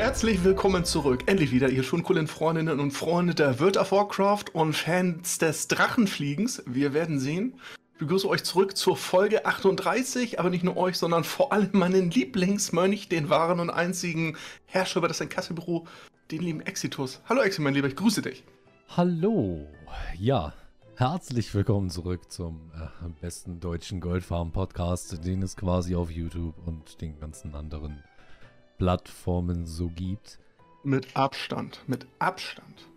Herzlich willkommen zurück. Endlich wieder, ihr schon coolen Freundinnen und Freunde der World of Warcraft und Fans des Drachenfliegens. Wir werden sehen. Ich begrüße euch zurück zur Folge 38, aber nicht nur euch, sondern vor allem meinen Lieblingsmönch, den wahren und einzigen Herrscher über das Inkasselbüro, den lieben Exitus. Hallo Exi, mein Lieber, ich grüße dich. Hallo. Ja, herzlich willkommen zurück zum äh, besten deutschen Goldfarm-Podcast, den es quasi auf YouTube und den ganzen anderen Plattformen so gibt. Mit Abstand, mit Abstand.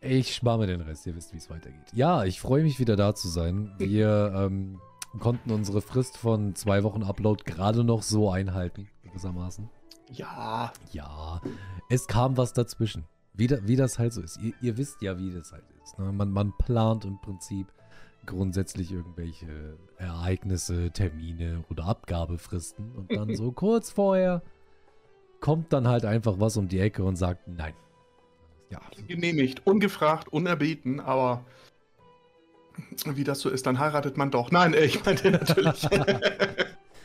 Ich spare mir den Rest, ihr wisst, wie es weitergeht. Ja, ich freue mich wieder da zu sein. Wir ähm, konnten unsere Frist von zwei Wochen Upload gerade noch so einhalten, gewissermaßen. Ja. Ja, es kam was dazwischen. Wie, da, wie das halt so ist. Ihr, ihr, wisst ja, wie das halt ist. Ne? Man, man plant im Prinzip grundsätzlich irgendwelche Ereignisse, Termine oder Abgabefristen und dann so kurz vorher kommt dann halt einfach was um die Ecke und sagt nein. Ja. Genehmigt, ungefragt, unerbeten, aber wie das so ist, dann heiratet man doch. Nein, ich meine natürlich.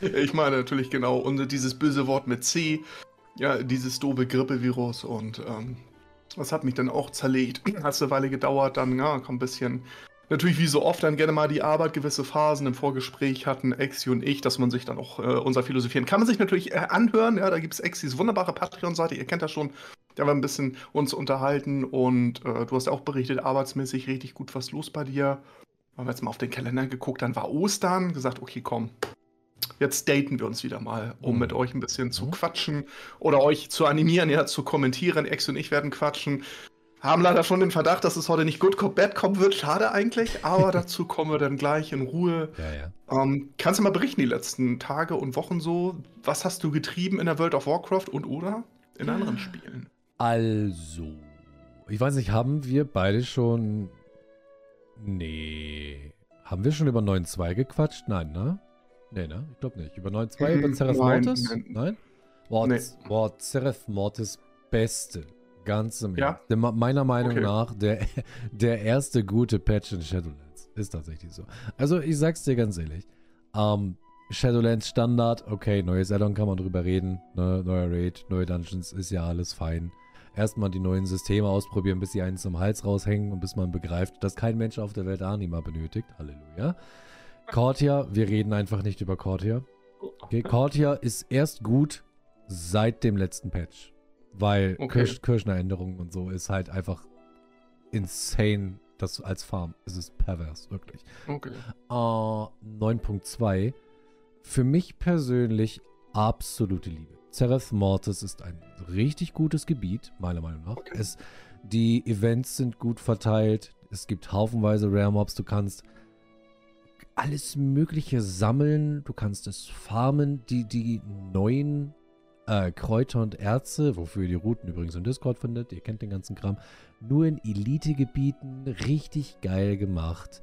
ich meine natürlich genau. Und dieses böse Wort mit C, ja, dieses doofe Grippevirus und ähm, das hat mich dann auch zerlegt. Hat eine Weile gedauert, dann ja, kam ein bisschen natürlich wie so oft dann gerne mal die Arbeit gewisse Phasen im Vorgespräch hatten, Exi und ich, dass man sich dann auch äh, unser Philosophieren kann man sich natürlich äh, anhören. Ja, da gibt es Exis wunderbare Patreon-Seite, ihr kennt das schon. Da haben wir ein bisschen uns unterhalten und äh, du hast auch berichtet, arbeitsmäßig richtig gut was los bei dir. Haben wir jetzt mal auf den Kalender geguckt, dann war Ostern, gesagt, okay, komm, jetzt daten wir uns wieder mal, um mhm. mit euch ein bisschen zu mhm. quatschen oder euch zu animieren, ja, zu kommentieren. Ex und ich werden quatschen. Haben leider schon den Verdacht, dass es heute nicht Good Cop, Bad Cop wird. Schade eigentlich, aber dazu kommen wir dann gleich in Ruhe. Ja, ja. Ähm, kannst du mal berichten, die letzten Tage und Wochen so? Was hast du getrieben in der World of Warcraft und oder in anderen Spielen? Also, ich weiß nicht, haben wir beide schon. Nee. Haben wir schon über 9.2 gequatscht? Nein, ne? Nee, ne? Ich glaube nicht. Über 9.2, hm, über Zereth Mortis? Nein? nein? Boah, nee. boah, Zereth Mortis Beste. Ganz im ja? Ernst. Meiner Meinung okay. nach der, der erste gute Patch in Shadowlands. Ist tatsächlich so. Also ich sag's dir ganz ehrlich. Ähm, Shadowlands Standard, okay, neues Addon kann man drüber reden. Ne? Neuer Raid, neue Dungeons, ist ja alles fein. Erstmal die neuen Systeme ausprobieren, bis sie einen zum Hals raushängen und bis man begreift, dass kein Mensch auf der Welt Anima benötigt. Halleluja. Cortia, wir reden einfach nicht über Cortia. Okay, Cortia ist erst gut seit dem letzten Patch. Weil okay. Kirsch, Kirschner-Änderungen und so ist halt einfach insane. Das als Farm ist es pervers, wirklich. Okay. Äh, 9.2. Für mich persönlich absolute Liebe. Zereth Mortis ist ein richtig gutes Gebiet, meiner Meinung nach. Okay. Es, die Events sind gut verteilt. Es gibt haufenweise Rare Mobs. Du kannst alles Mögliche sammeln. Du kannst es farmen. Die, die neuen äh, Kräuter und Erze, wofür ihr die Routen übrigens im Discord findet, ihr kennt den ganzen Kram, nur in Elite-Gebieten, richtig geil gemacht.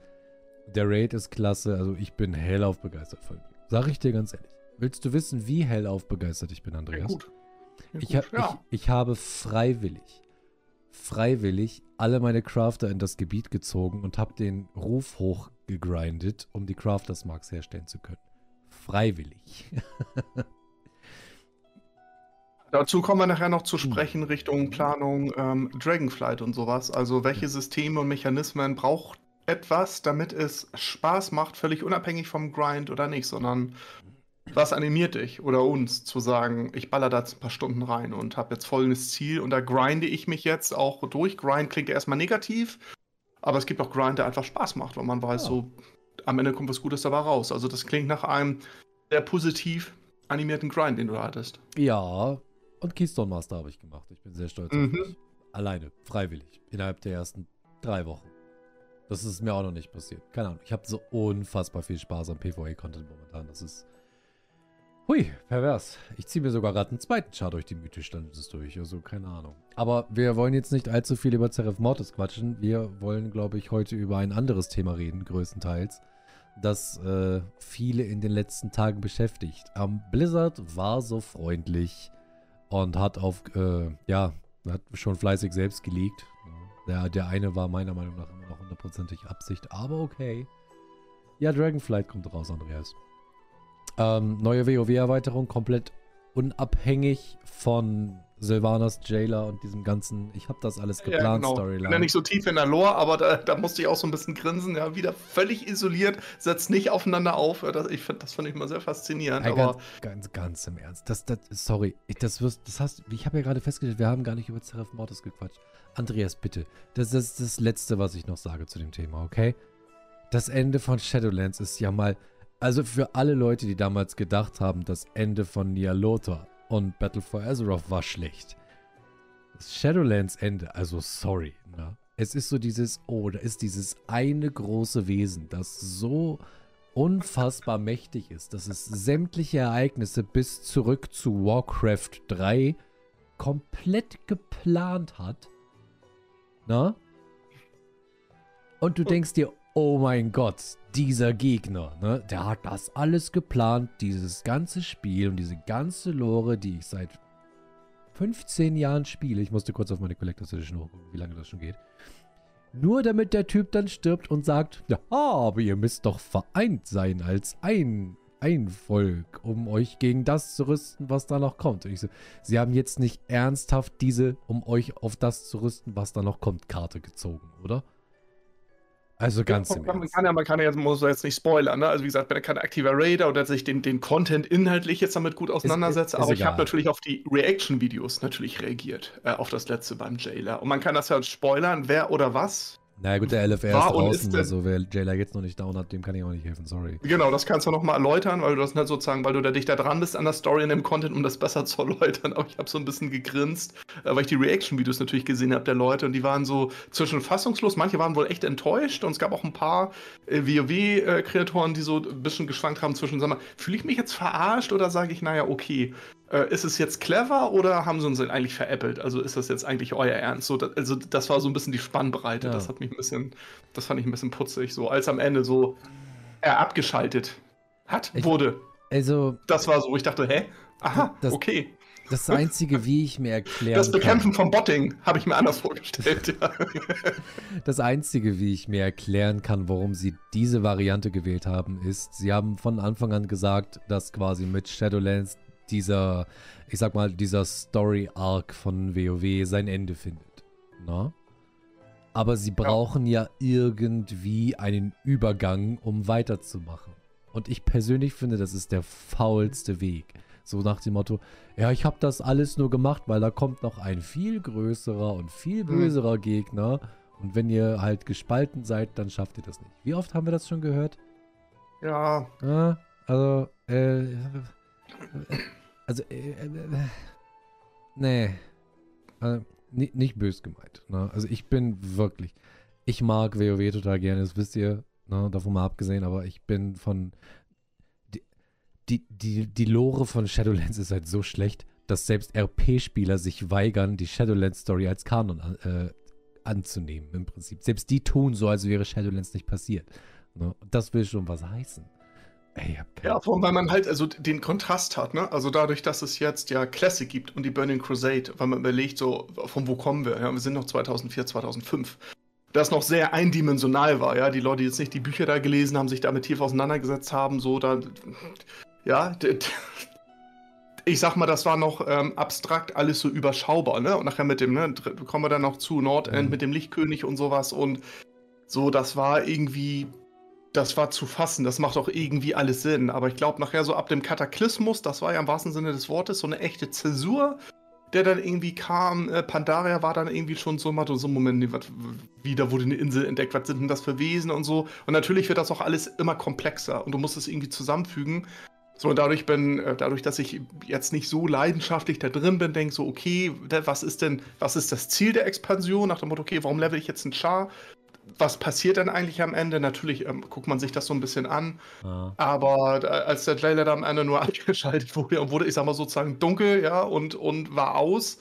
Der Raid ist klasse, also ich bin hellauf begeistert von ihm. Sag ich dir ganz ehrlich. Willst du wissen, wie hellauf begeistert ich bin, Andreas? Ja, gut. Ja, ich, gut, ja. ich, ich habe freiwillig, freiwillig alle meine Crafter in das Gebiet gezogen und habe den Ruf hochgegrindet, um die Crafters Marks herstellen zu können. Freiwillig. Dazu kommen wir nachher noch zu hm. sprechen Richtung Planung ähm, Dragonflight und sowas. Also welche Systeme und Mechanismen braucht etwas, damit es Spaß macht, völlig unabhängig vom Grind oder nicht, sondern was animiert dich oder uns zu sagen, ich baller da jetzt ein paar Stunden rein und habe jetzt folgendes Ziel und da grinde ich mich jetzt auch durch. Grind klingt ja erstmal negativ, aber es gibt auch Grind, der einfach Spaß macht, weil man weiß, ja. so am Ende kommt was Gutes dabei raus. Also das klingt nach einem sehr positiv animierten Grind, den du hattest. Ja, und Keystone Master habe ich gemacht. Ich bin sehr stolz mhm. auf mich. Alleine, freiwillig, innerhalb der ersten drei Wochen. Das ist mir auch noch nicht passiert. Keine Ahnung. Ich habe so unfassbar viel Spaß am PvE-Content momentan. Das ist. Hui, pervers. Ich ziehe mir sogar gerade einen zweiten Chart durch die mythisch Dungeons durch. Also, keine Ahnung. Aber wir wollen jetzt nicht allzu viel über Seraph Mortis quatschen. Wir wollen, glaube ich, heute über ein anderes Thema reden, größtenteils. Das äh, viele in den letzten Tagen beschäftigt. Ähm, Blizzard war so freundlich und hat auf, äh, ja, hat schon fleißig selbst geleakt. Der, der eine war meiner Meinung nach immer noch hundertprozentig Absicht, aber okay. Ja, Dragonflight kommt raus, Andreas. Ähm, neue WoW-Erweiterung, komplett unabhängig von Sylvanas Jailer und diesem ganzen, ich habe das alles geplant, ja, genau. Storyline. Ich bin ja nicht so tief in der Lore, aber da, da, musste ich auch so ein bisschen grinsen, ja, wieder völlig isoliert, setzt nicht aufeinander auf. Das, ich find, das fand ich mal sehr faszinierend. Hey, aber ganz, ganz, ganz im Ernst. Das, das, sorry, ich, das wirst, das hast, ich habe ja gerade festgestellt, wir haben gar nicht über Seraph Mortis gequatscht. Andreas, bitte. Das ist das Letzte, was ich noch sage zu dem Thema, okay? Das Ende von Shadowlands ist ja mal, also für alle Leute, die damals gedacht haben, das Ende von Nialota und Battle for Azeroth war schlecht. Das Shadowlands Ende, also sorry, ne? Es ist so dieses, oh, da ist dieses eine große Wesen, das so unfassbar mächtig ist, dass es sämtliche Ereignisse bis zurück zu Warcraft 3 komplett geplant hat. Na? Und du denkst dir, oh mein Gott, dieser Gegner, ne, der hat das alles geplant, dieses ganze Spiel und diese ganze Lore, die ich seit 15 Jahren spiele. Ich musste kurz auf meine Collector's Edition hochgucken, wie lange das schon geht. Nur damit der Typ dann stirbt und sagt, ja, aber ihr müsst doch vereint sein als ein, ein Volk, um euch gegen das zu rüsten, was da noch kommt. Und ich so, sie haben jetzt nicht ernsthaft diese, um euch auf das zu rüsten, was da noch kommt, Karte gezogen, oder? Also ganz ja, man, kann ja, man kann ja jetzt, muss jetzt nicht spoilern, ne? Also wie gesagt, bin ja kein aktiver Raider oder sich den, den Content inhaltlich jetzt damit gut auseinandersetze, aber ich habe natürlich auf die Reaction-Videos natürlich reagiert, äh, auf das letzte beim Jailer. Und man kann das ja spoilern, wer oder was naja gut, der LFR ist draußen, ist also wer Jailer jetzt noch nicht down hat, dem kann ich auch nicht helfen, sorry. Genau, das kannst du nochmal erläutern, weil du das nicht sozusagen, weil du da dichter dran bist an der Story und dem Content, um das besser zu erläutern. Aber ich habe so ein bisschen gegrinst, äh, weil ich die Reaction-Videos natürlich gesehen habe der Leute und die waren so zwischen fassungslos, manche waren wohl echt enttäuscht und es gab auch ein paar äh, WoW-Kreatoren, die so ein bisschen geschwankt haben zwischen, sag mal, fühle ich mich jetzt verarscht oder sage ich, naja, okay. Äh, ist es jetzt clever oder haben sie uns eigentlich veräppelt? Also ist das jetzt eigentlich euer Ernst? So, das, also das war so ein bisschen die Spannbreite. Ja. Das hat mich ein bisschen, das fand ich ein bisschen putzig. So als am Ende so er abgeschaltet hat, ich, wurde. Also das war so, ich dachte, hä? Aha, das, okay. Das Einzige, wie ich mir erklären Das Bekämpfen kann, von Botting habe ich mir anders vorgestellt. Ja. Das Einzige, wie ich mir erklären kann, warum sie diese Variante gewählt haben, ist, sie haben von Anfang an gesagt, dass quasi mit Shadowlands dieser, ich sag mal, dieser Story-Arc von WoW sein Ende findet. Na? Aber sie brauchen ja. ja irgendwie einen Übergang, um weiterzumachen. Und ich persönlich finde, das ist der faulste Weg. So nach dem Motto, ja, ich habe das alles nur gemacht, weil da kommt noch ein viel größerer und viel hm. böserer hm. Gegner. Und wenn ihr halt gespalten seid, dann schafft ihr das nicht. Wie oft haben wir das schon gehört? Ja. ja also, äh, also, äh, äh, nee. Also, nicht, bös gemeint. Ne? Also ich bin wirklich, ich mag WoW total gerne, das wisst ihr, ne? davon mal abgesehen, aber ich bin von, die, die, die, die Lore von Shadowlands ist halt so schlecht, dass selbst RP-Spieler sich weigern, die Shadowlands-Story als Kanon äh, anzunehmen, im Prinzip. Selbst die tun so, als wäre Shadowlands nicht passiert. Ne? Das will schon was heißen. Ey, ja, vor allem, weil man halt also den Kontrast hat, ne? Also dadurch, dass es jetzt ja Classic gibt und die Burning Crusade, weil man überlegt, so, von wo kommen wir? Ja, wir sind noch 2004, 2005. Das noch sehr eindimensional war, ja. Die Leute, die jetzt nicht die Bücher da gelesen haben, sich damit tief auseinandergesetzt haben, so, da, ja, ich sag mal, das war noch ähm, abstrakt alles so überschaubar, ne? Und nachher mit dem, ne, kommen wir dann noch zu Nordend mhm. mit dem Lichtkönig und sowas und so, das war irgendwie das war zu fassen. Das macht auch irgendwie alles Sinn. Aber ich glaube, nachher so ab dem Kataklysmus, das war ja im wahrsten Sinne des Wortes so eine echte Zäsur, der dann irgendwie kam. Äh, Pandaria war dann irgendwie schon so, so ein Moment, nee, wieder wurde eine Insel entdeckt, was sind denn das für Wesen und so. Und natürlich wird das auch alles immer komplexer und du musst es irgendwie zusammenfügen. So, und dadurch bin, äh, dadurch, dass ich jetzt nicht so leidenschaftlich da drin bin, denke so, okay, was ist denn, was ist das Ziel der Expansion? Nach dem Motto, okay, warum level ich jetzt einen Char? Was passiert dann eigentlich am Ende? Natürlich ähm, guckt man sich das so ein bisschen an. Ja. Aber äh, als der Trailer dann am Ende nur eingeschaltet wurde und wurde, ich sag mal sozusagen dunkel, ja, und, und war aus,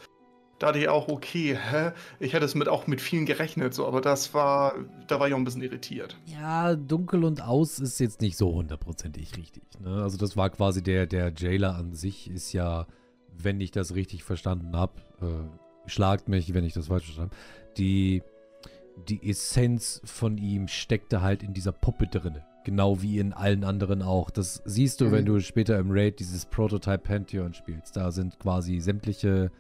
da dachte ich auch, okay, hä? Ich hätte es mit auch mit vielen gerechnet, so, aber das war, da war ich auch ein bisschen irritiert. Ja, dunkel und aus ist jetzt nicht so hundertprozentig richtig. Ne? Also das war quasi der, der Jailer an sich ist ja, wenn ich das richtig verstanden habe, äh, schlagt mich, wenn ich das falsch verstanden habe, die die Essenz von ihm steckte halt in dieser Puppe drinne. Genau wie in allen anderen auch. Das siehst du, mhm. wenn du später im Raid dieses Prototype Pantheon spielst. Da sind quasi sämtliche,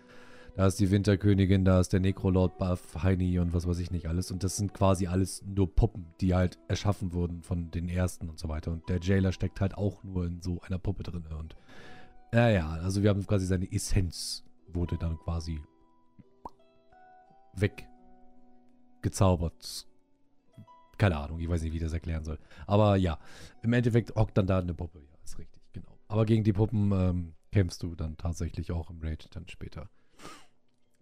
da ist die Winterkönigin, da ist der Necrolord Buff, Heini und was weiß ich nicht alles. Und das sind quasi alles nur Puppen, die halt erschaffen wurden von den ersten und so weiter. Und der Jailer steckt halt auch nur in so einer Puppe drin. Und naja, also wir haben quasi seine Essenz wurde dann quasi weggezaubert keine Ahnung, ich weiß nicht, wie ich das erklären soll. Aber ja, im Endeffekt hockt dann da eine Puppe. Ja, ist richtig, genau. Aber gegen die Puppen ähm, kämpfst du dann tatsächlich auch im Raid dann später.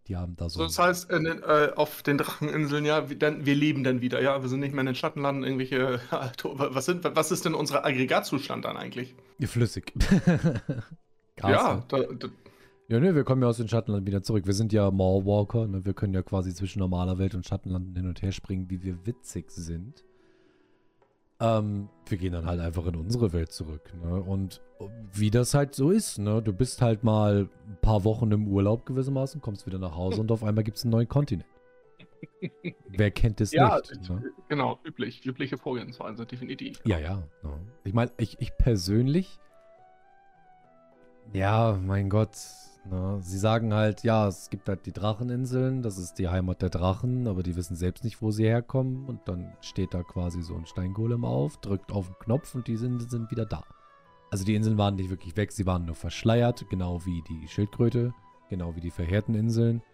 Die haben da so. das heißt, den, äh, auf den Dracheninseln, ja, wir, dann, wir leben dann wieder, ja. Wir sind nicht mehr in den Schattenlanden, irgendwelche. was, sind, was ist denn unser Aggregatzustand dann eigentlich? Flüssig. ja, da, da, ja, ne, wir kommen ja aus den Schattenlanden wieder zurück. Wir sind ja Mallwalker, ne? Wir können ja quasi zwischen normaler Welt und Schattenlanden hin und her springen, wie wir witzig sind. Ähm, wir gehen dann halt einfach in unsere Welt zurück, ne? Und wie das halt so ist, ne? Du bist halt mal ein paar Wochen im Urlaub gewissermaßen, kommst wieder nach Hause und auf einmal gibt es einen neuen Kontinent. Wer kennt es ja, nicht? Ne? Genau, üblich, übliche Vorgehensweise, definitiv. Ja, ja. ja. Ich meine, ich, ich persönlich, ja, mein Gott, Ne? Sie sagen halt, ja, es gibt halt die Dracheninseln, das ist die Heimat der Drachen, aber die wissen selbst nicht, wo sie herkommen. Und dann steht da quasi so ein Steingolem auf, drückt auf den Knopf und die Inseln sind wieder da. Also die Inseln waren nicht wirklich weg, sie waren nur verschleiert, genau wie die Schildkröte, genau wie die verheerten Inseln.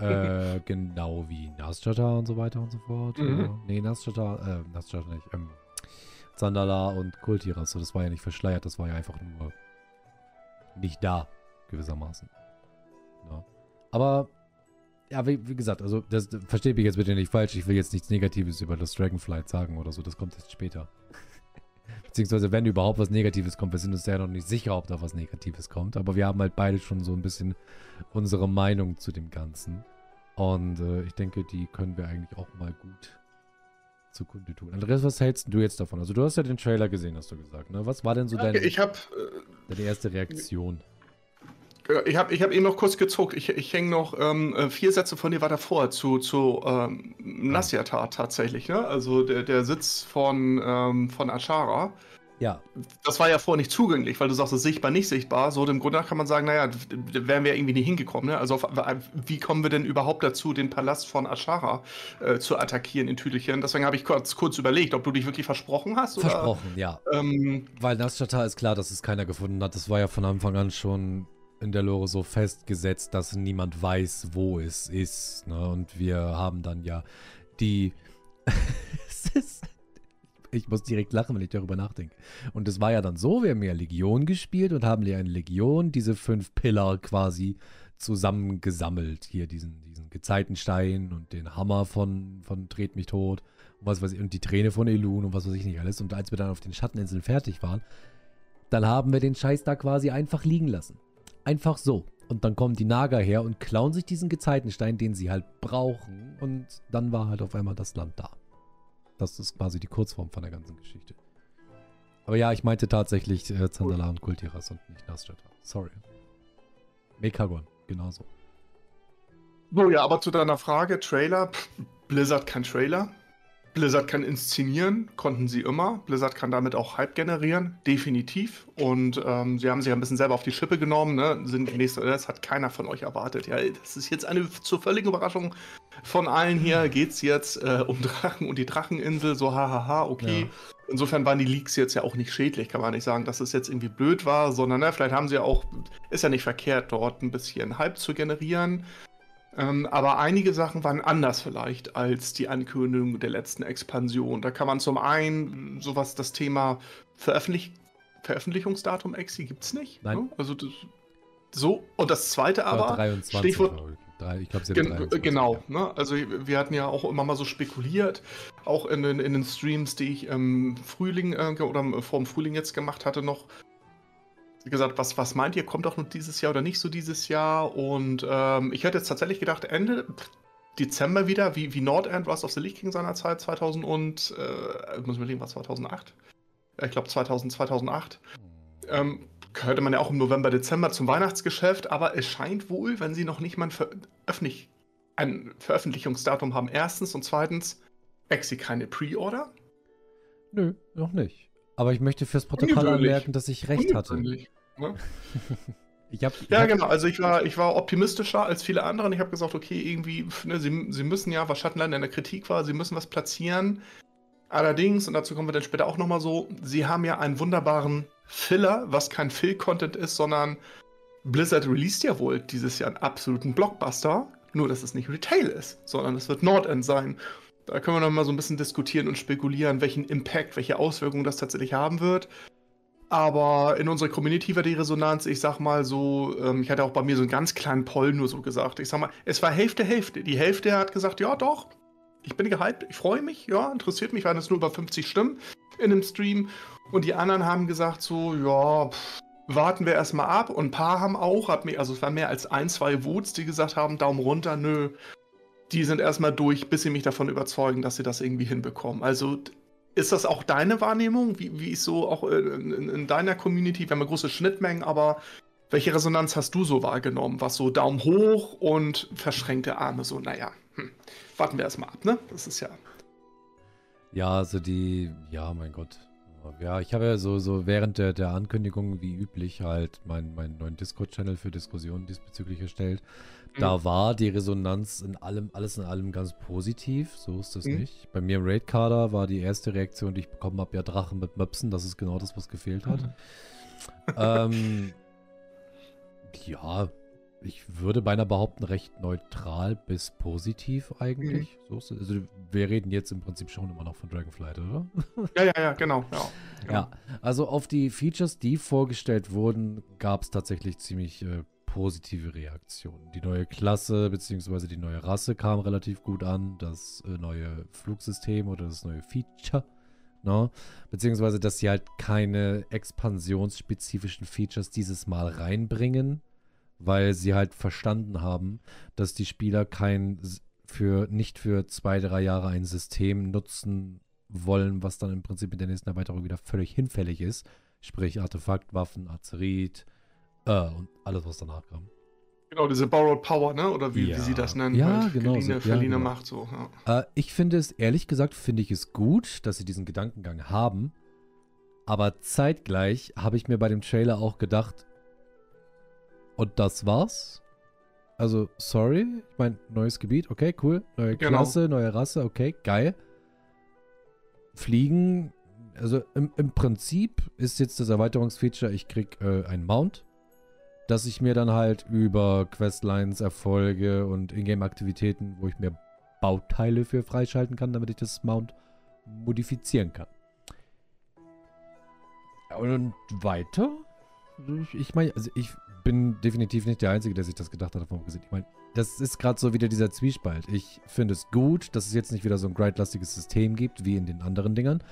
Äh, genau wie Nasjata und so weiter und so fort. Mhm. Ja. Nee, Nasjata, äh, Nasjata nicht. Ähm, Zandala und Kultiras, das war ja nicht verschleiert, das war ja einfach nur nicht da gewissermaßen. Ja. Aber, ja, wie, wie, gesagt, also, das verstehe mich jetzt bitte nicht falsch. Ich will jetzt nichts Negatives über das Dragonflight sagen oder so. Das kommt jetzt später. Beziehungsweise, wenn überhaupt was Negatives kommt, wir sind uns ja noch nicht sicher, ob da was Negatives kommt. Aber wir haben halt beide schon so ein bisschen unsere Meinung zu dem Ganzen. Und äh, ich denke, die können wir eigentlich auch mal gut zugrunde tun. Andreas, was hältst du jetzt davon? Also du hast ja den Trailer gesehen, hast du gesagt. Ne? Was war denn so deine, ich hab, äh, deine erste Reaktion? Ich habe ich hab eben noch kurz gezuckt. Ich, ich hänge noch ähm, äh, vier Sätze von dir weiter vor zu, zu ähm, Nasyata tatsächlich. Ne? Also der, der Sitz von, ähm, von Ashara. Ja. Das war ja vorher nicht zugänglich, weil du sagst, es ist sichtbar, nicht sichtbar. So, im Grunde nach kann man sagen, naja, da wären wir irgendwie nie hingekommen. Ne? Also, auf, wie kommen wir denn überhaupt dazu, den Palast von Ashara äh, zu attackieren in Tüdelchen? Deswegen habe ich kurz, kurz überlegt, ob du dich wirklich versprochen hast. Oder? Versprochen, ja. Ähm, weil Nasyata ist klar, dass es keiner gefunden hat. Das war ja von Anfang an schon in der Lore so festgesetzt, dass niemand weiß, wo es ist. Ne? Und wir haben dann ja die. ich muss direkt lachen, wenn ich darüber nachdenke. Und es war ja dann so, wir haben ja Legion gespielt und haben ja in Legion diese fünf Pillar quasi zusammengesammelt. Hier diesen, diesen Gezeitenstein und den Hammer von, von Tret mich tot und was weiß ich, und die Träne von Elun und was weiß ich nicht alles. Und als wir dann auf den Schatteninseln fertig waren, dann haben wir den Scheiß da quasi einfach liegen lassen. Einfach so. Und dann kommen die Naga her und klauen sich diesen Gezeitenstein, den sie halt brauchen. Und dann war halt auf einmal das Land da. Das ist quasi die Kurzform von der ganzen Geschichte. Aber ja, ich meinte tatsächlich äh, Zandala und Kultiras und nicht Nasjata. Sorry. Mekagon, genauso. So, ja, aber zu deiner Frage, Trailer. Blizzard kein Trailer. Blizzard kann inszenieren, konnten sie immer. Blizzard kann damit auch Hype generieren, definitiv. Und ähm, sie haben sich ein bisschen selber auf die Schippe genommen. Ne? Sind nächste, das hat keiner von euch erwartet. Ja, das ist jetzt eine zur völligen Überraschung von allen hier. Geht es jetzt äh, um Drachen und die Dracheninsel? So, hahaha, okay. Ja. Insofern waren die Leaks jetzt ja auch nicht schädlich, kann man nicht sagen, dass es jetzt irgendwie blöd war, sondern ne, vielleicht haben sie ja auch, ist ja nicht verkehrt, dort ein bisschen Hype zu generieren. Ähm, aber einige Sachen waren anders vielleicht als die Ankündigung der letzten Expansion. Da kann man zum einen sowas, das Thema Veröffentlich Veröffentlichungsdatum Exi gibt es nicht. Nein. Ne? Also das, so. Und das zweite aber, 23, Stichwort. Ich glaube, sie Gen Genau, ne? also wir hatten ja auch immer mal so spekuliert, auch in den, in den Streams, die ich im Frühling äh, oder vor dem Frühling jetzt gemacht hatte, noch, wie gesagt, was, was meint ihr, kommt auch noch dieses Jahr oder nicht so dieses Jahr? Und ähm, ich hätte jetzt tatsächlich gedacht, Ende Dezember wieder, wie, wie Nordend Rust of the League King seinerzeit, 2000 und, äh, muss ich überlegen, was 2008? Ich glaube 2000, 2008. Ähm, hörte man ja auch im November, Dezember zum Weihnachtsgeschäft, aber es scheint wohl, wenn sie noch nicht mal ein, Veröffentlich ein Veröffentlichungsdatum haben, erstens und zweitens, Exi keine Pre-Order. Nö, noch nicht. Aber ich möchte fürs Protokoll anmerken, dass ich recht hatte. Ne? ich hab, ich ja, hab, genau. Also ich war, ich war optimistischer als viele andere. Und ich habe gesagt, okay, irgendwie, ne, sie, sie müssen ja, was Schattenland in der Kritik war, sie müssen was platzieren. Allerdings, und dazu kommen wir dann später auch nochmal so, sie haben ja einen wunderbaren Filler, was kein Fill-Content ist, sondern Blizzard released ja wohl dieses Jahr einen absoluten Blockbuster. Nur, dass es nicht Retail ist, sondern es wird Nordend sein. Da können wir noch mal so ein bisschen diskutieren und spekulieren, welchen Impact, welche Auswirkungen das tatsächlich haben wird. Aber in unserer Community war die Resonanz, ich sag mal so, ähm, ich hatte auch bei mir so einen ganz kleinen Poll nur so gesagt. Ich sag mal, es war Hälfte, Hälfte. Die Hälfte hat gesagt, ja doch, ich bin gehypt, ich freue mich, ja, interessiert mich, waren es nur über 50 Stimmen in dem Stream. Und die anderen haben gesagt so, ja, pff, warten wir erstmal ab. Und ein paar haben auch, also es waren mehr als ein, zwei Votes, die gesagt haben, Daumen runter, nö, die sind erstmal durch, bis sie mich davon überzeugen, dass sie das irgendwie hinbekommen. Also ist das auch deine Wahrnehmung? Wie, wie ist so auch in, in, in deiner Community? Wir haben große Schnittmengen, aber welche Resonanz hast du so wahrgenommen? Was so Daumen hoch und verschränkte Arme? So, naja, hm. warten wir erstmal ab, ne? Das ist ja. Ja, also die, ja, mein Gott. Ja, ich habe ja so, so während der, der Ankündigung, wie üblich, halt meinen, meinen neuen Discord-Channel für Diskussionen diesbezüglich erstellt. Da mhm. war die Resonanz in allem, alles in allem ganz positiv. So ist das mhm. nicht. Bei mir im Raid-Kader war die erste Reaktion, die ich bekommen habe, ja Drachen mit Möpsen. Das ist genau das, was gefehlt hat. Ähm, ja, ich würde beinahe behaupten, recht neutral bis positiv eigentlich. Mhm. So also wir reden jetzt im Prinzip schon immer noch von Dragonflight, oder? Ja, ja, ja, genau. Ja, genau. ja also auf die Features, die vorgestellt wurden, gab es tatsächlich ziemlich äh, positive Reaktionen. Die neue Klasse bzw. die neue Rasse kam relativ gut an. Das äh, neue Flugsystem oder das neue Feature. No? Ne? Beziehungsweise, dass sie halt keine expansionsspezifischen Features dieses Mal reinbringen, weil sie halt verstanden haben, dass die Spieler kein für nicht für zwei, drei Jahre ein System nutzen wollen, was dann im Prinzip in der nächsten Erweiterung wieder völlig hinfällig ist. Sprich Artefakt, Waffen, Azerit, äh, und alles, was danach kam. Genau, diese Borrowed Power, ne? Oder wie, ja. wie sie das nennen. Ja, halt genau. Verliene, so. ja, genau. Macht so. Ja. Äh, ich finde es, ehrlich gesagt, finde ich es gut, dass sie diesen Gedankengang haben. Aber zeitgleich habe ich mir bei dem Trailer auch gedacht, und das war's? Also, sorry, ich meine, neues Gebiet, okay, cool. Neue genau. Klasse, neue Rasse, okay, geil. Fliegen, also im, im Prinzip ist jetzt das Erweiterungsfeature, ich krieg äh, einen Mount dass ich mir dann halt über Questlines, Erfolge und Ingame-Aktivitäten, wo ich mir Bauteile für freischalten kann, damit ich das Mount modifizieren kann. Und weiter? Ich, ich meine, also ich bin definitiv nicht der Einzige, der sich das gedacht hat, davon gesehen. Ich meine, das ist gerade so wieder dieser Zwiespalt. Ich finde es gut, dass es jetzt nicht wieder so ein grindlastiges System gibt, wie in den anderen Dingern.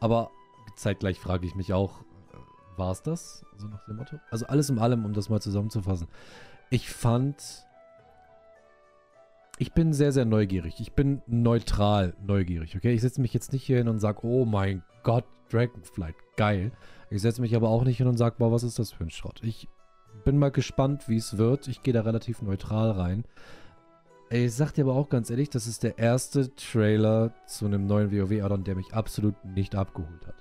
Aber zeitgleich frage ich mich auch, war es das? So nach dem Motto. Also alles in allem, um das mal zusammenzufassen. Ich fand. Ich bin sehr, sehr neugierig. Ich bin neutral neugierig, okay? Ich setze mich jetzt nicht hier hin und sage, oh mein Gott, Dragonflight, geil. Ich setze mich aber auch nicht hin und sage, boah, was ist das für ein Schrott? Ich bin mal gespannt, wie es wird. Ich gehe da relativ neutral rein. Ich sag dir aber auch ganz ehrlich, das ist der erste Trailer zu einem neuen WoW-Addon, der mich absolut nicht abgeholt hat.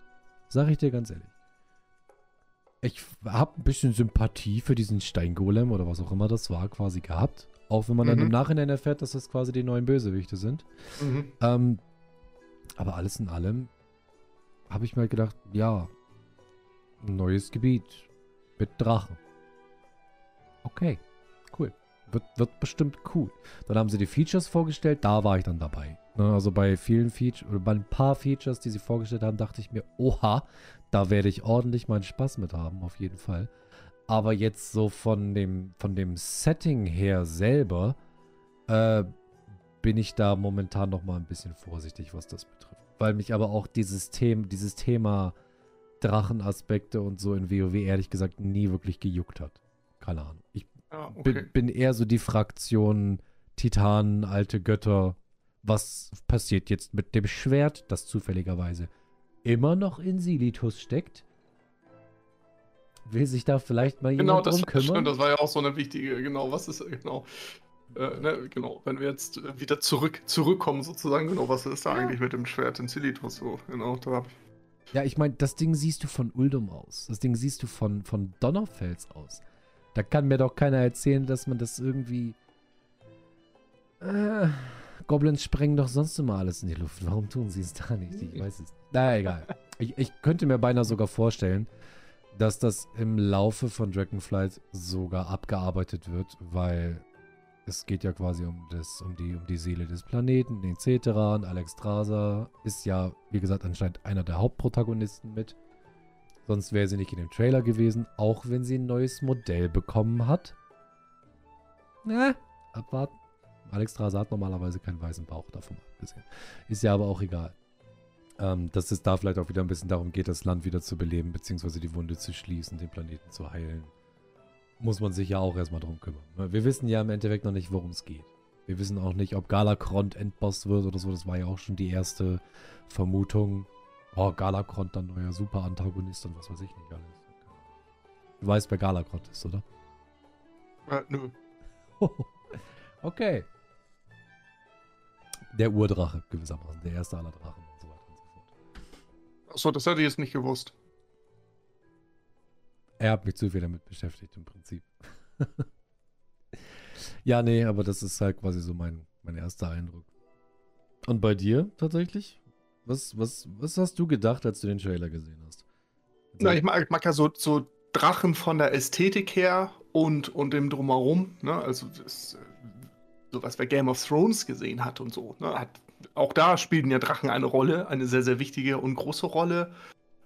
Sag ich dir ganz ehrlich ich habe ein bisschen Sympathie für diesen Steingolem oder was auch immer das war quasi gehabt. Auch wenn man mhm. dann im Nachhinein erfährt, dass das quasi die neuen Bösewichte sind. Mhm. Ähm, aber alles in allem habe ich mir halt gedacht, ja, ein neues Gebiet mit Drachen. Okay, cool. Wird, wird bestimmt cool. Dann haben sie die Features vorgestellt, da war ich dann dabei. Ne, also bei vielen Features, oder bei ein paar Features, die sie vorgestellt haben, dachte ich mir, oha, da werde ich ordentlich meinen Spaß mit haben, auf jeden Fall. Aber jetzt so von dem, von dem Setting her selber, äh, bin ich da momentan noch mal ein bisschen vorsichtig, was das betrifft. Weil mich aber auch dieses Thema, dieses Thema Drachenaspekte und so in WoW ehrlich gesagt nie wirklich gejuckt hat. Keine Ahnung. Ich ah, okay. bin, bin, eher so die Fraktion Titanen, alte Götter. Was passiert jetzt mit dem Schwert, das zufälligerweise immer noch in Silitus steckt. Will sich da vielleicht mal genau, jemand genau, das drum kümmern? Stimmt, das war ja auch so eine wichtige, genau, was ist, genau, äh, ne, genau, wenn wir jetzt wieder zurück, zurückkommen sozusagen, genau, was ist da ja. eigentlich mit dem Schwert in Silitus so, genau, da Ja, ich meine, das Ding siehst du von Uldum aus. Das Ding siehst du von, von Donnerfels aus. Da kann mir doch keiner erzählen, dass man das irgendwie. Äh, Goblins sprengen doch sonst immer alles in die Luft. Warum tun sie es da nicht? Ich weiß es. Naja, egal. Ich, ich könnte mir beinahe sogar vorstellen, dass das im Laufe von Dragonflight sogar abgearbeitet wird, weil es geht ja quasi um, das, um, die, um die Seele des Planeten, etc. Und Alex Strasa ist ja, wie gesagt, anscheinend einer der Hauptprotagonisten mit. Sonst wäre sie nicht in dem Trailer gewesen, auch wenn sie ein neues Modell bekommen hat. Ne, abwarten. Alex Strasa hat normalerweise keinen weißen Bauch davon abgesehen. Ist ja aber auch egal. Ähm, dass es da vielleicht auch wieder ein bisschen darum geht, das Land wieder zu beleben, beziehungsweise die Wunde zu schließen, den Planeten zu heilen muss man sich ja auch erstmal drum kümmern. Ne? Wir wissen ja im Endeffekt noch nicht, worum es geht. Wir wissen auch nicht, ob Galakrond Endboss wird oder so. Das war ja auch schon die erste Vermutung. Oh, Galakrond dann neuer Super-Antagonist und was weiß ich nicht alles. Du weißt, wer Galakrond ist, oder? Äh, nö. okay. Der Urdrache gewissermaßen. Der erste aller Drachen und so weiter und so fort. Achso, das hätte ich jetzt nicht gewusst. Er hat mich zu viel damit beschäftigt im Prinzip. ja, nee, aber das ist halt quasi so mein, mein erster Eindruck. Und bei dir tatsächlich? Was, was, was hast du gedacht, als du den Trailer gesehen hast? Na, ich mag, ich mag ja so, so Drachen von der Ästhetik her und, und dem Drumherum. Ne? Also das, so was wer Game of Thrones gesehen hat und so. Ne? Hat, auch da spielten ja Drachen eine Rolle, eine sehr, sehr wichtige und große Rolle.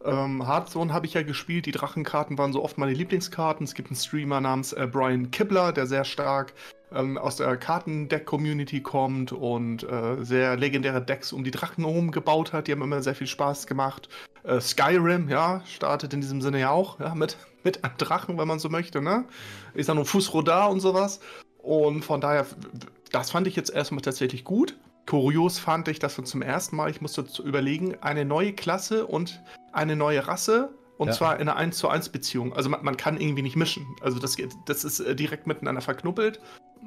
Ähm, Hearthstone habe ich ja gespielt. Die Drachenkarten waren so oft meine Lieblingskarten. Es gibt einen Streamer namens äh, Brian Kibler, der sehr stark ähm, aus der Kartendeck-Community kommt und äh, sehr legendäre Decks um die Drachen herum gebaut hat. Die haben immer sehr viel Spaß gemacht. Äh, Skyrim, ja, startet in diesem Sinne ja auch ja, mit, mit einem Drachen, wenn man so möchte. Ne? Ist dann nur Fußrodar und sowas. Und von daher, das fand ich jetzt erstmal tatsächlich gut. Kurios fand ich, dass wir zum ersten Mal, ich musste überlegen, eine neue Klasse und eine neue Rasse und ja. zwar in einer 1 zu 1 Beziehung. Also man, man, kann irgendwie nicht mischen. Also das, das ist äh, direkt miteinander verknuppelt.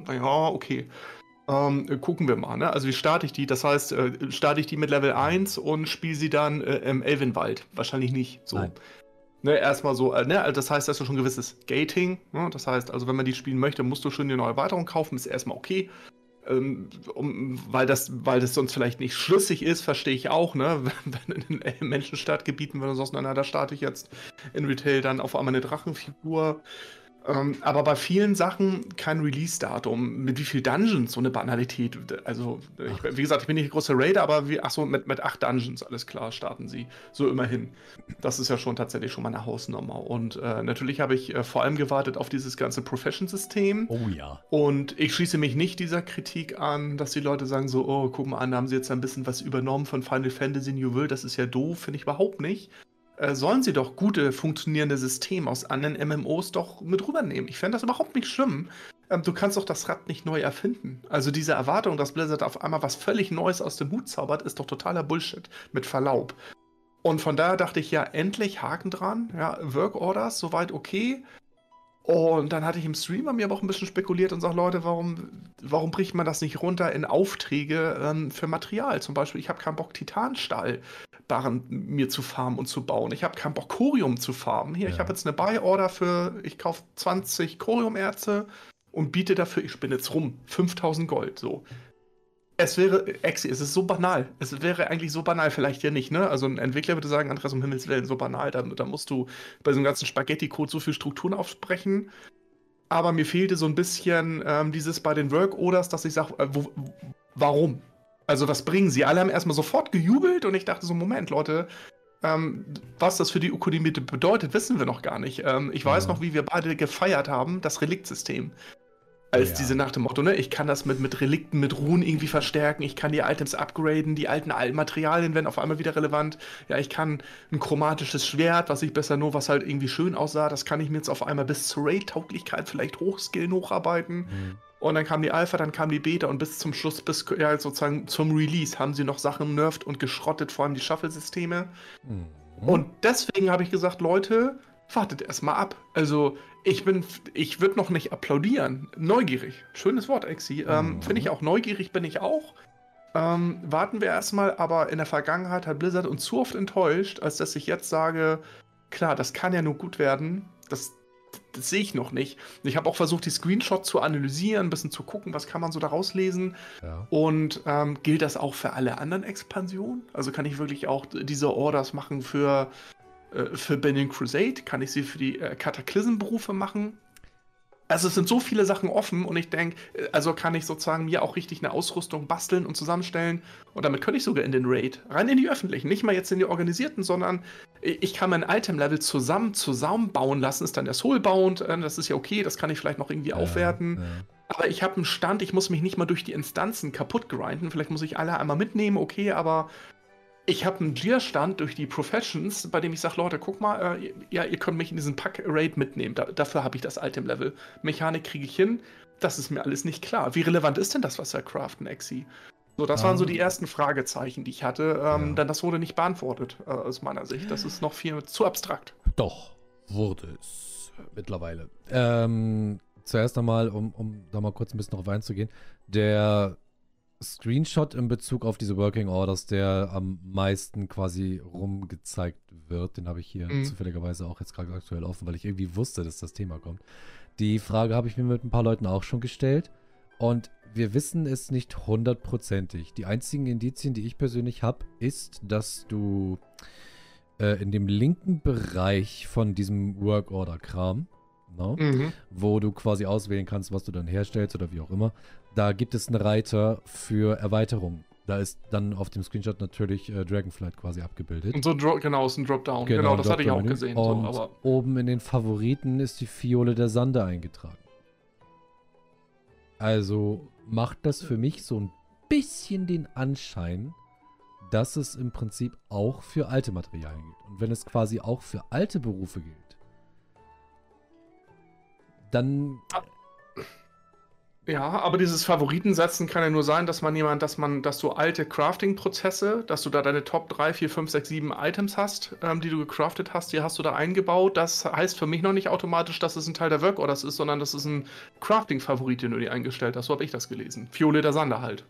Ja, okay. Ähm, gucken wir mal. Ne? Also wie starte ich die? Das heißt, äh, starte ich die mit Level 1 und spiele sie dann äh, im Elvenwald? Wahrscheinlich nicht. So. Nein. Ne, erstmal so, äh, ne, das heißt, das ist schon ein gewisses Gating. Ne? Das heißt, also wenn man die spielen möchte, musst du schon eine neue Erweiterung kaufen, ist erstmal okay ähm, um, weil, das, weil das sonst vielleicht nicht schlüssig ist, verstehe ich auch, ne? Wenn in den Menschenstadtgebieten, wenn du sagst, na, da starte ich jetzt in Retail dann auf einmal eine Drachenfigur ähm, aber bei vielen Sachen kein Release-Datum. Mit wie viel Dungeons? So eine Banalität. Also, ich, wie gesagt, ich bin nicht ein großer Raider, aber wie, ach so, mit, mit acht Dungeons, alles klar, starten sie. So immerhin. Das ist ja schon tatsächlich schon mal eine Hausnummer. Und äh, natürlich habe ich äh, vor allem gewartet auf dieses ganze Profession-System. Oh ja. Und ich schließe mich nicht dieser Kritik an, dass die Leute sagen so, oh, guck mal an, da haben sie jetzt ein bisschen was übernommen von Final Fantasy New World. Das ist ja doof, finde ich überhaupt nicht. Äh, sollen sie doch gute, funktionierende Systeme aus anderen MMOs doch mit rübernehmen. Ich fände das überhaupt nicht schlimm. Ähm, du kannst doch das Rad nicht neu erfinden. Also diese Erwartung, dass Blizzard auf einmal was völlig Neues aus dem Hut zaubert, ist doch totaler Bullshit. Mit Verlaub. Und von daher dachte ich ja, endlich Haken dran. Ja, Work Orders, soweit okay. Und dann hatte ich im Streamer mir aber auch ein bisschen spekuliert und sage, Leute, warum, warum bricht man das nicht runter in Aufträge ähm, für Material? Zum Beispiel, ich habe keinen Bock, Titanstahl Barren mir zu farmen und zu bauen. Ich habe keinen Bock, Corium zu farmen. Hier, ja. ich habe jetzt eine Buy-Order für, ich kaufe 20 Corium-Erze und biete dafür, ich spinne jetzt rum, 5000 Gold. So. Es wäre, Exi, es ist so banal. Es wäre eigentlich so banal, vielleicht ja nicht, ne? Also ein Entwickler würde sagen, Andreas, um Himmels Willen, so banal, da, da musst du bei so einem ganzen Spaghetti-Code so viel Strukturen aufsprechen. Aber mir fehlte so ein bisschen ähm, dieses bei den Work-Orders, dass ich sage, äh, warum? Also was bringen sie? Alle haben erstmal sofort gejubelt und ich dachte so, Moment, Leute, ähm, was das für die Ökonomie bedeutet, wissen wir noch gar nicht. Ähm, ich weiß ja. noch, wie wir beide gefeiert haben, das Reliktsystem. Als ja. diese nach dem Motto, ne, ich kann das mit, mit Relikten, mit Ruhen irgendwie verstärken, ich kann die Items upgraden, die alten Materialien werden auf einmal wieder relevant. Ja, ich kann ein chromatisches Schwert, was ich besser nur, was halt irgendwie schön aussah, das kann ich mir jetzt auf einmal bis zur Raid-Tauglichkeit vielleicht hochskillen, hocharbeiten. Mhm. Und dann kam die Alpha, dann kam die Beta und bis zum Schluss, bis ja, sozusagen zum Release, haben sie noch Sachen nervt und geschrottet, vor allem die Shuffle-Systeme. Mhm. Und deswegen habe ich gesagt, Leute, wartet erstmal ab. Also, ich bin, ich würde noch nicht applaudieren. Neugierig. Schönes Wort, Exi. Ähm, mhm. Finde ich auch. Neugierig bin ich auch. ähm, warten wir erstmal, aber in der Vergangenheit hat Blizzard uns zu oft enttäuscht, als dass ich jetzt sage, klar, das kann ja nur gut werden. Das, das sehe ich noch nicht. Ich habe auch versucht, die Screenshots zu analysieren, ein bisschen zu gucken, was kann man so daraus lesen. Ja. Und ähm, gilt das auch für alle anderen Expansionen? Also kann ich wirklich auch diese Orders machen für, äh, für Burning Crusade? Kann ich sie für die äh, Cataclysm-Berufe machen? Also es sind so viele Sachen offen und ich denke, äh, also kann ich sozusagen mir auch richtig eine Ausrüstung basteln und zusammenstellen und damit könnte ich sogar in den Raid, rein in die öffentlichen, nicht mal jetzt in die organisierten, sondern ich kann mein Item-Level zusammen zusammenbauen lassen, ist dann der Soulbound, äh, das ist ja okay, das kann ich vielleicht noch irgendwie ja, aufwerten. Ja. Aber ich habe einen Stand, ich muss mich nicht mal durch die Instanzen kaputt grinden, vielleicht muss ich alle einmal mitnehmen, okay, aber ich habe einen Gear-Stand durch die Professions, bei dem ich sage, Leute, guck mal, äh, ja, ihr könnt mich in diesen Pack-Raid mitnehmen. Da, dafür habe ich das Item-Level. Mechanik kriege ich hin. Das ist mir alles nicht klar. Wie relevant ist denn das, was er craften, Exi? So, das waren so die ähm. ersten Fragezeichen, die ich hatte. Ähm, ja. Denn das wurde nicht beantwortet, äh, aus meiner Sicht. Das ist noch viel zu abstrakt. Doch, wurde es mittlerweile. Ähm, zuerst einmal, um, um da mal kurz ein bisschen drauf einzugehen, der Screenshot in Bezug auf diese Working Orders, der am meisten quasi rumgezeigt wird. Den habe ich hier mhm. zufälligerweise auch jetzt gerade aktuell offen, weil ich irgendwie wusste, dass das Thema kommt. Die Frage habe ich mir mit ein paar Leuten auch schon gestellt. Und wir wissen es nicht hundertprozentig. Die einzigen Indizien, die ich persönlich habe, ist, dass du äh, in dem linken Bereich von diesem Work Order Kram, ne, mhm. wo du quasi auswählen kannst, was du dann herstellst oder wie auch immer, da gibt es einen Reiter für Erweiterung. Da ist dann auf dem Screenshot natürlich äh, Dragonflight quasi abgebildet. Und so Dro genau, ist ein Dropdown. Genau, genau das Drop hatte ich auch gesehen. Und so, oben in den Favoriten ist die Fiole der Sande eingetragen. Also macht das für mich so ein bisschen den Anschein, dass es im Prinzip auch für alte Materialien gilt. Und wenn es quasi auch für alte Berufe gilt, dann ja, aber dieses Favoritensetzen kann ja nur sein, dass man jemand, dass man, dass du alte Crafting-Prozesse, dass du da deine Top 3, 4, 5, 6, 7 Items hast, ähm, die du gecraftet hast, die hast du da eingebaut. Das heißt für mich noch nicht automatisch, dass es ein Teil der Work Orders ist, sondern das ist ein Crafting-Favorit, den du dir eingestellt hast. So habe ich das gelesen. Fiole der Sande halt.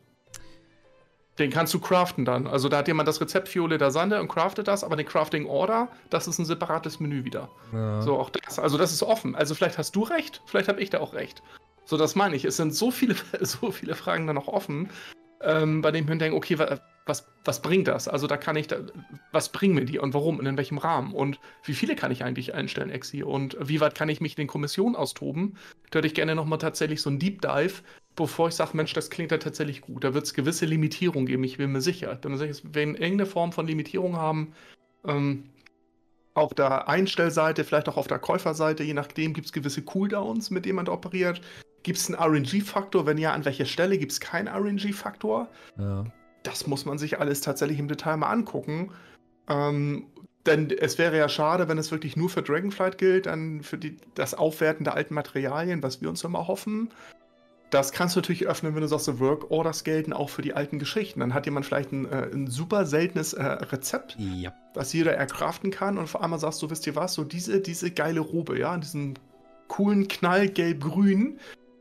Den kannst du craften dann. Also da hat jemand das Rezept Fiole der Sande und craftet das, aber den Crafting Order, das ist ein separates Menü wieder. Ja. So auch das. Also das ist offen. Also vielleicht hast du recht, vielleicht habe ich da auch recht. So, das meine ich. Es sind so viele, so viele Fragen da noch offen, ähm, bei denen ich mir denke, okay, was, was bringt das? Also da kann ich, da, was bringen mir die und warum und in welchem Rahmen? Und wie viele kann ich eigentlich einstellen, Exi? Und wie weit kann ich mich in den Kommissionen austoben? Da hätte ich gerne nochmal tatsächlich so ein Deep Dive, bevor ich sage, Mensch, das klingt ja tatsächlich gut. Da wird es gewisse Limitierungen geben, ich bin mir sicher. Dann wenn wir irgendeine Form von Limitierung haben, ähm, auf der Einstellseite, vielleicht auch auf der Käuferseite, je nachdem, gibt es gewisse Cooldowns, mit denen man operiert. Gibt es einen RNG-Faktor? Wenn ja, an welcher Stelle gibt es keinen RNG-Faktor? Ja. Das muss man sich alles tatsächlich im Detail mal angucken. Ähm, denn es wäre ja schade, wenn es wirklich nur für Dragonflight gilt, dann für die, das Aufwerten der alten Materialien, was wir uns immer hoffen. Das kannst du natürlich öffnen, wenn du sagst, so Work Orders gelten auch für die alten Geschichten. Dann hat jemand vielleicht ein, äh, ein super seltenes äh, Rezept, ja. das jeder erkraften kann und auf einmal sagst du, wisst ihr was, so diese, diese geile Robe, ja, in diesem coolen Knall gelb-grün,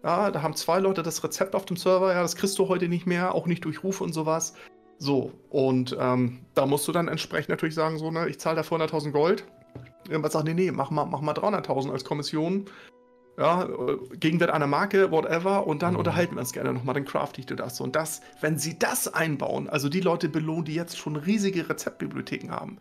ja, da haben zwei Leute das Rezept auf dem Server, ja, das kriegst du heute nicht mehr, auch nicht durch Ruf und sowas. So, und ähm, da musst du dann entsprechend natürlich sagen, so, ne, ich zahle da 400.000 Gold. Irgendwas sagt, nee, nee, mach mal, mach mal 300.000 als Kommission. Ja, Gegenwert einer Marke, whatever, und dann mhm. unterhalten wir uns gerne nochmal, dann craft ich dir das. Und das, wenn sie das einbauen, also die Leute belohnen, die jetzt schon riesige Rezeptbibliotheken haben,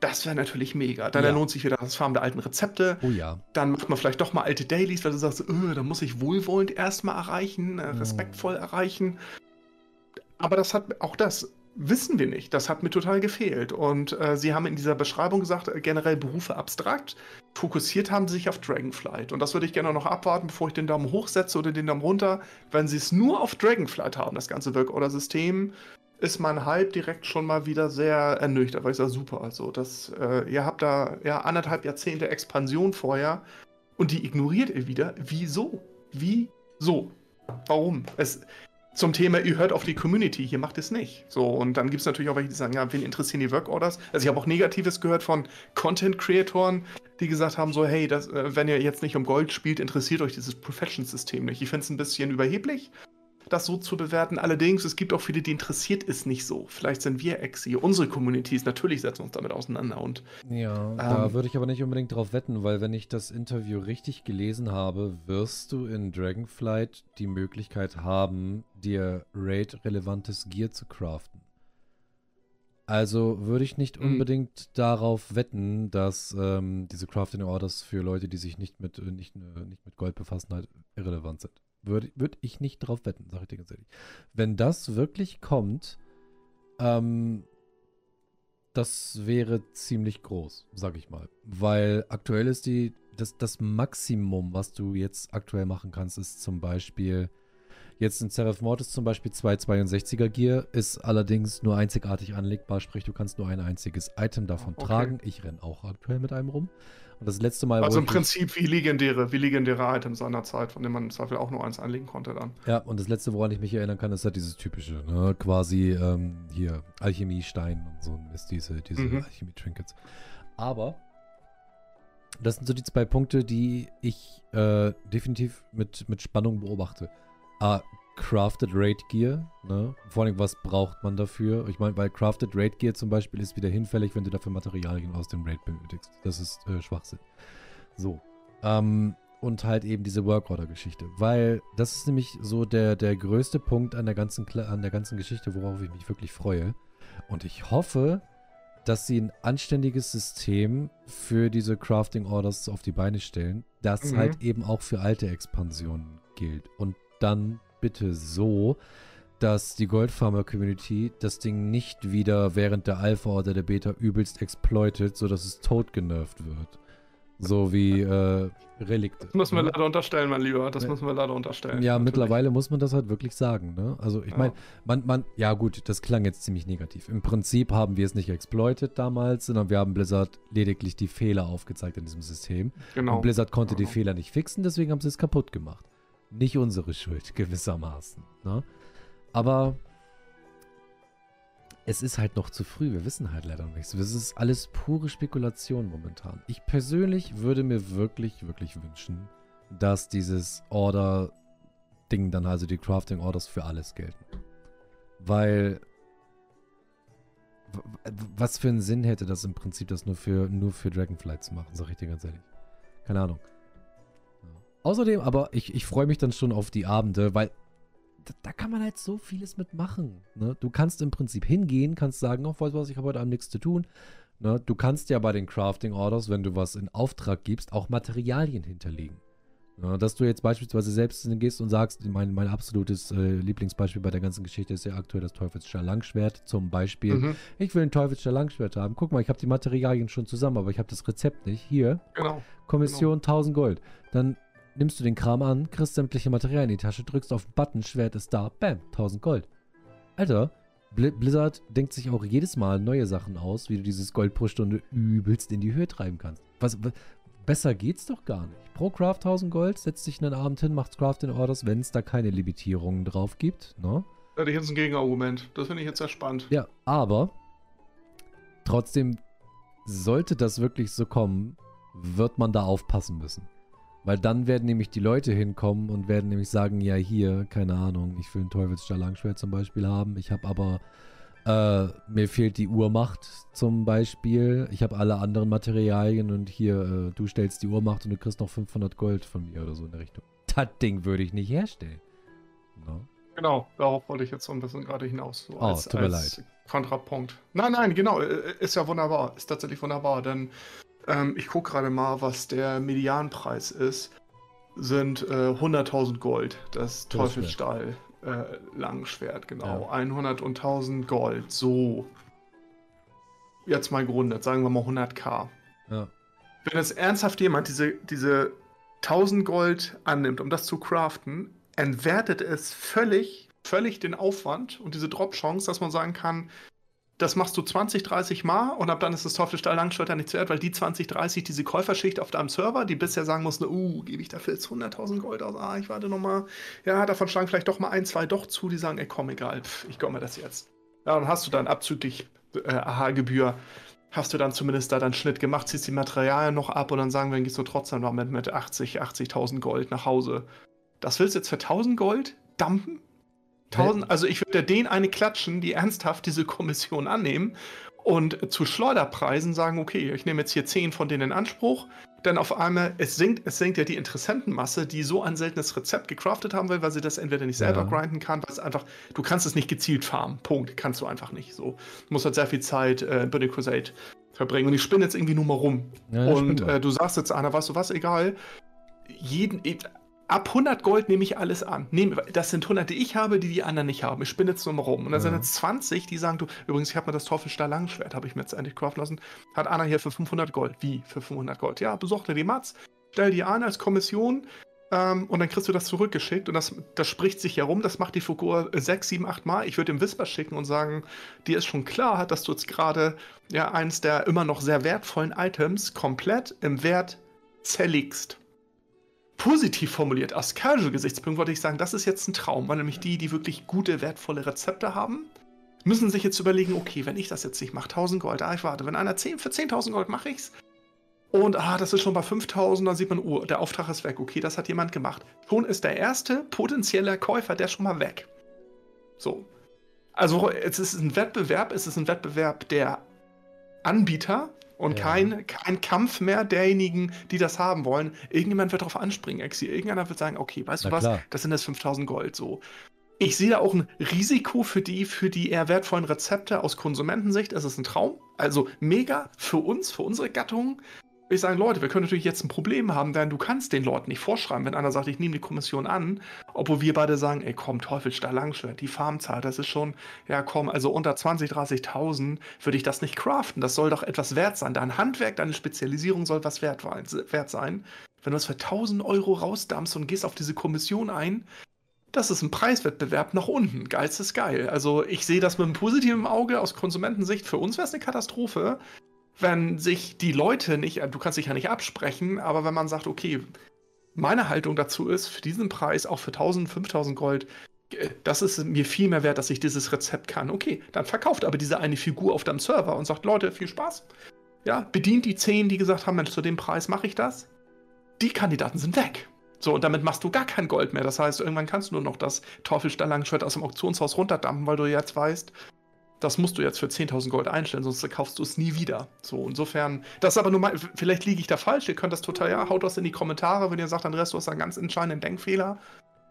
das wäre natürlich mega. Dann ja. lohnt sich wieder das Farm der alten Rezepte. Oh ja. Dann macht man vielleicht doch mal alte Dailies, weil du sagst, öh, da muss ich wohlwollend erstmal erreichen, äh, respektvoll oh. erreichen. Aber das hat auch das wissen wir nicht. Das hat mir total gefehlt. Und äh, sie haben in dieser Beschreibung gesagt, äh, generell Berufe abstrakt. Fokussiert haben sie sich auf Dragonflight. Und das würde ich gerne noch abwarten, bevor ich den Daumen hoch setze oder den Daumen runter. Wenn sie es nur auf Dragonflight haben, das ganze Work- oder System, ist mein Hype direkt schon mal wieder sehr ernüchtert, weil ich sage, super, also das, äh, ihr habt da ja anderthalb Jahrzehnte Expansion vorher und die ignoriert ihr wieder. Wieso? Wieso? Warum? Es, zum Thema, ihr hört auf die Community, hier macht es nicht. So, und dann gibt es natürlich auch welche, die sagen, ja, wen interessieren die Work Orders? Also ich habe auch Negatives gehört von Content-Creatoren, die gesagt haben, so, hey, das, äh, wenn ihr jetzt nicht um Gold spielt, interessiert euch dieses Profession-System nicht. Ich finde es ein bisschen überheblich. Das so zu bewerten. Allerdings, es gibt auch viele, die interessiert es nicht so. Vielleicht sind wir Exi, unsere Communities, natürlich setzen uns damit auseinander. Und, ja, ähm, da würde ich aber nicht unbedingt drauf wetten, weil wenn ich das Interview richtig gelesen habe, wirst du in Dragonflight die Möglichkeit haben, dir Raid-relevantes Gear zu craften. Also würde ich nicht mhm. unbedingt mhm. darauf wetten, dass ähm, diese Crafting Orders für Leute, die sich nicht mit, äh, nicht, äh, nicht mit Gold befassen, halt irrelevant sind. Würde würd ich nicht drauf wetten, sage ich dir ganz ehrlich. Wenn das wirklich kommt, ähm, das wäre ziemlich groß, sag ich mal. Weil aktuell ist die, das, das Maximum, was du jetzt aktuell machen kannst, ist zum Beispiel Jetzt in Seraph Mortis zum Beispiel 262er Gear, ist allerdings nur einzigartig anlegbar, sprich du kannst nur ein einziges Item davon okay. tragen. Ich renne auch aktuell mit einem rum. Und das letzte Mal. Also im Prinzip wie legendäre, wie legendäre Items seiner Zeit, von denen man im Zweifel auch nur eins anlegen konnte dann. Ja, und das letzte, woran ich mich erinnern kann, ist halt dieses typische, ne? Quasi ähm, hier Alchemiestein und so ist diese, diese mhm. Alchemie-Trinkets. Aber das sind so die zwei Punkte, die ich äh, definitiv mit, mit Spannung beobachte. Ah, Crafted Raid Gear, ne? Vor allem, was braucht man dafür? Ich meine, weil Crafted Raid Gear zum Beispiel ist wieder hinfällig, wenn du dafür Materialien aus dem Raid benötigst. Das ist äh, Schwachsinn. So. Ähm, und halt eben diese Workorder-Geschichte. Weil das ist nämlich so der, der größte Punkt an der, ganzen, an der ganzen Geschichte, worauf ich mich wirklich freue. Und ich hoffe, dass sie ein anständiges System für diese Crafting Orders auf die Beine stellen, das mhm. halt eben auch für alte Expansionen gilt. Und dann bitte so, dass die Goldfarmer-Community das Ding nicht wieder während der Alpha oder der Beta übelst exploitet, sodass es tot genervt wird. So wie äh, Relikte. Das müssen wir leider unterstellen, mein Lieber. Das ja. müssen wir leider unterstellen. Ja, natürlich. mittlerweile muss man das halt wirklich sagen. Ne? Also ich ja. meine, man, man, ja gut, das klang jetzt ziemlich negativ. Im Prinzip haben wir es nicht exploitet damals, sondern wir haben Blizzard lediglich die Fehler aufgezeigt in diesem System. Genau. Und Blizzard konnte genau. die Fehler nicht fixen, deswegen haben sie es kaputt gemacht nicht unsere Schuld, gewissermaßen. Ne? Aber es ist halt noch zu früh. Wir wissen halt leider noch nichts. Es ist alles pure Spekulation momentan. Ich persönlich würde mir wirklich, wirklich wünschen, dass dieses Order-Ding dann, also die Crafting-Orders für alles gelten. Weil was für einen Sinn hätte das im Prinzip, das nur für, nur für Dragonflight zu machen, sag ich dir ganz ehrlich. Keine Ahnung. Außerdem, aber ich, ich freue mich dann schon auf die Abende, weil da, da, kann man halt so vieles mitmachen. Ne? Du kannst im Prinzip hingehen, kannst sagen, oh, weißt du was, ich habe heute Abend nichts zu tun. Ne? Du kannst ja bei den Crafting Orders, wenn du was in Auftrag gibst, auch Materialien hinterlegen. Ne? Dass du jetzt beispielsweise selbst gehst und sagst, mein, mein absolutes äh, Lieblingsbeispiel bei der ganzen Geschichte ist ja aktuell das Teufelsstahl Langschwert. Zum Beispiel, mhm. ich will ein Teufelsstahl Langschwert haben. Guck mal, ich habe die Materialien schon zusammen, aber ich habe das Rezept nicht. Hier, genau. Kommission genau. 1000 Gold. Dann nimmst du den Kram an, kriegst sämtliche Materialien in die Tasche, drückst auf den Button, Schwert ist da, bam, 1000 Gold. Alter, Blizzard denkt sich auch jedes Mal neue Sachen aus, wie du dieses Gold pro Stunde übelst in die Höhe treiben kannst. Was, was besser geht's doch gar nicht. Pro Craft 1000 Gold, setzt dich einen Abend hin, macht Crafting Orders, wenn es da keine Limitierungen drauf gibt, ne? Da hätte ich jetzt ein Gegenargument. Das finde ich jetzt sehr spannend. Ja, aber trotzdem sollte das wirklich so kommen, wird man da aufpassen müssen. Weil dann werden nämlich die Leute hinkommen und werden nämlich sagen, ja hier, keine Ahnung, ich will ein Teufelsstahl Langschwert zum Beispiel haben. Ich habe aber, äh, mir fehlt die Uhrmacht zum Beispiel. Ich habe alle anderen Materialien und hier, äh, du stellst die Uhrmacht und du kriegst noch 500 Gold von mir oder so in der Richtung. Das Ding würde ich nicht herstellen. No? Genau, darauf wollte ich jetzt so ein bisschen gerade hinaus. So oh, als, tut mir leid. Kontrapunkt. Nein, nein, genau, äh, ist ja wunderbar. Ist tatsächlich wunderbar, denn ähm, ich gucke gerade mal, was der Medianpreis ist. Sind äh, 100.000 Gold. Das Teufelsstahl äh, Langschwert, genau. Ja. 100 und 1000 Gold. So. Jetzt mal gerundet, sagen wir mal 100k. Ja. Wenn jetzt ernsthaft jemand diese, diese 1000 Gold annimmt, um das zu craften, entwertet es völlig, völlig den Aufwand und diese Drop-Chance, dass man sagen kann, das machst du 20, 30 Mal und ab dann ist das Teufelsstahl Langschulter nicht wert, weil die 20, 30, diese Käuferschicht auf deinem Server, die bisher sagen musste, uh, gebe ich dafür jetzt 100.000 Gold aus, ah, ich warte nochmal, ja, davon schlagen vielleicht doch mal ein, zwei doch zu, die sagen, ey, komm, egal, pff, ich komme mir das jetzt. Ja, dann hast du dann abzüglich äh, AHA-Gebühr, hast du dann zumindest da deinen Schnitt gemacht, ziehst die Materialien noch ab und dann sagen wir, dann gehst du trotzdem noch mit, mit 80, 80.000 Gold nach Hause. Das willst du jetzt für 1000 Gold dumpen? 1000, also ich würde denen eine klatschen, die ernsthaft diese Kommission annehmen und zu Schleuderpreisen sagen, okay, ich nehme jetzt hier 10 von denen in Anspruch, denn auf einmal, es sinkt, es sinkt ja die Interessentenmasse, die so ein seltenes Rezept gecraftet haben will, weil sie das entweder nicht selber ja. grinden kann, weil es einfach, du kannst es nicht gezielt farmen. Punkt. Kannst du einfach nicht. So. Du musst halt sehr viel Zeit äh, in Burning Crusade verbringen. Und ich spinne jetzt irgendwie nur mal rum. Ja, und äh, du sagst jetzt, Anna, weißt du was, egal. Jeden, ab 100 Gold nehme ich alles an. Nehm, das sind 100, die ich habe, die die anderen nicht haben. Ich spinne jetzt nur mal rum. Und dann ja. sind jetzt 20, die sagen, du, übrigens, ich habe mir das Teufelsstahl Langschwert, habe ich mir jetzt endlich craften lassen. Hat Anna hier für 500 Gold. Wie für 500 Gold? Ja, besorg dir die Mats, stell die an als Kommission ähm, und dann kriegst du das zurückgeschickt. Und das, das spricht sich herum, das macht die Figur 6, 7, 8 Mal. Ich würde dem Whisper schicken und sagen, dir ist schon klar, dass du jetzt gerade ja eins der immer noch sehr wertvollen Items komplett im Wert zerlegst positiv formuliert, aus Casual-Gesichtspunkt würde ich sagen, das ist jetzt ein Traum, weil nämlich die, die wirklich gute, wertvolle Rezepte haben, müssen sich jetzt überlegen, okay, wenn ich das jetzt nicht mache, 1000 Gold, ah, ich warte, wenn einer 10, für 10.000 Gold mache ich's, und ah, das ist schon bei 5000, dann sieht man, oh, der Auftrag ist weg, okay, das hat jemand gemacht. Schon ist der erste potenzielle Käufer, der schon mal weg. So. Also, es ist ein Wettbewerb, es ist ein Wettbewerb der Anbieter und ja. kein, kein Kampf mehr derjenigen, die das haben wollen. Irgendjemand wird darauf anspringen, Exi. Irgendeiner wird sagen, okay, weißt Na du was, klar. das sind jetzt 5000 Gold so. Ich sehe da auch ein Risiko für die, für die eher wertvollen Rezepte aus Konsumentensicht. Es ist ein Traum. Also mega für uns, für unsere Gattung ich sage, Leute, wir können natürlich jetzt ein Problem haben, denn du kannst den Leuten nicht vorschreiben, wenn einer sagt, ich nehme die Kommission an, obwohl wir beide sagen, ey komm, Teufelsstahl Langschwert, die Farmzahl, das ist schon, ja komm, also unter 20, 30.000 würde ich das nicht craften, das soll doch etwas wert sein. Dein Handwerk, deine Spezialisierung soll was wert, wert sein. Wenn du das für 1000 Euro rausdampfst und gehst auf diese Kommission ein, das ist ein Preiswettbewerb nach unten. Geilstes geil. Also ich sehe das mit einem positiven Auge aus Konsumentensicht. Für uns wäre es eine Katastrophe, wenn sich die Leute nicht, du kannst dich ja nicht absprechen, aber wenn man sagt, okay, meine Haltung dazu ist, für diesen Preis, auch für 1000, 5000 Gold, äh, das ist mir viel mehr wert, dass ich dieses Rezept kann. Okay, dann verkauft aber diese eine Figur auf deinem Server und sagt, Leute, viel Spaß. Ja, bedient die 10, die gesagt haben, Mensch, zu dem Preis mache ich das. Die Kandidaten sind weg. So, und damit machst du gar kein Gold mehr. Das heißt, irgendwann kannst du nur noch das Teufelsstahl-Langschwert aus dem Auktionshaus runterdampfen, weil du jetzt weißt, das musst du jetzt für 10.000 Gold einstellen, sonst kaufst du es nie wieder. So, insofern, das ist aber nur mal, vielleicht liege ich da falsch, ihr könnt das total, ja, haut das in die Kommentare, wenn ihr sagt, Andreas, du hast einen ganz entscheidenden Denkfehler,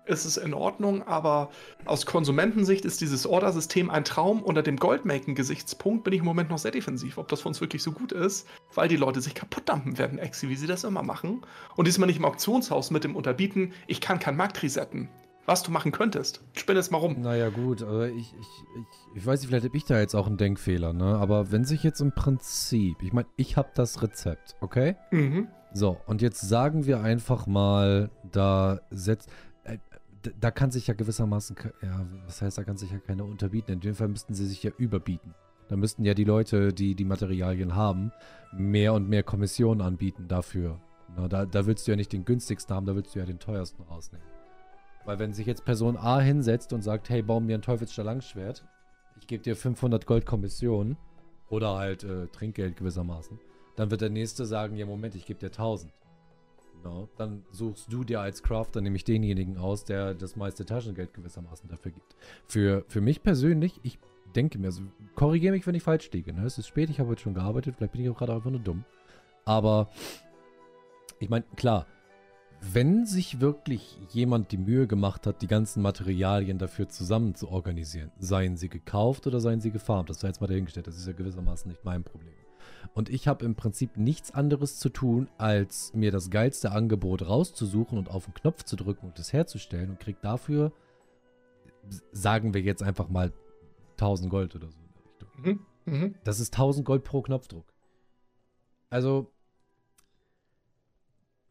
ist es in Ordnung, aber aus Konsumentensicht ist dieses Order-System ein Traum. Unter dem Goldmaking-Gesichtspunkt bin ich im Moment noch sehr defensiv, ob das für uns wirklich so gut ist, weil die Leute sich kaputt dampfen werden, Exi, wie sie das immer machen. Und diesmal nicht im Auktionshaus mit dem Unterbieten, ich kann kein Markt resetten was du machen könntest. Spinn es mal rum. Naja, gut, aber ich, ich, ich, ich weiß nicht, vielleicht habe ich da jetzt auch einen Denkfehler, ne? Aber wenn sich jetzt im Prinzip, ich meine, ich habe das Rezept, okay? Mhm. So, und jetzt sagen wir einfach mal, da setzt. Äh, da kann sich ja gewissermaßen, ja, was heißt, da kann sich ja keiner unterbieten. In dem Fall müssten sie sich ja überbieten. Da müssten ja die Leute, die die Materialien haben, mehr und mehr Kommissionen anbieten dafür. Na, da, da willst du ja nicht den günstigsten haben, da willst du ja den teuersten rausnehmen. Weil wenn sich jetzt Person A hinsetzt und sagt, hey, bau mir ein Teufelsstahl Langschwert, ich gebe dir 500 Gold Kommission oder halt äh, Trinkgeld gewissermaßen, dann wird der Nächste sagen, ja Moment, ich gebe dir 1000. No, dann suchst du dir als Crafter nämlich denjenigen aus, der das meiste Taschengeld gewissermaßen dafür gibt. Für, für mich persönlich, ich denke mir, also korrigiere mich, wenn ich falsch liege. Ne? Es ist spät, ich habe heute schon gearbeitet, vielleicht bin ich auch gerade einfach nur dumm. Aber ich meine, klar, wenn sich wirklich jemand die Mühe gemacht hat, die ganzen Materialien dafür zusammen zu organisieren, seien sie gekauft oder seien sie gefarmt, das sei jetzt mal dahingestellt, das ist ja gewissermaßen nicht mein Problem. Und ich habe im Prinzip nichts anderes zu tun, als mir das geilste Angebot rauszusuchen und auf den Knopf zu drücken und es herzustellen und kriege dafür, sagen wir jetzt einfach mal 1000 Gold oder so in der Richtung. Mhm, mh. Das ist 1000 Gold pro Knopfdruck. Also,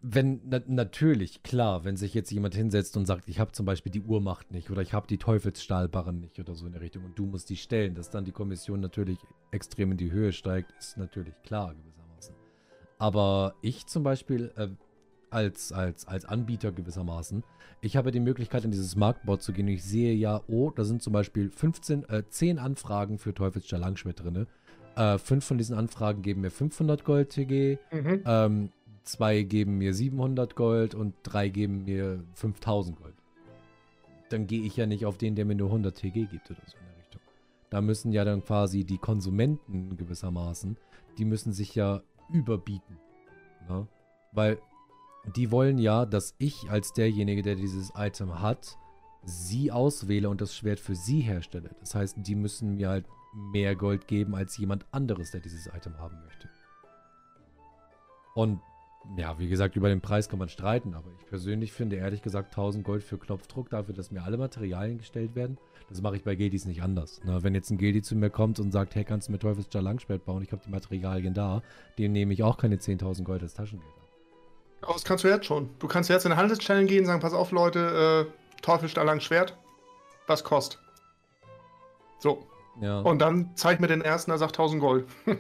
wenn na, natürlich, klar, wenn sich jetzt jemand hinsetzt und sagt, ich habe zum Beispiel die Uhrmacht nicht oder ich habe die Teufelsstahlbarren nicht oder so in der Richtung und du musst die stellen, dass dann die Kommission natürlich extrem in die Höhe steigt, ist natürlich klar gewissermaßen. Aber ich zum Beispiel äh, als, als, als Anbieter gewissermaßen, ich habe die Möglichkeit in dieses Marktboard zu gehen und ich sehe ja, oh, da sind zum Beispiel 15, äh, 10 Anfragen für Teufelsstahl Langschwert drin. Äh, fünf von diesen Anfragen geben mir 500 Gold TG. Mhm. Ähm, zwei geben mir 700 Gold und drei geben mir 5000 Gold. dann gehe ich ja nicht auf den, der mir nur 100 TG gibt oder so in der Richtung. Da müssen ja dann quasi die Konsumenten gewissermaßen, die müssen sich ja überbieten. Ne? Weil die wollen ja, dass ich als derjenige, der dieses Item hat, sie auswähle und das Schwert für sie herstelle. Das heißt, die müssen mir halt mehr Gold geben als jemand anderes, der dieses Item haben möchte. Und ja, wie gesagt, über den Preis kann man streiten, aber ich persönlich finde ehrlich gesagt 1000 Gold für Knopfdruck dafür, dass mir alle Materialien gestellt werden. Das mache ich bei Gildis nicht anders. Na, wenn jetzt ein Gildi zu mir kommt und sagt, hey, kannst du mir Teufelsjar Langschwert bauen? Ich habe die Materialien da. Dem nehme ich auch keine 10.000 Gold als Taschengeld ab. Aber das kannst du jetzt schon. Du kannst jetzt in eine Handelschannel gehen und sagen, pass auf Leute, äh, Teufelsjar Langschwert, was kostet? So. Ja. Und dann zeig mir den ersten, der sagt 1000 Gold.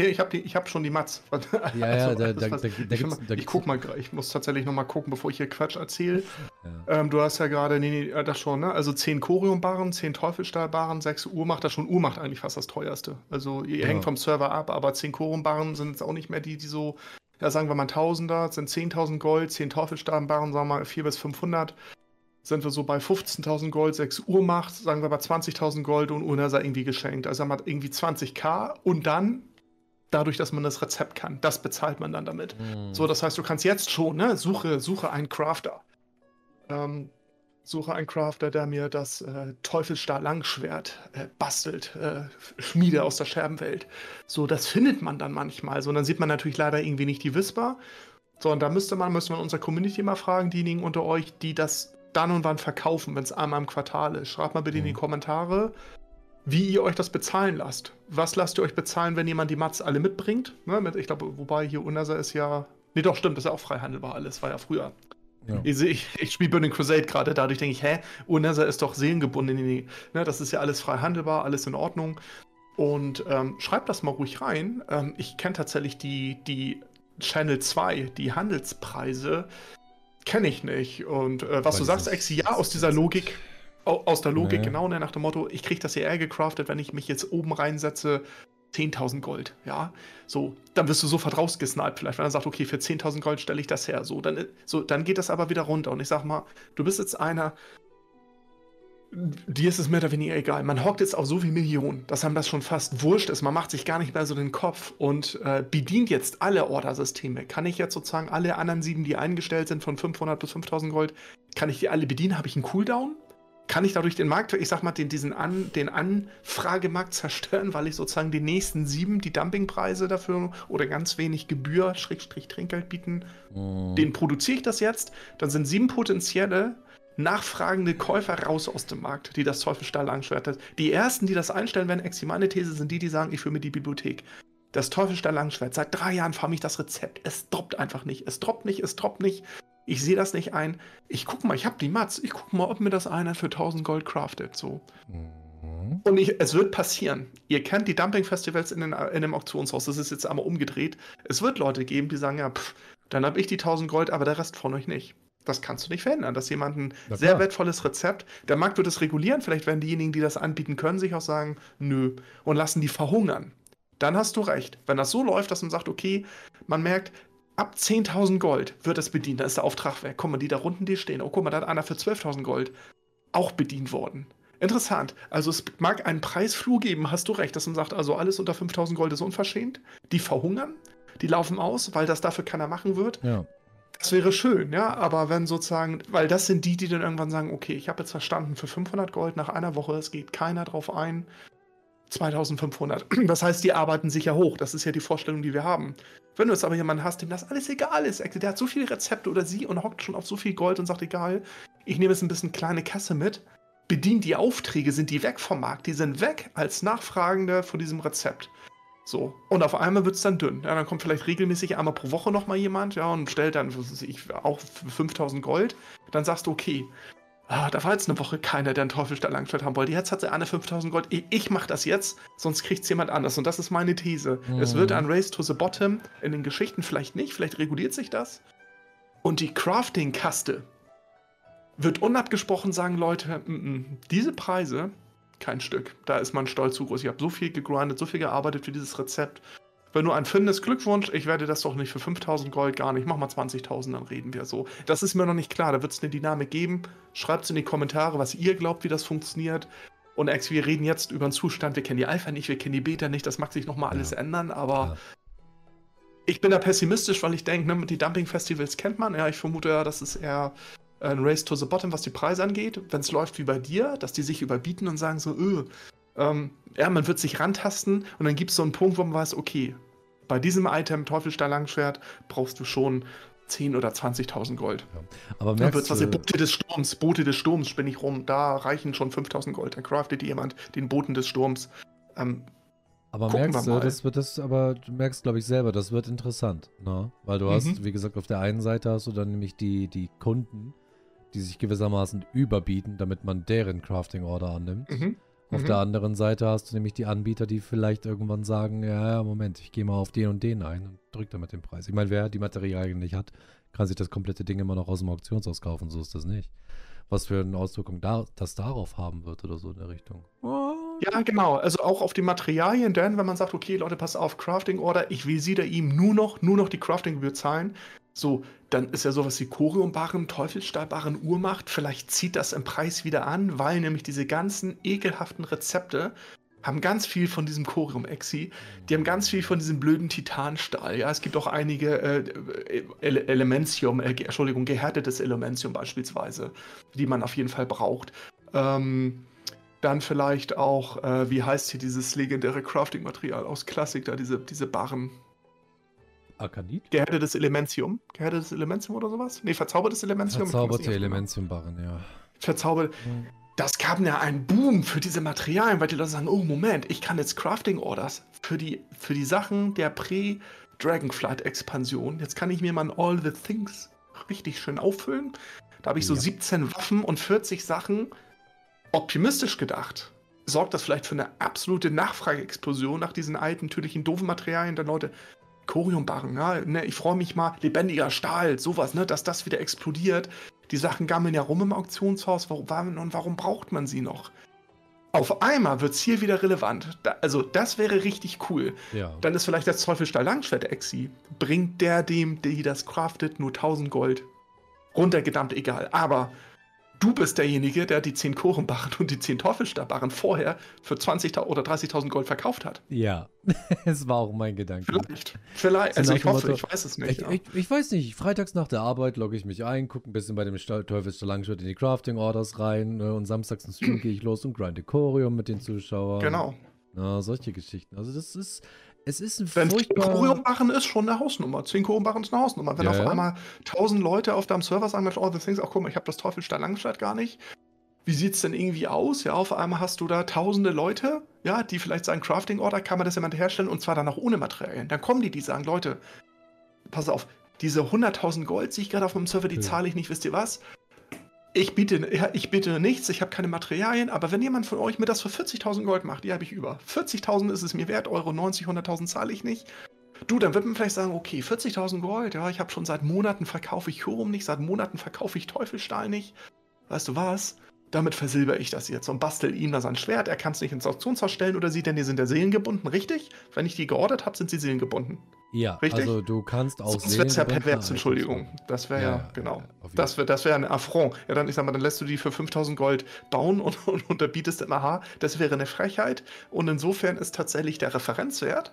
Hier, ich habe hab schon die Mats. Ja, also, ja, da, da, da, ich, da ich guck mal, ich muss tatsächlich noch mal gucken, bevor ich hier Quatsch erzähle. Ja. Ähm, du hast ja gerade, nee, nee, äh, das schon, ne? Also 10 Chorium-Barren, 10 Teufelsstahl-Barren, 6 Uhrmacht, das schon Uhrmacht eigentlich fast das teuerste. Also ihr ja. hängt vom Server ab, aber 10 Chorium-Barren sind jetzt auch nicht mehr die, die so, ja, sagen wir mal 1000er, sind 10.000 Gold, 10 Teufelsstahl-Barren, sagen wir mal 4 bis 500 sind wir so bei 15.000 Gold, 6 Uhrmacht, sagen wir bei 20.000 Gold und sei irgendwie geschenkt. Also haben wir irgendwie 20k und dann dadurch, dass man das Rezept kann. Das bezahlt man dann damit. Mhm. So, das heißt, du kannst jetzt schon, ne, suche, suche einen Crafter. Ähm, suche einen Crafter, der mir das äh, Teufelsstahl-Langschwert äh, bastelt, äh, Schmiede aus der Scherbenwelt. So, das findet man dann manchmal. So, und dann sieht man natürlich leider irgendwie nicht die Whisper. So, und da müsste man, müsste man unsere Community mal fragen, diejenigen unter euch, die das dann und wann verkaufen, wenn es einmal im Quartal ist. Schreibt mal bitte mhm. in die mhm. Kommentare, wie ihr euch das bezahlen lasst. Was lasst ihr euch bezahlen, wenn jemand die Mats alle mitbringt? Ne, mit, ich glaube, wobei hier Unasa ist ja. Nee, doch, stimmt, das ist ja auch freihandelbar alles, war ja früher. Ja. Ich, ich, ich spiele Burning Crusade gerade, dadurch denke ich, hä, Unasa ist doch seelengebunden. Nee, ne, das ist ja alles frei handelbar, alles in Ordnung. Und ähm, schreibt das mal ruhig rein. Ähm, ich kenne tatsächlich die, die Channel 2, die Handelspreise, kenne ich nicht. Und äh, was Weil du sagst, Exi, ja, aus dieser Logik aus der Logik, nee. genau, ne, nach dem Motto, ich kriege das hier eher gecraftet, wenn ich mich jetzt oben reinsetze, 10.000 Gold, ja. So, dann wirst du sofort rausgesniped vielleicht, wenn er sagt, okay, für 10.000 Gold stelle ich das her. So dann, so, dann geht das aber wieder runter. Und ich sag mal, du bist jetzt einer, dir ist es mehr oder weniger egal. Man hockt jetzt auf so viel Millionen, dass einem das schon fast wurscht ist. Man macht sich gar nicht mehr so den Kopf und äh, bedient jetzt alle Ordersysteme. Kann ich jetzt sozusagen alle anderen sieben, die eingestellt sind, von 500 bis 5000 Gold, kann ich die alle bedienen? Habe ich einen Cooldown? Kann ich dadurch den Markt, ich sag mal, den, diesen An, den Anfragemarkt zerstören, weil ich sozusagen die nächsten sieben die Dumpingpreise dafür oder ganz wenig Gebühr, Schrägstrich Trinkgeld bieten. Mhm. Den produziere ich das jetzt, dann sind sieben potenzielle nachfragende Käufer raus aus dem Markt, die das Teufelsstahl Langschwert Die ersten, die das einstellen werden, Exi, meine These, sind die, die sagen, ich führe mir die Bibliothek. Das Teufelsstahl Langschwert, seit drei Jahren farm ich das Rezept. Es droppt einfach nicht. Es droppt nicht, es droppt nicht. Ich sehe das nicht ein. Ich guck mal, ich habe die Mats. Ich guck mal, ob mir das einer für 1000 Gold craftet. So. Mhm. Und ich, es wird passieren. Ihr kennt die Dumping-Festivals in, in einem Auktionshaus. Das ist jetzt einmal umgedreht. Es wird Leute geben, die sagen, ja, pff, dann habe ich die 1000 Gold, aber der Rest von euch nicht. Das kannst du nicht verändern. Dass jemand ein sehr wertvolles Rezept, der Markt wird es regulieren. Vielleicht werden diejenigen, die das anbieten können, sich auch sagen, nö, und lassen die verhungern. Dann hast du recht. Wenn das so läuft, dass man sagt, okay, man merkt, ab 10.000 Gold wird das bedient. Da ist der Auftrag weg. Guck mal, die da unten, die stehen. Oh, guck mal, da hat einer für 12.000 Gold auch bedient worden. Interessant. Also es mag einen Preisflur geben, hast du recht, dass man sagt, also alles unter 5000 Gold ist unverschämt. Die verhungern, die laufen aus, weil das dafür keiner machen wird. Ja. Das wäre schön, ja, aber wenn sozusagen, weil das sind die, die dann irgendwann sagen, okay, ich habe jetzt verstanden, für 500 Gold nach einer Woche, es geht keiner drauf ein, 2500. Das heißt, die arbeiten sich ja hoch. Das ist ja die Vorstellung, die wir haben. Wenn du jetzt aber jemanden hast, dem das alles egal ist, der hat so viele Rezepte oder sie und hockt schon auf so viel Gold und sagt, egal, ich nehme jetzt ein bisschen kleine Kasse mit, bedient die Aufträge, sind die weg vom Markt, die sind weg als Nachfragende von diesem Rezept. So. Und auf einmal wird es dann dünn. Ja, dann kommt vielleicht regelmäßig einmal pro Woche nochmal jemand, ja, und stellt dann, was ich, auch für 5000 Gold. Dann sagst du, okay, ah, da war jetzt eine Woche keiner, der einen Teufelsstahl Langschwert haben wollte. Jetzt hat sie eine 5000 Gold. Ich, ich mache das jetzt, sonst kriegt es jemand anders. Und das ist meine These. Mhm. Es wird ein Race to the Bottom. In den Geschichten vielleicht nicht, vielleicht reguliert sich das. Und die Crafting-Kaste wird unabgesprochen sagen, Leute, m -m, diese Preise, kein Stück. Da ist man stolz zu groß. Ich habe so viel gegrindet, so viel gearbeitet für dieses Rezept. Wenn du ein findest, Glückwunsch, ich werde das doch nicht für 5000 Gold gar nicht, mach mal 20.000, dann reden wir so. Das ist mir noch nicht klar, da wird es eine Dynamik geben. Schreibt es in die Kommentare, was ihr glaubt, wie das funktioniert. Und Ex, wir reden jetzt über den Zustand, wir kennen die Alpha nicht, wir kennen die Beta nicht, das mag sich nochmal alles ja. ändern, aber ja. ich bin da pessimistisch, weil ich denke, ne, die Dumping-Festivals kennt man, ja, ich vermute ja, das ist eher ein Race to the Bottom, was die Preise angeht. Wenn es läuft wie bei dir, dass die sich überbieten und sagen so, öh, ähm, ja, man wird sich rantasten und dann gibt es so einen Punkt, wo man weiß, okay, bei diesem Item, Teufelsstahl Langschwert, brauchst du schon 10.000 oder 20.000 Gold. Ja. Aber merkst, dann wird's was, Boote des Sturms, Boote des Sturms spinne ich rum, da reichen schon 5.000 Gold. Dann craftet jemand den Boten des Sturms. Ähm, aber merkst du, das wird das, aber du merkst, glaube ich, selber, das wird interessant, ne? Weil du mhm. hast, wie gesagt, auf der einen Seite hast du dann nämlich die, die Kunden, die sich gewissermaßen überbieten, damit man deren Crafting Order annimmt. Mhm. Auf mhm. der anderen Seite hast du nämlich die Anbieter, die vielleicht irgendwann sagen, ja, ja, Moment, ich gehe mal auf den und den ein und drückt damit den Preis. Ich meine, wer die Materialien nicht hat, kann sich das komplette Ding immer noch aus dem Auktionshaus kaufen, so ist das nicht. Was für eine Auswirkung da, das darauf haben wird oder so in der Richtung. Ja, genau. Also auch auf die Materialien, denn wenn man sagt, okay, Leute, pass auf, Crafting Order, ich will sie da ihm nur noch, nur noch die Crafting-Gebühr zahlen, so, dann ist ja sowas wie Choriumbarren, Teufelsstahlbarren, Urmacht. Vielleicht zieht das im Preis wieder an, weil nämlich diese ganzen ekelhaften Rezepte haben ganz viel von diesem Chorium-Exi. Die haben ganz viel von diesem blöden Titanstahl. Ja, es gibt auch einige äh, Ele Elementium, äh, Entschuldigung, gehärtetes Elementium beispielsweise, die man auf jeden Fall braucht. Ähm, dann vielleicht auch, äh, wie heißt hier dieses legendäre Crafting-Material aus Klassik, da diese, diese Barren. Arkanit? Gehärtetes Elementium. Gehärtetes Elementium oder sowas? Nee, verzaubertes Elementium. Verzauberte Elementium-Barren, ja. Verzaubert. Das gab ja einen Boom für diese Materialien, weil die Leute sagen, oh Moment, ich kann jetzt Crafting-Orders für die, für die Sachen der Prä-Dragonflight-Expansion. Jetzt kann ich mir mal All the Things richtig schön auffüllen. Da habe ich so ja. 17 Waffen und 40 Sachen. Optimistisch gedacht sorgt das vielleicht für eine absolute Nachfrageexplosion nach diesen alten, tödlichen, doofen Materialien der Leute. Choriumbarren, ja, ne, ich freue mich mal, lebendiger Stahl, sowas, ne, dass das wieder explodiert. Die Sachen gammeln ja rum im Auktionshaus, warum, und warum braucht man sie noch? Auf einmal wird es hier wieder relevant. Da, also, das wäre richtig cool. Ja. Dann ist vielleicht das Teufelsstahl Langschwert Exi. Bringt der dem, der das craftet, nur 1000 Gold. Runtergedammt, egal. Aber du bist derjenige, der die 10 Korenbarren und die 10 Teufelstabbarren vorher für 20.000 oder 30.000 Gold verkauft hat. Ja, es war auch mein Gedanke. Vielleicht, vielleicht, also ich hoffe, Motto, ich weiß es nicht. Ich, ja. ich, ich, weiß nicht, freitags nach der Arbeit logge ich mich ein, gucke ein bisschen bei dem Teufelsstalangschwert in die Crafting-Orders rein ne, und samstags im Stream gehe ich los und grinde Chorium mit den Zuschauern. Genau. Na, solche Geschichten. Also das ist, es ist ein Wenn furchtbar... Choriumbachen ist schon eine Hausnummer. 10 Choriumbachen ist eine Hausnummer. Wenn ja, auf ja. einmal 1000 Leute auf deinem Server sagen, all the things, ach guck mal, ich habe das Teufelsstein Langstadt gar nicht. Wie sieht es denn irgendwie aus? Ja, auf einmal hast du da tausende Leute, ja, die vielleicht sagen, Crafting-Order, kann man das jemand herstellen und zwar dann auch ohne Materialien. Dann kommen die, die sagen, Leute, pass auf, diese 100.000 Gold, die ich gerade auf meinem Server, die ja. zahle ich nicht, wisst ihr was? Ich biete, ich biete nichts, ich habe keine Materialien, aber wenn jemand von euch mir das für 40.000 Gold macht, die habe ich über. 40.000 ist es mir wert, Euro 90, 100.000 zahle ich nicht. Du, dann wird man vielleicht sagen, okay, 40.000 Gold, ja, ich habe schon seit Monaten verkaufe ich Chorum nicht, seit Monaten verkaufe ich Teufelstahl nicht. Weißt du was? Damit versilber ich das jetzt und bastel ihm da sein Schwert. Er kann es nicht ins Auktionshaus stellen oder sieht denn, die sind der Seelen gebunden, richtig? Wenn ich die geordert habe, sind sie Seelen gebunden. Ja, richtig? also du kannst auch Sonst wäre es ja pervers, Entschuldigung. Das wäre ja, ja, genau. Ja, das wäre das wär ein Affront. Ja, dann, ich sag mal, dann lässt du die für 5000 Gold bauen und, und unterbietest im AH. Das wäre eine Frechheit. Und insofern ist tatsächlich der Referenzwert,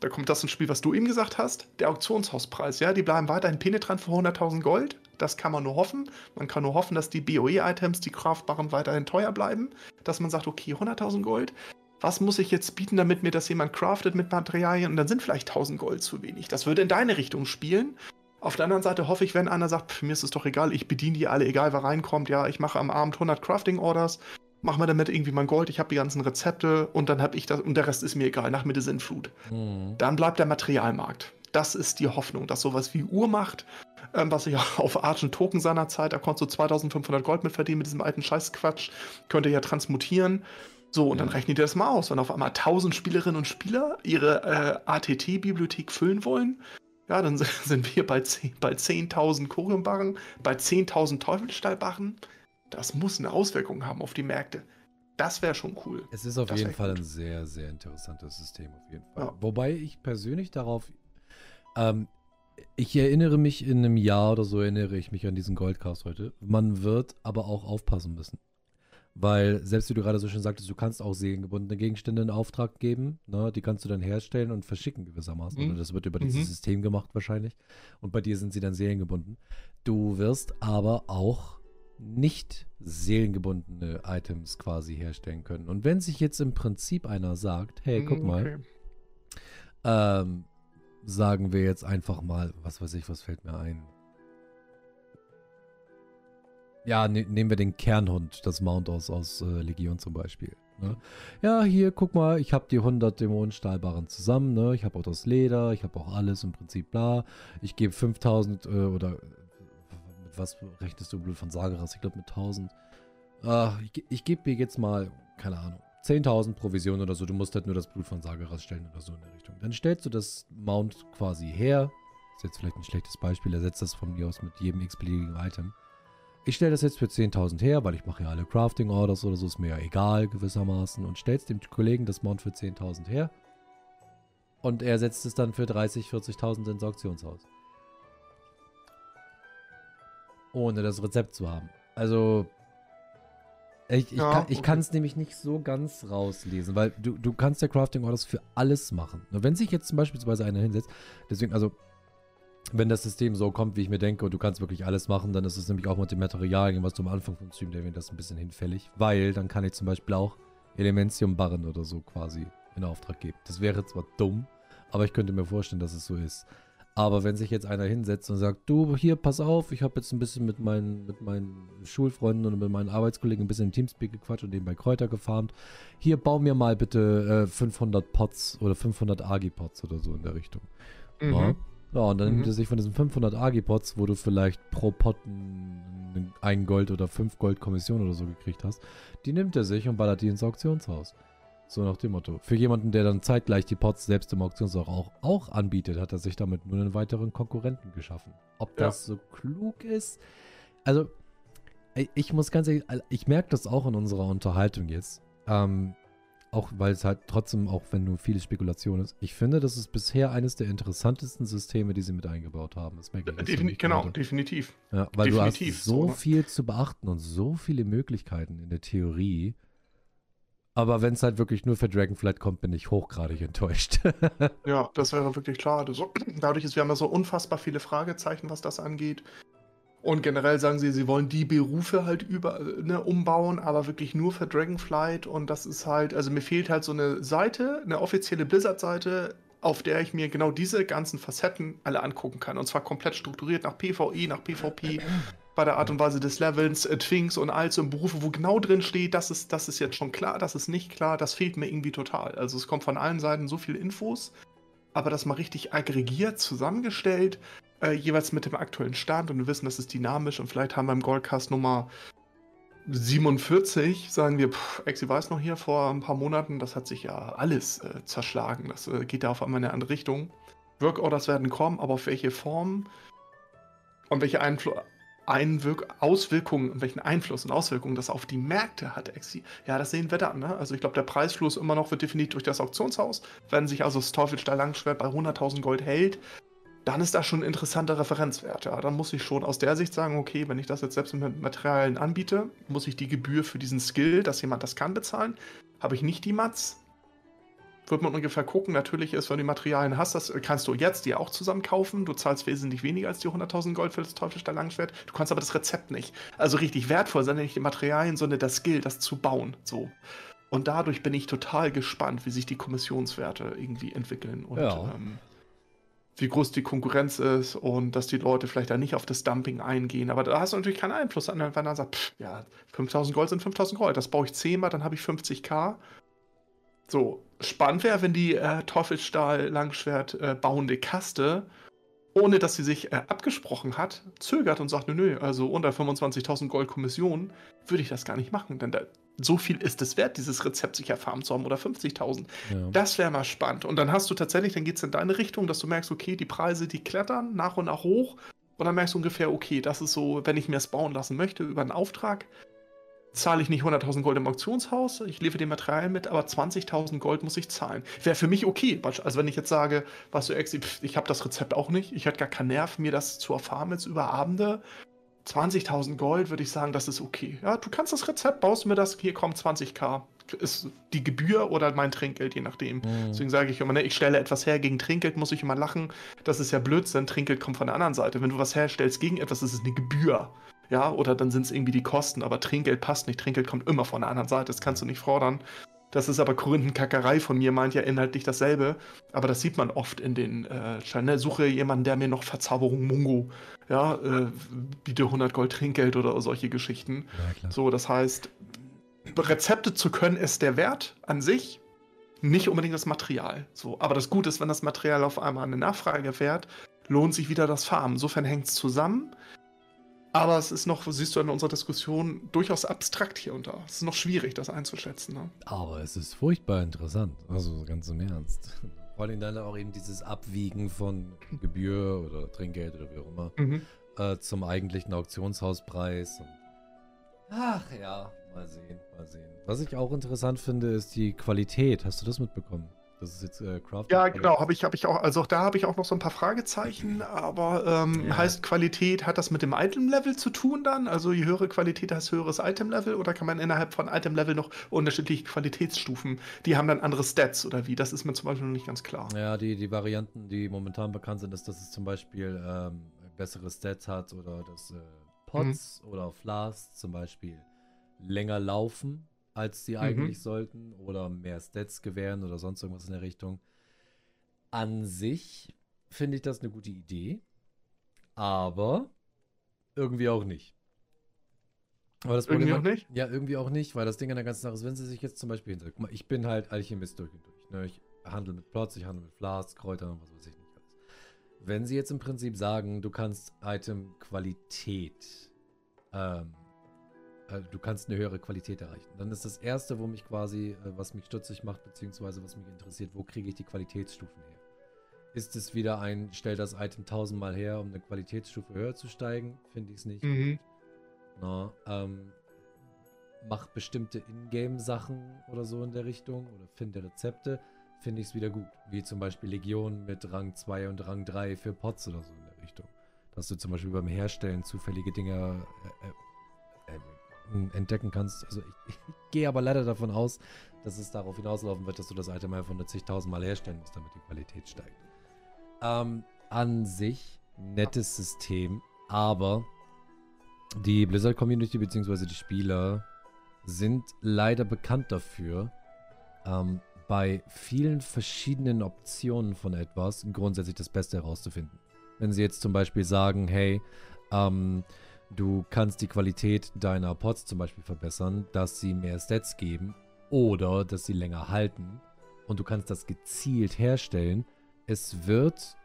da kommt das ins Spiel, was du eben gesagt hast, der Auktionshauspreis. Ja, die bleiben weiterhin penetrant für 100.000 Gold. Das kann man nur hoffen. Man kann nur hoffen, dass die BOE-Items, die craftbaren, weiterhin teuer bleiben. Dass man sagt, okay, 100.000 Gold was muss ich jetzt bieten, damit mir das jemand craftet mit Materialien? Und dann sind vielleicht 1000 Gold zu wenig. Das würde in deine Richtung spielen. Auf der anderen Seite hoffe ich, wenn einer sagt, für mir ist es doch egal, ich bediene die alle, egal wer reinkommt. Ja, ich mache am Abend 100 Crafting-Orders, mache mir damit irgendwie mein Gold, ich habe die ganzen Rezepte und dann habe ich das und der Rest ist mir egal, nach mir die Sinnflut. Mhm. Dann bleibt der Materialmarkt. Das ist die Hoffnung, dass sowas wie Uhrmacht, ähm, was ich auch auf Argent Token seiner Zeit, da konntest du 2500 Gold mit verdienen mit diesem alten Scheißquatsch, könnte ja transmutieren. So, und dann rechnen die das mal aus. Wenn auf einmal 1000 Spielerinnen und Spieler ihre äh, ATT-Bibliothek füllen wollen, ja, dann sind wir bei 10.000 bei 10 Choriumbarren, bei 10.000 Teufelsstahlbarren. Das muss eine Auswirkung haben auf die Märkte. Das wäre schon cool. Es ist auf das jeden Fall cool. ein sehr, sehr interessantes System, auf jeden Fall. Ja. Wobei ich persönlich darauf, ähm, ich erinnere mich in einem Jahr oder so, erinnere ich mich an diesen Goldcast heute. Man wird aber auch aufpassen müssen. Weil, selbst wie du gerade so schön sagtest, du kannst auch seelengebundene Gegenstände in Auftrag geben. Ne? Die kannst du dann herstellen und verschicken gewissermaßen. Mhm. Oder das wird über dieses mhm. System gemacht wahrscheinlich. Und bei dir sind sie dann seelengebunden. Du wirst aber auch nicht seelengebundene Items quasi herstellen können. Und wenn sich jetzt im Prinzip einer sagt, hey, guck mhm, okay. mal, ähm, sagen wir jetzt einfach mal, was weiß ich, was fällt mir ein? Ja, ne, nehmen wir den Kernhund, das Mount aus, aus äh, Legion zum Beispiel. Ne? Ja, hier, guck mal, ich habe die 100 Dämonenstahlbarren zusammen. Ne? Ich habe auch das Leder, ich habe auch alles im Prinzip bla. Ich gebe 5000 äh, oder mit was rechnest du Blut von Sageras? Ich glaube mit 1000. Äh, ich, ich gebe mir jetzt mal, keine Ahnung, 10.000 Provisionen oder so. Du musst halt nur das Blut von Sageras stellen oder so in der Richtung. Dann stellst du das Mount quasi her. Ist jetzt vielleicht ein schlechtes Beispiel. Ersetzt das von mir aus mit jedem x-beliebigen Item. Ich stelle das jetzt für 10.000 her, weil ich mache ja alle Crafting Orders oder so, ist mir ja egal gewissermaßen. Und stellst dem Kollegen das Mount für 10.000 her. Und er setzt es dann für 30.000, 40.000 ins Auktionshaus. Ohne das Rezept zu haben. Also, ich, ich ja, kann es nämlich nicht so ganz rauslesen, weil du, du kannst ja Crafting Orders für alles machen. Nur wenn sich jetzt zum Beispiel einer hinsetzt, deswegen, also wenn das System so kommt, wie ich mir denke, und du kannst wirklich alles machen, dann ist es nämlich auch mit dem Materialien, was du am Anfang vom Stream erwähnt hast, ein bisschen hinfällig. Weil dann kann ich zum Beispiel auch Elementium-Barren oder so quasi in Auftrag geben. Das wäre zwar dumm, aber ich könnte mir vorstellen, dass es so ist. Aber wenn sich jetzt einer hinsetzt und sagt, du, hier, pass auf, ich habe jetzt ein bisschen mit meinen, mit meinen Schulfreunden und mit meinen Arbeitskollegen ein bisschen im Teamspeak gequatscht und nebenbei Kräuter gefarmt. Hier, bau mir mal bitte äh, 500 Pots oder 500 Agi-Pots oder so in der Richtung. Mhm. Ja. Ja, und dann mhm. nimmt er sich von diesen 500 Agipots, wo du vielleicht pro Pot ein Gold oder fünf Gold Kommission oder so gekriegt hast, die nimmt er sich und ballert die ins Auktionshaus. So nach dem Motto. Für jemanden, der dann zeitgleich die Pots selbst im Auktionshaus auch, auch anbietet, hat er sich damit nur einen weiteren Konkurrenten geschaffen. Ob ja. das so klug ist? Also, ich muss ganz ehrlich, ich merke das auch in unserer Unterhaltung jetzt. Ähm, auch weil es halt trotzdem, auch wenn nur viele Spekulation ist, ich finde, das ist bisher eines der interessantesten Systeme, die sie mit eingebaut haben. Das merke ich Defin genau, gerade. definitiv. Ja, weil definitiv, du hast so, so viel zu beachten und so viele Möglichkeiten in der Theorie. Aber wenn es halt wirklich nur für Dragonflight kommt, bin ich hochgradig enttäuscht. ja, das wäre wirklich klar. Also, dadurch ist, wir haben ja so unfassbar viele Fragezeichen, was das angeht. Und generell sagen sie, sie wollen die Berufe halt über, ne, umbauen, aber wirklich nur für Dragonflight. Und das ist halt, also mir fehlt halt so eine Seite, eine offizielle Blizzard-Seite, auf der ich mir genau diese ganzen Facetten alle angucken kann. Und zwar komplett strukturiert nach PvE, nach PvP, bei der Art und Weise des Levels, äh, Twinks und all so Berufe, wo genau drin steht, das ist, das ist jetzt schon klar, das ist nicht klar, das fehlt mir irgendwie total. Also es kommt von allen Seiten so viele Infos, aber das mal richtig aggregiert, zusammengestellt, äh, jeweils mit dem aktuellen Stand und wir wissen, das ist dynamisch und vielleicht haben wir im Goldcast Nummer 47, sagen wir, pff, Exi weiß noch hier vor ein paar Monaten, das hat sich ja alles äh, zerschlagen. Das äh, geht ja auf einmal in eine andere Richtung. Workorders werden kommen, aber auf welche Form und welche Einfluss Einwirk Auswirkungen welchen Einfluss und Auswirkungen das auf die Märkte hat, Exi. Ja, das sehen wir dann. Ne? Also ich glaube, der Preisfluss immer noch wird definiert durch das Auktionshaus. Wenn sich also das Teufelsstahl Langschwert bei 100.000 Gold hält, dann ist das schon ein interessanter Referenzwert. Ja, dann muss ich schon aus der Sicht sagen, okay, wenn ich das jetzt selbst mit Materialien anbiete, muss ich die Gebühr für diesen Skill, dass jemand das kann, bezahlen. Habe ich nicht die Mats, wird man ungefähr gucken. Natürlich ist, wenn du die Materialien hast, das kannst du jetzt dir auch zusammen kaufen. Du zahlst wesentlich weniger als die 100.000 Gold für das Teufelsstahl Langschwert. Du kannst aber das Rezept nicht. Also richtig wertvoll sind nicht die Materialien, sondern das Skill, das zu bauen. So. Und dadurch bin ich total gespannt, wie sich die Kommissionswerte irgendwie entwickeln. Und ja. ähm, wie groß die Konkurrenz ist und dass die Leute vielleicht da nicht auf das Dumping eingehen. Aber da hast du natürlich keinen Einfluss an, wenn er sagt, pff, ja, 5000 Gold sind 5000 Gold, das baue ich 10 mal, dann habe ich 50k. So, spannend wäre, wenn die äh, Teufelsstahl-Langschwert äh, bauende Kaste, ohne dass sie sich äh, abgesprochen hat, zögert und sagt, nö, nö, also unter 25.000 Gold Kommission würde ich das gar nicht machen, denn da, so viel ist es wert, dieses Rezept sich erfahren zu haben oder 50.000. Ja. Das wäre mal spannend. Und dann hast du tatsächlich, dann geht es in deine Richtung, dass du merkst, okay, die Preise, die klettern nach und nach hoch. Und dann merkst du ungefähr, okay, das ist so, wenn ich mir es bauen lassen möchte über einen Auftrag, zahle ich nicht 100.000 Gold im Auktionshaus, ich liefere den Material mit, aber 20.000 Gold muss ich zahlen. Wäre für mich okay. Also wenn ich jetzt sage, was du Exi, ich habe das Rezept auch nicht, ich hätte gar keinen Nerv, mir das zu erfahren jetzt über Abende. 20.000 Gold würde ich sagen, das ist okay. Ja, du kannst das Rezept, baust mir das, hier kommt 20k. Ist die Gebühr oder mein Trinkgeld, je nachdem. Mhm. Deswegen sage ich immer, ne, ich stelle etwas her gegen Trinkgeld, muss ich immer lachen. Das ist ja Blödsinn, Trinkgeld kommt von der anderen Seite. Wenn du was herstellst gegen etwas, ist es eine Gebühr. Ja, oder dann sind es irgendwie die Kosten, aber Trinkgeld passt nicht. Trinkgeld kommt immer von der anderen Seite, das kannst du nicht fordern. Das ist aber Korinthenkackerei von mir, meint ja inhaltlich dasselbe. Aber das sieht man oft in den äh, ne? Suche jemanden, der mir noch Verzauberung Mungo, ja, äh, biete 100 Gold Trinkgeld oder solche Geschichten. Ja, so, das heißt, Rezepte zu können ist der Wert an sich, nicht unbedingt das Material. So, aber das Gute ist, wenn das Material auf einmal eine Nachfrage fährt, lohnt sich wieder das Farmen. Insofern hängt es zusammen. Aber es ist noch, siehst du in unserer Diskussion, durchaus abstrakt hier und da. Es ist noch schwierig, das einzuschätzen. Ne? Aber es ist furchtbar interessant. Also ganz im Ernst. Vor allem dann auch eben dieses Abwiegen von Gebühr oder Trinkgeld oder wie auch immer mhm. äh, zum eigentlichen Auktionshauspreis. Ach ja, mal sehen, mal sehen. Was ich auch interessant finde, ist die Qualität. Hast du das mitbekommen? Das ist jetzt äh, Craft. Ja, genau, habe ich, hab ich auch, also da habe ich auch noch so ein paar Fragezeichen, aber ähm, ja. heißt Qualität, hat das mit dem Item-Level zu tun dann? Also je höhere Qualität heißt höheres Item-Level oder kann man innerhalb von Item-Level noch unterschiedliche Qualitätsstufen, die haben dann andere Stats oder wie? Das ist mir zum Beispiel noch nicht ganz klar. Ja, die, die Varianten, die momentan bekannt sind, ist, dass es zum Beispiel ähm, bessere Stats hat oder dass äh, Pots mhm. oder Flasks zum Beispiel länger laufen als sie mhm. eigentlich sollten oder mehr Stats gewähren oder sonst irgendwas in der Richtung. An sich finde ich das eine gute Idee, aber irgendwie auch nicht. Aber das irgendwie auch nicht? Ja, irgendwie auch nicht, weil das Ding an der ganzen Sache ist, wenn sie sich jetzt zum Beispiel hinsetzt. Guck mal, ich bin halt Alchemist durch und durch. Ne? Ich handle mit Plots, ich handle mit Flasks, Kräutern und was weiß ich nicht alles. Wenn sie jetzt im Prinzip sagen, du kannst Item-Qualität ähm, äh, du kannst eine höhere Qualität erreichen. Dann ist das erste, wo mich quasi, äh, was mich stutzig macht, beziehungsweise was mich interessiert, wo kriege ich die Qualitätsstufen her? Ist es wieder ein, stell das Item tausendmal her, um eine Qualitätsstufe höher zu steigen? Finde ich es nicht. Mhm. Na, ähm, mach bestimmte Ingame-Sachen oder so in der Richtung oder finde Rezepte, finde ich es wieder gut. Wie zum Beispiel Legion mit Rang 2 und Rang 3 für Pots oder so in der Richtung. Dass du zum Beispiel beim Herstellen zufällige Dinge äh, entdecken kannst. Also ich, ich, gehe aber leider davon aus, dass es darauf hinauslaufen wird, dass du das Item einfach nur zigtausend Mal herstellen musst, damit die Qualität steigt. Ähm, an sich nettes System, aber die Blizzard-Community bzw. die Spieler sind leider bekannt dafür, ähm, bei vielen verschiedenen Optionen von etwas grundsätzlich das Beste herauszufinden. Wenn sie jetzt zum Beispiel sagen, hey, ähm, Du kannst die Qualität deiner Pots zum Beispiel verbessern, dass sie mehr Stats geben oder dass sie länger halten. Und du kannst das gezielt herstellen. Es wird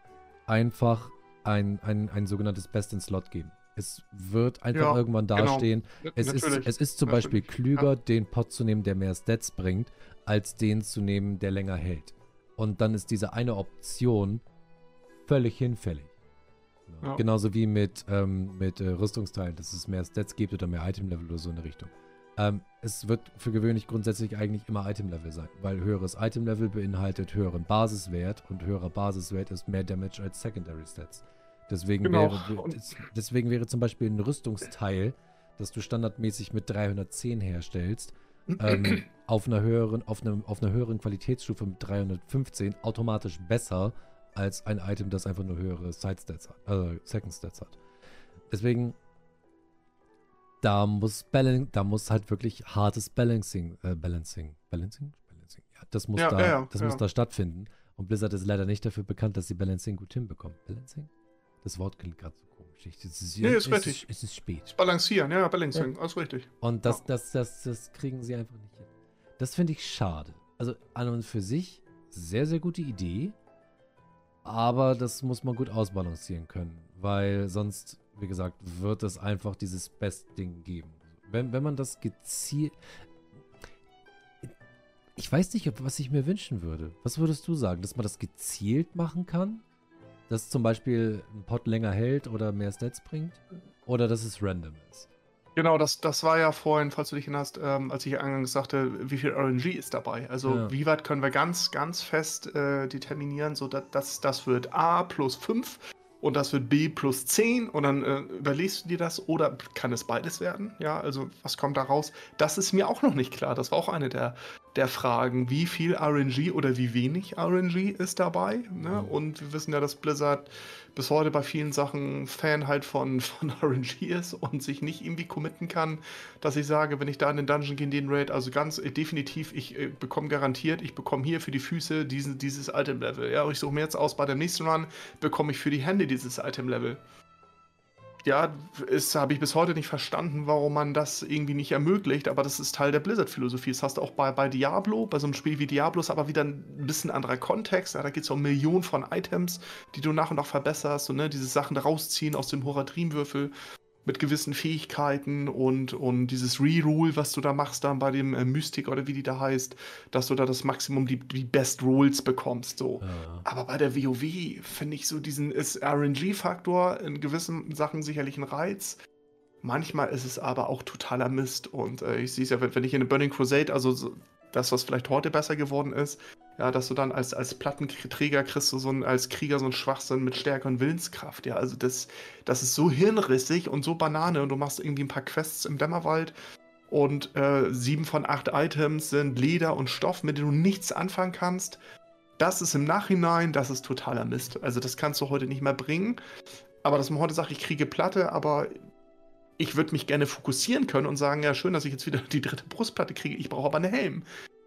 einfach ein, ein, ein sogenanntes Best-in-Slot geben. Es wird einfach ja, irgendwann genau. dastehen. Genau. Es, ist, es ist zum Natürlich. Beispiel klüger, ja. den Pot zu nehmen, der mehr Stats bringt, als den zu nehmen, der länger hält. Und dann ist diese eine Option völlig hinfällig. Ja. Genauso wie mit, ähm, mit äh, Rüstungsteilen, dass es mehr Stats gibt oder mehr Item-Level oder so in der Richtung. Ähm, es wird für gewöhnlich grundsätzlich eigentlich immer Item-Level sein, weil höheres Item-Level beinhaltet höheren Basiswert und höherer Basiswert ist mehr Damage als Secondary Stats. Deswegen, genau. wäre, deswegen wäre zum Beispiel ein Rüstungsteil, das du standardmäßig mit 310 herstellst, ähm, auf, einer höheren, auf, einer, auf einer höheren Qualitätsstufe mit 315 automatisch besser als ein Item, das einfach nur höhere Side Stats hat, also Second Stats hat. Deswegen, da muss Balan da muss halt wirklich hartes Balancing, äh, Balancing, Balancing, Balancing, ja, das muss ja, da, ja, das muss da stattfinden. Und Blizzard ist leider nicht dafür bekannt, dass sie Balancing gut hinbekommen. Balancing? Das Wort klingt gerade so komisch. Es ist, nee, ist richtig. Es ist spät. Balancieren, ja, Balancing, alles richtig. Und das, das, das, das kriegen sie einfach nicht hin. Das finde ich schade. Also an und für sich sehr, sehr gute Idee. Aber das muss man gut ausbalancieren können, weil sonst, wie gesagt, wird es einfach dieses Best-Ding geben. Wenn, wenn man das gezielt... Ich weiß nicht, was ich mir wünschen würde. Was würdest du sagen? Dass man das gezielt machen kann? Dass zum Beispiel ein Pot länger hält oder mehr Stats bringt? Oder dass es random ist? Genau, das, das war ja vorhin, falls du dich erinnerst, ähm, als ich eingangs sagte, wie viel RNG ist dabei. Also ja. wie weit können wir ganz, ganz fest äh, determinieren, so dass das, das wird A plus 5 und das wird B plus 10 und dann äh, überlegst du dir das oder kann es beides werden? Ja, also was kommt da raus? Das ist mir auch noch nicht klar. Das war auch eine der, der Fragen. Wie viel RNG oder wie wenig RNG ist dabei? Ne? Mhm. Und wir wissen ja, dass Blizzard bis heute bei vielen Sachen Fan halt von, von RNG ist und sich nicht irgendwie committen kann, dass ich sage, wenn ich da in den Dungeon gehe, in den Raid, also ganz äh, definitiv, ich äh, bekomme garantiert, ich bekomme hier für die Füße diesen, dieses Item-Level. Ja, ich suche mir jetzt aus, bei dem nächsten Run bekomme ich für die Hände dieses Item-Level ja, habe ich bis heute nicht verstanden, warum man das irgendwie nicht ermöglicht, aber das ist Teil der Blizzard-Philosophie. Das hast du auch bei, bei Diablo, bei so einem Spiel wie Diablo ist aber wieder ein bisschen anderer Kontext. Ja, da geht es um Millionen von Items, die du nach und nach verbesserst und ne, diese Sachen rausziehen aus dem Horadrim-Würfel mit gewissen Fähigkeiten und, und dieses Rerule, was du da machst, dann bei dem äh, Mystic oder wie die da heißt, dass du da das Maximum, die, die Best Rules bekommst. So. Ja. Aber bei der WoW finde ich so diesen ist RNG-Faktor in gewissen Sachen sicherlich ein Reiz. Manchmal ist es aber auch totaler Mist. Und äh, ich sehe es ja, wenn, wenn ich in eine Burning Crusade, also so, das, was vielleicht heute besser geworden ist, ja, dass du dann als, als Plattenträger kriegst du so ein, als Krieger so einen Schwachsinn mit Stärke und Willenskraft. Ja, also das, das ist so hirnrissig und so Banane und du machst irgendwie ein paar Quests im Dämmerwald und äh, sieben von acht Items sind Leder und Stoff, mit denen du nichts anfangen kannst. Das ist im Nachhinein, das ist totaler Mist. Also das kannst du heute nicht mehr bringen. Aber dass man heute sagt, ich kriege Platte, aber ich würde mich gerne fokussieren können und sagen, ja, schön, dass ich jetzt wieder die dritte Brustplatte kriege, ich brauche aber einen Helm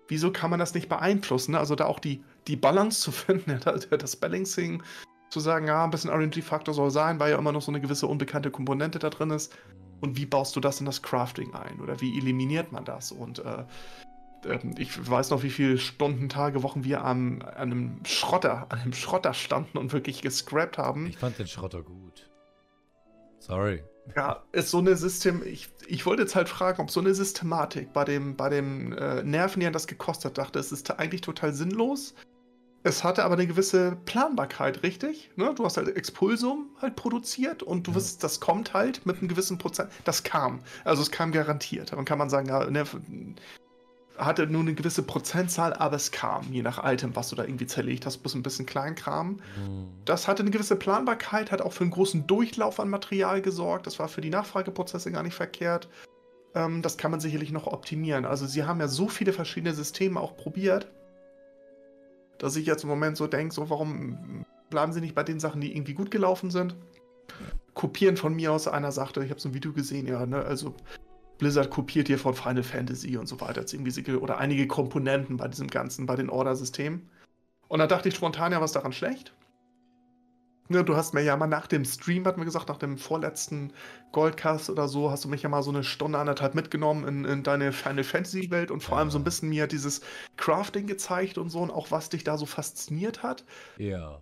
wieso kann man das nicht beeinflussen? Ne? Also da auch die, die Balance zu finden, das Balancing zu sagen, ja, ein bisschen RNG-Faktor soll sein, weil ja immer noch so eine gewisse unbekannte Komponente da drin ist. Und wie baust du das in das Crafting ein? Oder wie eliminiert man das? Und äh, ähm, ich weiß noch, wie viele Stunden, Tage, Wochen wir am, an einem Schrotter, an einem Schrotter standen und wirklich gescrapt haben. Ich fand den Schrotter gut. Sorry. Ja, ist so eine System. Ich, ich wollte jetzt halt fragen, ob so eine Systematik bei dem, bei dem äh, Nerven, die das gekostet hat, dachte, es ist eigentlich total sinnlos. Es hatte aber eine gewisse Planbarkeit, richtig? Ne? Du hast halt Expulsum halt produziert und du ja. wirst, das kommt halt mit einem gewissen Prozent. Das kam. Also es kam garantiert. Dann kann man sagen, ja, Nerv, hatte nur eine gewisse Prozentzahl, aber es kam, je nach Item, was du da irgendwie zerlegt hast, bloß ein bisschen Kleinkram. Mhm. Das hatte eine gewisse Planbarkeit, hat auch für einen großen Durchlauf an Material gesorgt. Das war für die Nachfrageprozesse gar nicht verkehrt. Ähm, das kann man sicherlich noch optimieren. Also sie haben ja so viele verschiedene Systeme auch probiert, dass ich jetzt im Moment so denke, so warum bleiben sie nicht bei den Sachen, die irgendwie gut gelaufen sind? Kopieren von mir aus, einer sagte, ich habe so ein Video gesehen, ja, ne, also Blizzard kopiert hier von Final Fantasy und so weiter irgendwie oder einige Komponenten bei diesem ganzen, bei den Order-Systemen. Und da dachte ich spontan, ja, was daran schlecht? Ne, du hast mir ja mal nach dem Stream, hat mir gesagt, nach dem vorletzten Goldcast oder so, hast du mich ja mal so eine Stunde, anderthalb mitgenommen in, in deine Final Fantasy Welt und vor allem so ein bisschen mir dieses Crafting gezeigt und so und auch was dich da so fasziniert hat. Ja.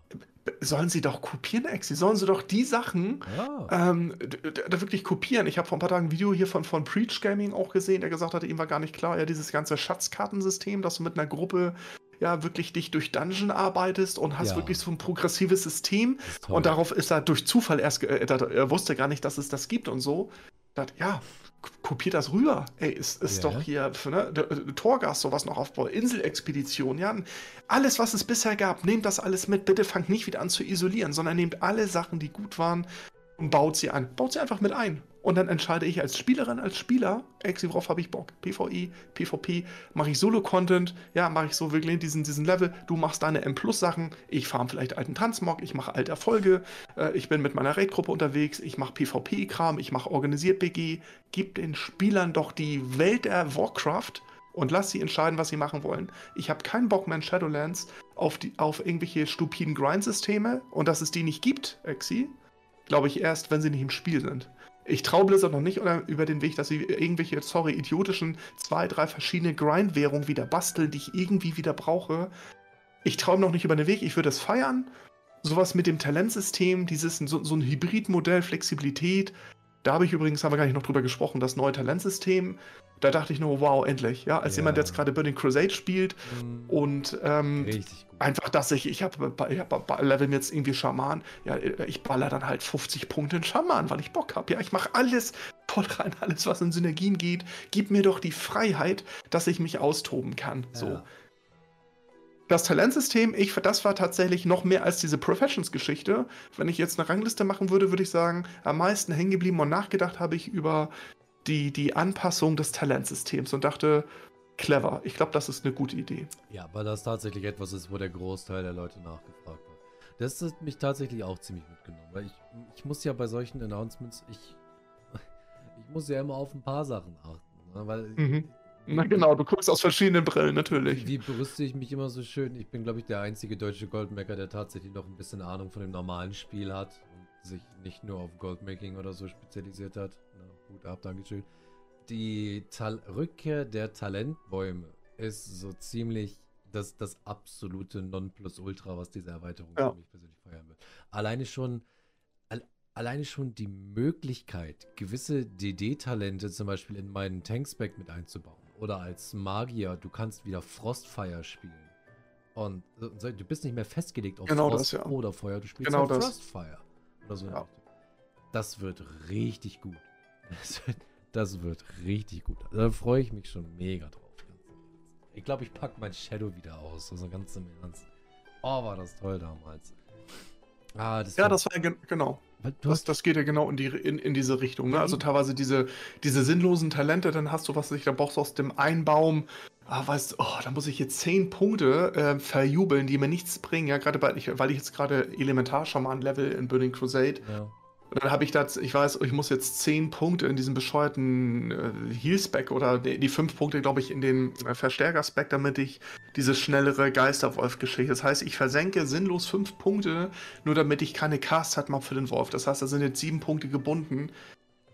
Sollen sie doch kopieren, Exi? Sollen sie doch die Sachen ja. ähm, da wirklich kopieren? Ich habe vor ein paar Tagen ein Video hier von, von Preach Gaming auch gesehen, der gesagt hatte, ihm war gar nicht klar, ja, dieses ganze Schatzkartensystem, dass du mit einer Gruppe ja wirklich dich durch Dungeon arbeitest und hast ja. wirklich so ein progressives System. Und darauf ist er durch Zufall erst, äh, er wusste gar nicht, dass es das gibt und so. Dachte, ja, kopiert das rüber. Ey, ist, ist ja. doch hier ne, äh, Torgas sowas noch aufbauen, Inselexpedition, ja. Alles, was es bisher gab, nehmt das alles mit. Bitte fangt nicht wieder an zu isolieren, sondern nehmt alle Sachen, die gut waren, und baut sie ein. Baut sie einfach mit ein. Und dann entscheide ich als Spielerin, als Spieler, Exi, worauf habe ich Bock? PvE, PvP, mache ich Solo-Content, ja, mache ich so wirklich diesen, diesen Level, du machst deine M-Plus-Sachen, ich farm vielleicht alten Tanzmock, ich mache alte Erfolge, äh, ich bin mit meiner Raid-Gruppe unterwegs, ich mache PvP-Kram, ich mache organisiert BG, gib den Spielern doch die Welt der Warcraft und lass sie entscheiden, was sie machen wollen. Ich habe keinen Bock mehr in Shadowlands auf, die, auf irgendwelche stupiden Grind-Systeme und dass es die nicht gibt, Exi, glaube ich erst, wenn sie nicht im Spiel sind. Ich traue Blizzard noch nicht über den Weg, dass sie irgendwelche, sorry, idiotischen zwei, drei verschiedene Grind-Währungen wieder basteln, die ich irgendwie wieder brauche. Ich traue noch nicht über den Weg, ich würde es feiern. Sowas mit dem Talentsystem, dieses so, so ein Hybridmodell, Flexibilität, Da habe ich übrigens, haben wir gar nicht noch drüber gesprochen, das neue Talentsystem. Da dachte ich nur, wow, endlich. Ja, als ja. jemand, der jetzt gerade Burning Crusade spielt mhm. und ähm, einfach, dass ich, ich habe ich hab leveln jetzt irgendwie Schaman. Ja, ich baller dann halt 50 Punkte in Schaman, weil ich Bock habe. Ja, ich mache alles voll rein, alles, was in Synergien geht. Gib mir doch die Freiheit, dass ich mich austoben kann. Ja. So das Talentsystem, ich, das war tatsächlich noch mehr als diese Professions-Geschichte. Wenn ich jetzt eine Rangliste machen würde, würde ich sagen, am meisten hängen geblieben und nachgedacht habe ich über die, die Anpassung des Talentsystems und dachte, clever. Ich glaube, das ist eine gute Idee. Ja, weil das tatsächlich etwas ist, wo der Großteil der Leute nachgefragt hat. Das hat mich tatsächlich auch ziemlich mitgenommen, weil ich, ich muss ja bei solchen Announcements, ich, ich muss ja immer auf ein paar Sachen achten. Ne? Weil mhm. Na genau, du guckst aus verschiedenen Brillen, natürlich. Wie berüste ich mich immer so schön? Ich bin, glaube ich, der einzige deutsche Goldmaker, der tatsächlich noch ein bisschen Ahnung von dem normalen Spiel hat und sich nicht nur auf Goldmaking oder so spezialisiert hat. Na, gut ab, Dankeschön. Die Tal Rückkehr der Talentbäume ist so ziemlich das, das absolute Nonplusultra, was diese Erweiterung ja. für mich persönlich feiern wird. Alleine schon alleine schon die Möglichkeit, gewisse DD-Talente zum Beispiel in meinen Tankspec mit einzubauen oder als Magier, du kannst wieder Frostfire spielen. Und du bist nicht mehr festgelegt auf genau Frost das, ja. oder Feuer, du spielst genau halt Frostfire. Oder so. Ja. Das wird richtig gut. Das wird, das wird richtig gut. Da freue ich mich schon mega drauf. Ich glaube, ich packe mein Shadow wieder aus. Also ganz im Ernst. Oh, war das toll damals. Ah, das ja, das war genau. Das, das, geht ja genau in, die, in, in diese Richtung. Ne? Also teilweise diese, diese sinnlosen Talente, dann hast du was ich, da brauchst du aus dem Einbaum, ah, weißt oh, da muss ich jetzt zehn Punkte äh, verjubeln, die mir nichts bringen. Ja, gerade weil ich, weil ich jetzt gerade Elementar-Schaman-Level in Burning Crusade. Ja. Und dann habe ich das, ich weiß, ich muss jetzt zehn Punkte in diesem bescheuerten äh, Heal-Spec oder die, die, fünf Punkte, glaube ich, in den äh, Verstärker-Spec, damit ich diese schnellere Geisterwolf-Geschichte. Das heißt, ich versenke sinnlos fünf Punkte, nur damit ich keine Cast hat für den Wolf. Das heißt, da sind jetzt sieben Punkte gebunden.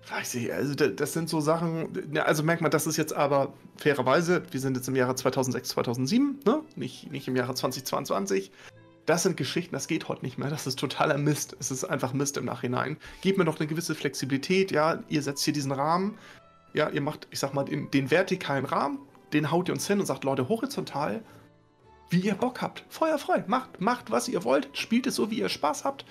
Weiß ich, also das sind so Sachen, also merkt man, das ist jetzt aber fairerweise, wir sind jetzt im Jahre 2006, 2007, ne? nicht, nicht im Jahre 2022. Das sind Geschichten, das geht heute nicht mehr. Das ist totaler Mist. Es ist einfach Mist im Nachhinein. Gebt mir noch eine gewisse Flexibilität. Ja, ihr setzt hier diesen Rahmen. Ja, ihr macht, ich sag mal, den, den vertikalen Rahmen. Den haut ihr uns hin und sagt, Leute, horizontal, wie ihr Bock habt. Feuerfrei. Macht, macht, was ihr wollt. Spielt es so, wie ihr Spaß habt.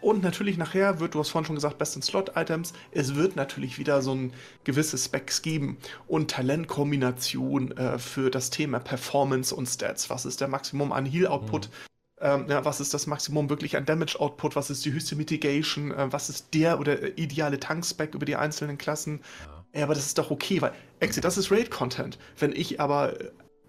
Und natürlich nachher wird, du hast vorhin schon gesagt, Best in Slot-Items, es wird natürlich wieder so ein gewisses Specs geben und Talentkombination äh, für das Thema Performance und Stats. Was ist der Maximum an Heal-Output? Mhm. Ähm, ja, was ist das Maximum wirklich an Damage Output? Was ist die höchste Mitigation? Äh, was ist der oder ideale Tankspec über die einzelnen Klassen? Ja. ja, aber das ist doch okay, weil, Exit, das ist Raid-Content. Wenn ich aber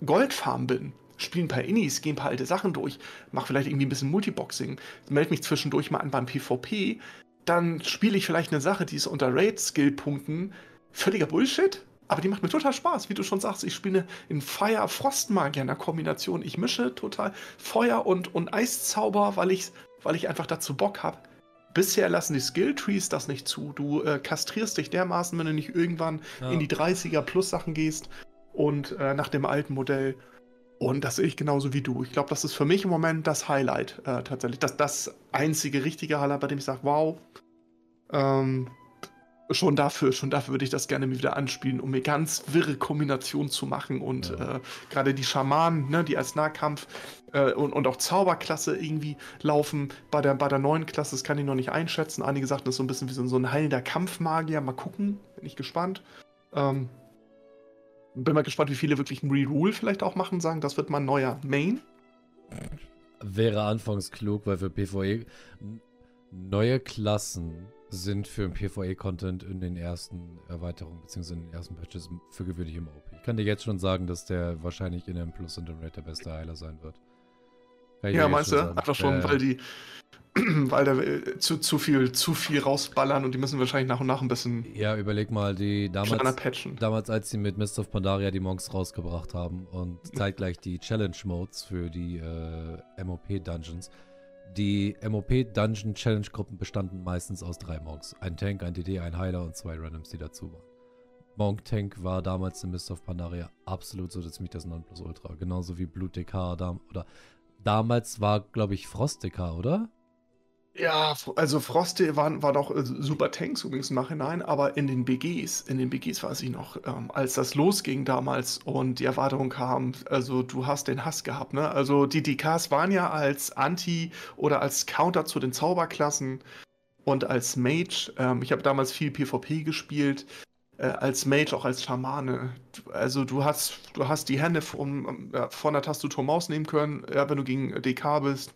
Goldfarm bin, spiele ein paar Innis, gehe ein paar alte Sachen durch, mache vielleicht irgendwie ein bisschen Multiboxing, melde mich zwischendurch mal an beim PvP, dann spiele ich vielleicht eine Sache, die ist unter Raid-Skill-Punkten völliger Bullshit, aber die macht mir total Spaß, wie du schon sagst. Ich spiele in Fire Frostmagier in der Kombination. Ich mische total Feuer und, und Eiszauber, weil ich, weil ich einfach dazu Bock habe. Bisher lassen die Skill-Trees das nicht zu. Du äh, kastrierst dich dermaßen, wenn du nicht irgendwann ja. in die 30er-Plus-Sachen gehst und äh, nach dem alten Modell. Und das sehe ich genauso wie du. Ich glaube, das ist für mich im Moment das Highlight äh, tatsächlich. Das, das einzige richtige Highlight, bei dem ich sage, wow, ähm, schon dafür, schon dafür würde ich das gerne wieder anspielen, um mir ganz wirre Kombinationen zu machen und ja. äh, gerade die Schamanen, ne, die als Nahkampf äh, und, und auch Zauberklasse irgendwie laufen. Bei der, bei der neuen Klasse, das kann ich noch nicht einschätzen. Einige sagten, das ist so ein bisschen wie so, so ein heilender Kampfmagier. Mal gucken, bin ich gespannt. Ähm, bin mal gespannt, wie viele wirklich ein Rerule vielleicht auch machen, sagen, das wird mal ein neuer Main. Wäre anfangs klug, weil für PvE neue Klassen sind für den PvE-Content in den ersten Erweiterungen bzw. in den ersten Patches für gewöhnlich immer OP. Ich kann dir jetzt schon sagen, dass der wahrscheinlich in M Plus und im Raid der beste Heiler sein wird. Ja, meinst du? Einfach schon, äh, weil die weil da äh, zu, zu viel zu viel rausballern und die müssen wahrscheinlich nach und nach ein bisschen Ja, überleg mal, die damals damals als sie mit Mist of Pandaria die Monks rausgebracht haben und zeitgleich die Challenge Modes für die äh, MOP Dungeons die MOP Dungeon Challenge Gruppen bestanden meistens aus drei Monks. Ein Tank, ein DD, ein Heiler und zwei Randoms, die dazu waren. Monk Tank war damals in Mist of Pandaria absolut so ziemlich das Nonplusultra. Genauso wie Blut DK da, oder damals war, glaube ich, Frost DK, oder? Ja, also Froste waren, waren auch äh, super Tanks übrigens im Nachhinein, aber in den BGs, in den BGs weiß ich noch, ähm, als das losging damals und die Erweiterung kam, also du hast den Hass gehabt, ne? Also die DKs waren ja als Anti oder als Counter zu den Zauberklassen und als Mage, ähm, ich habe damals viel PvP gespielt, äh, als Mage, auch als Schamane. Also du hast, du hast die Hände von, äh, von der Tastatur Maus nehmen können, ja, wenn du gegen DK bist,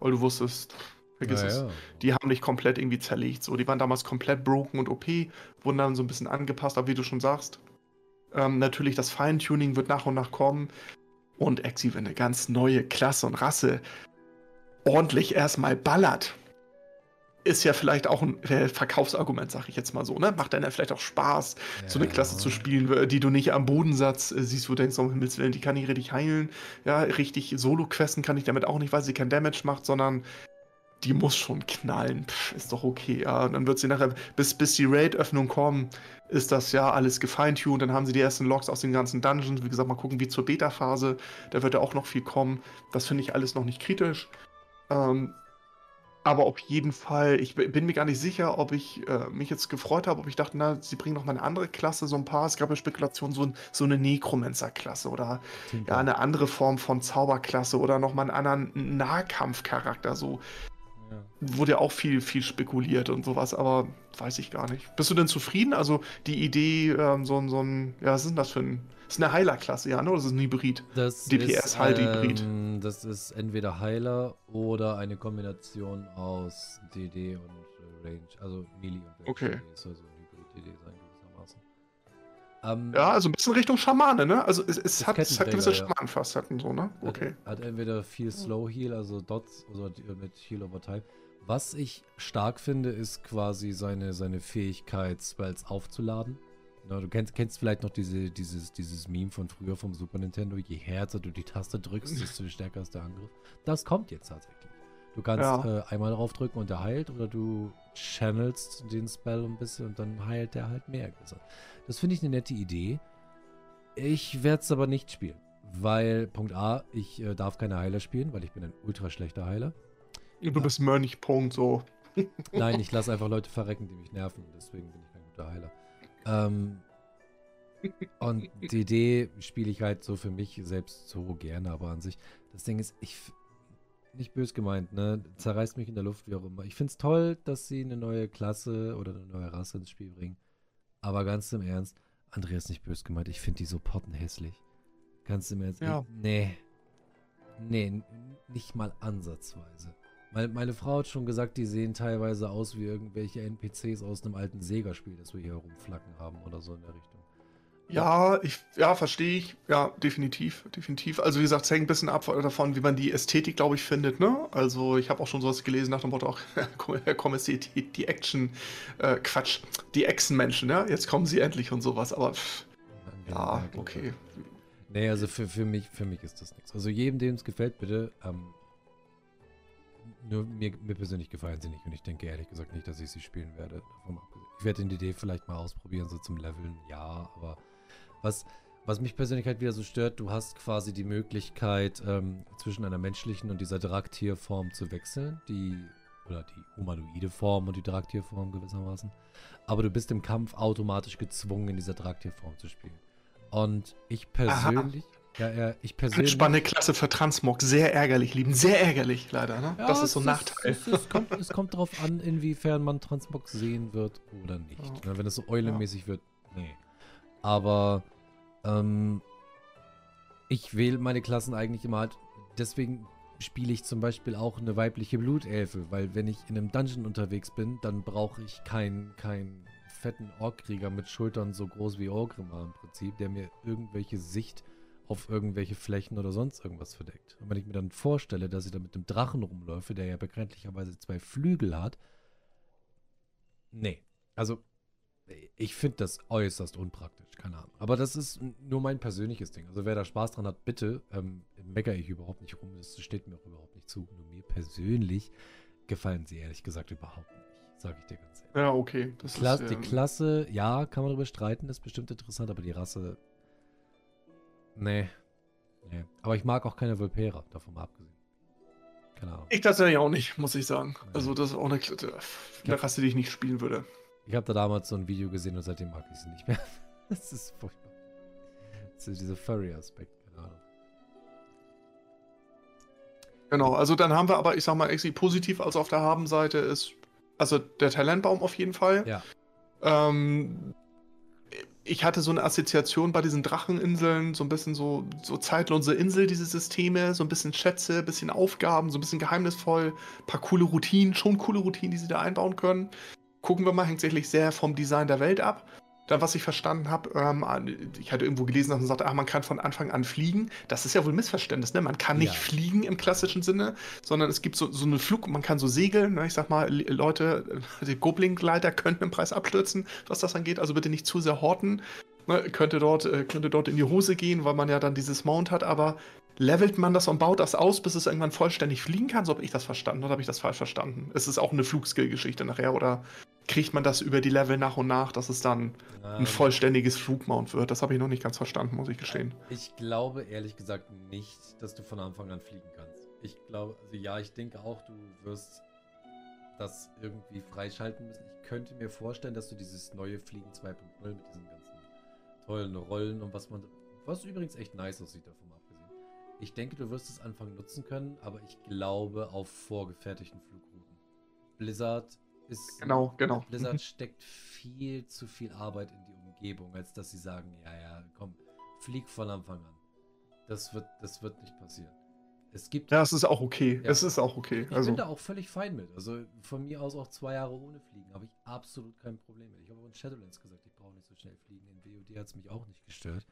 weil du wusstest, Vergiss ja, es. Ja. Die haben dich komplett irgendwie zerlegt. So, die waren damals komplett broken und OP, wurden dann so ein bisschen angepasst, aber wie du schon sagst. Ähm, natürlich, das Feintuning wird nach und nach kommen. Und Exi, wenn eine ganz neue Klasse und Rasse ordentlich erstmal ballert, ist ja vielleicht auch ein äh, Verkaufsargument, sag ich jetzt mal so, ne? Macht dann ja vielleicht auch Spaß, ja. so eine Klasse zu spielen, die du nicht am Bodensatz äh, siehst, wo du denkst, um Himmels Willen, die kann ich richtig heilen. Ja, richtig Solo-Questen kann ich damit auch nicht, weil sie kein Damage macht, sondern die muss schon knallen. Pff, ist doch okay. Ja, und dann wird sie nachher, bis, bis die Raid-Öffnung kommen, ist das ja alles gefeintuned. Dann haben sie die ersten Logs aus den ganzen Dungeons. Wie gesagt, mal gucken, wie zur Beta-Phase. Da wird ja auch noch viel kommen. Das finde ich alles noch nicht kritisch. Ähm, aber auf jeden Fall, ich bin mir gar nicht sicher, ob ich äh, mich jetzt gefreut habe, ob ich dachte, na, sie bringen noch mal eine andere Klasse, so ein paar. Es gab ja Spekulationen, so, so eine Necromancer-Klasse oder ja, eine andere Form von Zauberklasse oder noch mal einen anderen Nahkampfcharakter. So ja. Wurde ja auch viel, viel spekuliert und sowas, aber weiß ich gar nicht. Bist du denn zufrieden? Also die Idee, ähm, so, ein, so ein, ja, was ist denn das für ein, das ist eine Heiler-Klasse, ja, ne? Oder ist es ein Hybrid? Das DPS halt Hybrid. Ähm, das ist entweder Heiler oder eine Kombination aus DD und Range, also Melee und Range. Okay. Also Hybrid-DD sein. Ähm, ja, also ein bisschen Richtung Schamane, ne? Also es, es hat, es hat gewisse ja. Schamanenfacetten so, ne? Okay. Hat, hat entweder viel Slow Heal, also Dots oder mit Heal over Time. Was ich stark finde, ist quasi seine, seine Fähigkeit, Spells aufzuladen. Na, du kennst, kennst vielleicht noch diese, dieses, dieses Meme von früher vom Super Nintendo. Je härter du die Taste drückst, desto stärker ist der Angriff. Das kommt jetzt tatsächlich. Du kannst ja. äh, einmal drauf drücken und er heilt oder du channelst den Spell ein bisschen und dann heilt der halt mehr. Das finde ich eine nette Idee. Ich werde es aber nicht spielen, weil Punkt A, ich äh, darf keine Heiler spielen, weil ich bin ein ultra schlechter Heiler. Du ja. bist Mönch, Punkt, so. Nein, ich lasse einfach Leute verrecken, die mich nerven, deswegen bin ich kein guter Heiler. Ähm, und die Idee spiele ich halt so für mich selbst so gerne, aber an sich, das Ding ist, ich, nicht bös gemeint, ne? Zerreißt mich in der Luft, wie auch immer. Ich finde es toll, dass sie eine neue Klasse oder eine neue Rasse ins Spiel bringen. Aber ganz im Ernst, Andreas nicht bös gemeint, ich finde die so pottenhässlich. Ganz im Ernst. Ja. nee. Nee, nicht mal ansatzweise. Weil meine Frau hat schon gesagt, die sehen teilweise aus wie irgendwelche NPCs aus einem alten Sega-Spiel, das wir hier rumflacken haben oder so in der Richtung. Ja, ich, ja, verstehe ich. Ja, definitiv, definitiv. Also wie gesagt, es hängt ein bisschen ab davon, wie man die Ästhetik, glaube ich, findet. Ne? Also ich habe auch schon sowas gelesen nach dem Motto, auch, komm, ist die, die, die Action, äh, Quatsch, die Echsenmenschen, ja, jetzt kommen sie endlich und sowas. Aber pff, ja, okay. Nee, also für, für, mich, für mich ist das nichts. Also jedem, dem es gefällt, bitte. Ähm, nur mir, mir persönlich gefallen sie nicht und ich denke ehrlich gesagt nicht, dass ich sie spielen werde. Ich werde den DD vielleicht mal ausprobieren, so zum Leveln, ja, aber was, was mich persönlich halt wieder so stört, du hast quasi die Möglichkeit, ähm, zwischen einer menschlichen und dieser Draktierform zu wechseln. Die, oder die humanoide Form und die Draktierform gewissermaßen. Aber du bist im Kampf automatisch gezwungen, in dieser Draktierform zu spielen. Und ich persönlich. Aha. Ja, ja, ich persönlich. Spannende Klasse für Transmog. Sehr ärgerlich, lieben. Sehr ärgerlich, leider. Ne? Ja, das ist so ein Nachteil. Es, es, kommt, es kommt darauf an, inwiefern man Transmog sehen wird oder nicht. Oh. Wenn es so eulenmäßig wird, nee. Aber ähm, ich wähle meine Klassen eigentlich immer halt. Deswegen spiele ich zum Beispiel auch eine weibliche Blutelfe, weil wenn ich in einem Dungeon unterwegs bin, dann brauche ich keinen kein fetten Orkkrieger mit Schultern so groß wie Orgrimmar im Prinzip, der mir irgendwelche Sicht auf irgendwelche Flächen oder sonst irgendwas verdeckt. Und wenn ich mir dann vorstelle, dass ich da mit dem Drachen rumläufe, der ja bekanntlicherweise zwei Flügel hat, nee. Also ich finde das äußerst unpraktisch, keine Ahnung. Aber das ist nur mein persönliches Ding. Also wer da Spaß dran hat, bitte, ähm, meckere ich überhaupt nicht rum. Das steht mir auch überhaupt nicht zu. Nur mir persönlich gefallen sie ehrlich gesagt überhaupt nicht. Sage ich dir ganz ehrlich. Ja, okay. Das die, Klasse, ist, ähm... die Klasse, ja, kann man darüber streiten, ist bestimmt interessant, aber die Rasse, nee. Nee. Aber ich mag auch keine Vulpera, davon mal abgesehen. Keine Ahnung. Ich tatsächlich auch nicht, muss ich sagen. Nee. Also das ist auch eine, eine Rasse, die ich nicht spielen würde. Ich habe da damals so ein Video gesehen und seitdem mag ich sie nicht mehr. das ist furchtbar. Das ist dieser Furry-Aspekt, Ahnung. Genau, also dann haben wir aber, ich sag mal, exi positiv als auf der Habenseite ist, also der Talentbaum auf jeden Fall. Ja. Ähm, ich hatte so eine Assoziation bei diesen Dracheninseln, so ein bisschen so, so zeitlose Insel, diese Systeme, so ein bisschen Schätze, ein bisschen Aufgaben, so ein bisschen geheimnisvoll, ein paar coole Routinen, schon coole Routinen, die sie da einbauen können. Gucken wir mal, hängt sicherlich sehr vom Design der Welt ab. Dann, was ich verstanden habe, ähm, ich hatte irgendwo gelesen, dass man sagt, ach, man kann von Anfang an fliegen. Das ist ja wohl ein Missverständnis, ne? Man kann nicht ja. fliegen im klassischen Sinne, sondern es gibt so, so einen Flug, man kann so segeln. Ne? Ich sag mal, Leute, die Goblin-Gleiter könnten im Preis abstürzen, was das angeht. Also bitte nicht zu sehr horten. Ne? Könnte, dort, äh, könnte dort in die Hose gehen, weil man ja dann dieses Mount hat, aber levelt man das und baut das aus, bis es irgendwann vollständig fliegen kann? So habe ich das verstanden oder habe ich das falsch verstanden? Ist es auch eine Flugskill-Geschichte nachher oder kriegt man das über die Level nach und nach, dass es dann ein ähm. vollständiges Flugmount wird? Das habe ich noch nicht ganz verstanden, muss ich gestehen. Ich glaube ehrlich gesagt nicht, dass du von Anfang an fliegen kannst. Ich glaube, also ja, ich denke auch, du wirst das irgendwie freischalten müssen. Ich könnte mir vorstellen, dass du dieses neue Fliegen 2.0 mit diesen ganzen tollen Rollen und was man, was übrigens echt nice aussieht davon ich denke, du wirst es anfangen nutzen können, aber ich glaube auf vorgefertigten Flugrouten. Blizzard ist. Genau, genau. Blizzard steckt viel zu viel Arbeit in die Umgebung, als dass sie sagen, ja, ja, komm, flieg von Anfang an. Das wird, das wird nicht passieren. Es gibt. Ja, es ist auch okay. Ja, es ist auch okay. Ich also. bin da auch völlig fein mit. Also von mir aus auch zwei Jahre ohne Fliegen habe ich absolut kein Problem mit. Ich habe auch in Shadowlands gesagt, ich brauche nicht so schnell fliegen. In WOD hat es mich auch nicht gestört.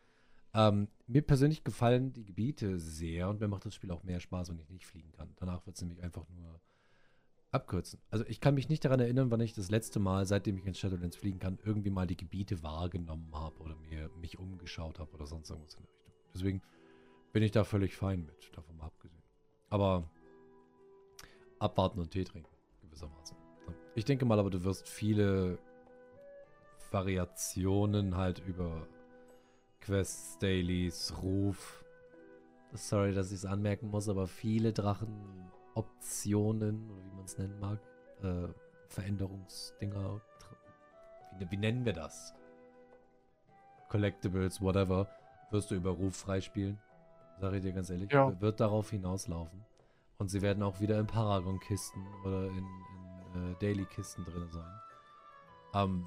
Ähm, mir persönlich gefallen die Gebiete sehr und mir macht das Spiel auch mehr Spaß, wenn ich nicht fliegen kann. Danach wird es nämlich einfach nur abkürzen. Also ich kann mich nicht daran erinnern, wann ich das letzte Mal, seitdem ich in Shadowlands fliegen kann, irgendwie mal die Gebiete wahrgenommen habe oder mir mich umgeschaut habe oder sonst irgendwas in der Richtung. Deswegen bin ich da völlig fein mit, davon mal abgesehen. Aber abwarten und Tee trinken, gewissermaßen. Ich denke mal aber, du wirst viele Variationen halt über Quests, Dailies, Ruf. Sorry, dass ich es anmerken muss, aber viele Drachenoptionen, oder wie man es nennen mag, äh, Veränderungsdinger, wie, wie, nennen wir das? Collectibles, whatever, wirst du über Ruf freispielen. Sag ich dir ganz ehrlich. Ja. Wird darauf hinauslaufen. Und sie werden auch wieder in Paragon-Kisten oder in, in äh, Daily-Kisten drin sein. Ähm,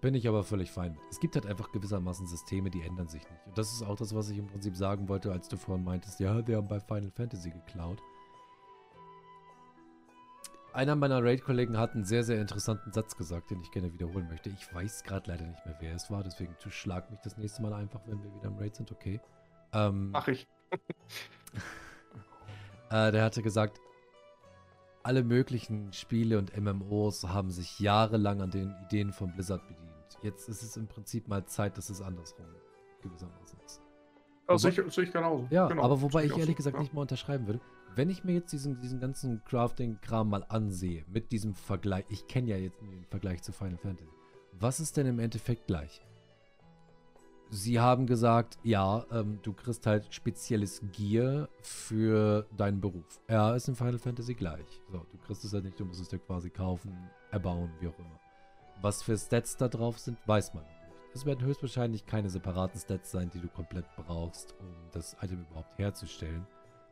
bin ich aber völlig fein mit. Es gibt halt einfach gewissermaßen Systeme, die ändern sich nicht. Und das ist auch das, was ich im Prinzip sagen wollte, als du vorhin meintest, ja, wir haben bei Final Fantasy geklaut. Einer meiner Raid-Kollegen hat einen sehr, sehr interessanten Satz gesagt, den ich gerne wiederholen möchte. Ich weiß gerade leider nicht mehr, wer es war, deswegen schlag mich das nächste Mal einfach, wenn wir wieder im Raid sind, okay? Ähm, Mach ich. äh, der hatte gesagt, alle möglichen Spiele und MMOs haben sich jahrelang an den Ideen von Blizzard bedient. Jetzt ist es im Prinzip mal Zeit, dass es andersrum gewissermaßen ist. Das sehe ich, sehe ich genauso. Ja, genau, aber wobei ich, ich ehrlich gesagt ja. nicht mal unterschreiben würde. Wenn ich mir jetzt diesen, diesen ganzen Crafting-Kram mal ansehe, mit diesem Vergleich, ich kenne ja jetzt den Vergleich zu Final Fantasy. Was ist denn im Endeffekt gleich? Sie haben gesagt, ja, ähm, du kriegst halt spezielles Gear für deinen Beruf. Ja, ist in Final Fantasy gleich. So, du kriegst es halt nicht, du musst es dir quasi kaufen, erbauen, wie auch immer. Was für Stats da drauf sind, weiß man nicht. Es werden höchstwahrscheinlich keine separaten Stats sein, die du komplett brauchst, um das Item überhaupt herzustellen.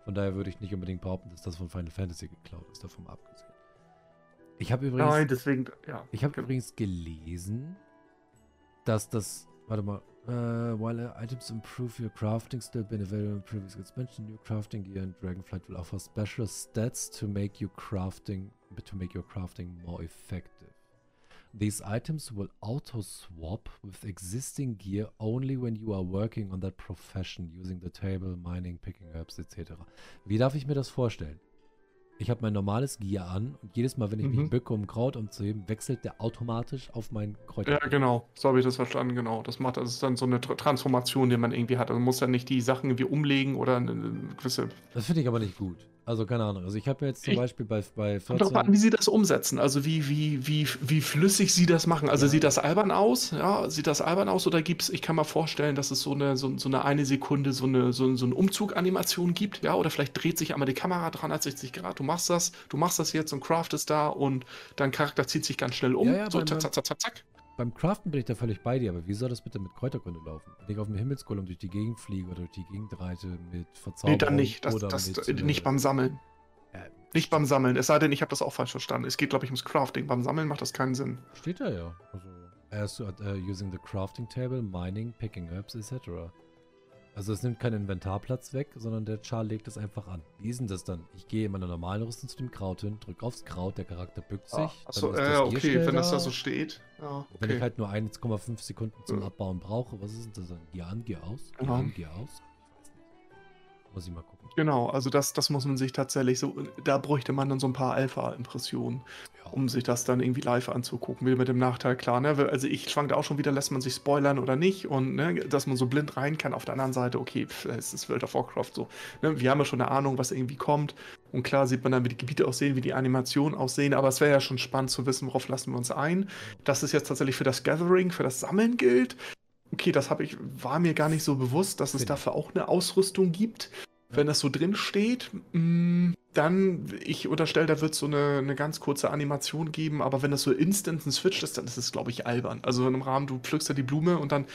Von daher würde ich nicht unbedingt behaupten, dass das von Final Fantasy geklaut ist, davon abgesehen. Ich habe übrigens, Nein, deswegen, ja. Ich habe übrigens gelesen, dass das, warte mal, Uh, while uh, items improve your crafting, still been available in previous expansion, new crafting gear and Dragonflight will offer special stats to make you crafting to make your crafting more effective. These items will auto swap with existing gear only when you are working on that profession using the table, mining, picking herbs etc. Wie darf ich mir das vorstellen? Ich habe mein normales Gear an und jedes Mal, wenn ich mhm. mich bücke, um Kraut umzuheben, wechselt der automatisch auf mein Kreuz. Ja, genau. So habe ich das verstanden, genau. Das macht, das ist dann so eine Transformation, die man irgendwie hat. Also man muss ja nicht die Sachen irgendwie umlegen oder eine gewisse. Das finde ich aber nicht gut. Also keine Ahnung. Also ich habe jetzt zum ich, Beispiel bei, bei 14... Kommt an, wie sie das umsetzen. Also wie, wie, wie, wie flüssig sie das machen. Also ja. sieht das albern aus? Ja, sieht das albern aus? Oder gibt es, ich kann mir vorstellen, dass es so eine, so, so eine eine Sekunde so eine, so, so eine Umzuganimation gibt. Ja, oder vielleicht dreht sich einmal die Kamera 360 Grad du machst das, du machst das jetzt und craftest da und dein Charakter zieht sich ganz schnell um. Ja, ja, so, zack, zack, zack, zack. Beim Craften bin ich da völlig bei dir, aber wie soll das bitte mit Kräuterkunde laufen? Wenn ich auf dem Himmelsgolem durch die Gegend fliege oder durch die Gegend reite mit Verzauberung Nee, dann nicht. Das, oder das, mit, äh, nicht beim Sammeln. Ja, nicht beim Sammeln. Es sei denn, ich habe das auch falsch verstanden. Es geht, glaube ich, ums Crafting. Beim Sammeln macht das keinen Sinn. Steht da ja. Also, as uh, using the crafting table, mining, picking herbs, etc. Also es nimmt keinen Inventarplatz weg, sondern der Char legt es einfach an. Wie ist denn das dann? Ich gehe in meiner normalen Rüstung zu dem Kraut hin, drücke aufs Kraut, der Charakter bückt sich. Ah, achso, äh, okay, wenn das da so steht. Ja, okay. Wenn ich halt nur 1,5 Sekunden zum. Abbauen brauche, was ist denn das dann? Gear an, Gear aus? Gear ja. an, Gear aus? Muss ich mal gucken. Genau, also das, das muss man sich tatsächlich so, da bräuchte man dann so ein paar Alpha-Impressionen, ja. um sich das dann irgendwie live anzugucken. Wieder mit dem Nachteil, klar, ne? Also ich schwanke auch schon wieder, lässt man sich spoilern oder nicht und ne, dass man so blind rein kann. Auf der anderen Seite, okay, pff, es ist World of Warcraft so. Ne? Wir haben ja schon eine Ahnung, was irgendwie kommt. Und klar sieht man dann, wie die Gebiete aussehen, wie die Animationen aussehen, aber es wäre ja schon spannend zu wissen, worauf lassen wir uns ein. Dass es jetzt tatsächlich für das Gathering, für das Sammeln gilt. Okay, das habe ich, war mir gar nicht so bewusst, dass es dafür auch eine Ausrüstung gibt. Wenn das so drin steht, mm, dann, ich unterstelle, da wird es so eine, eine ganz kurze Animation geben, aber wenn das so instant ein Switch ist, dann ist es, glaube ich, albern. Also im Rahmen, du pflückst da die Blume und dann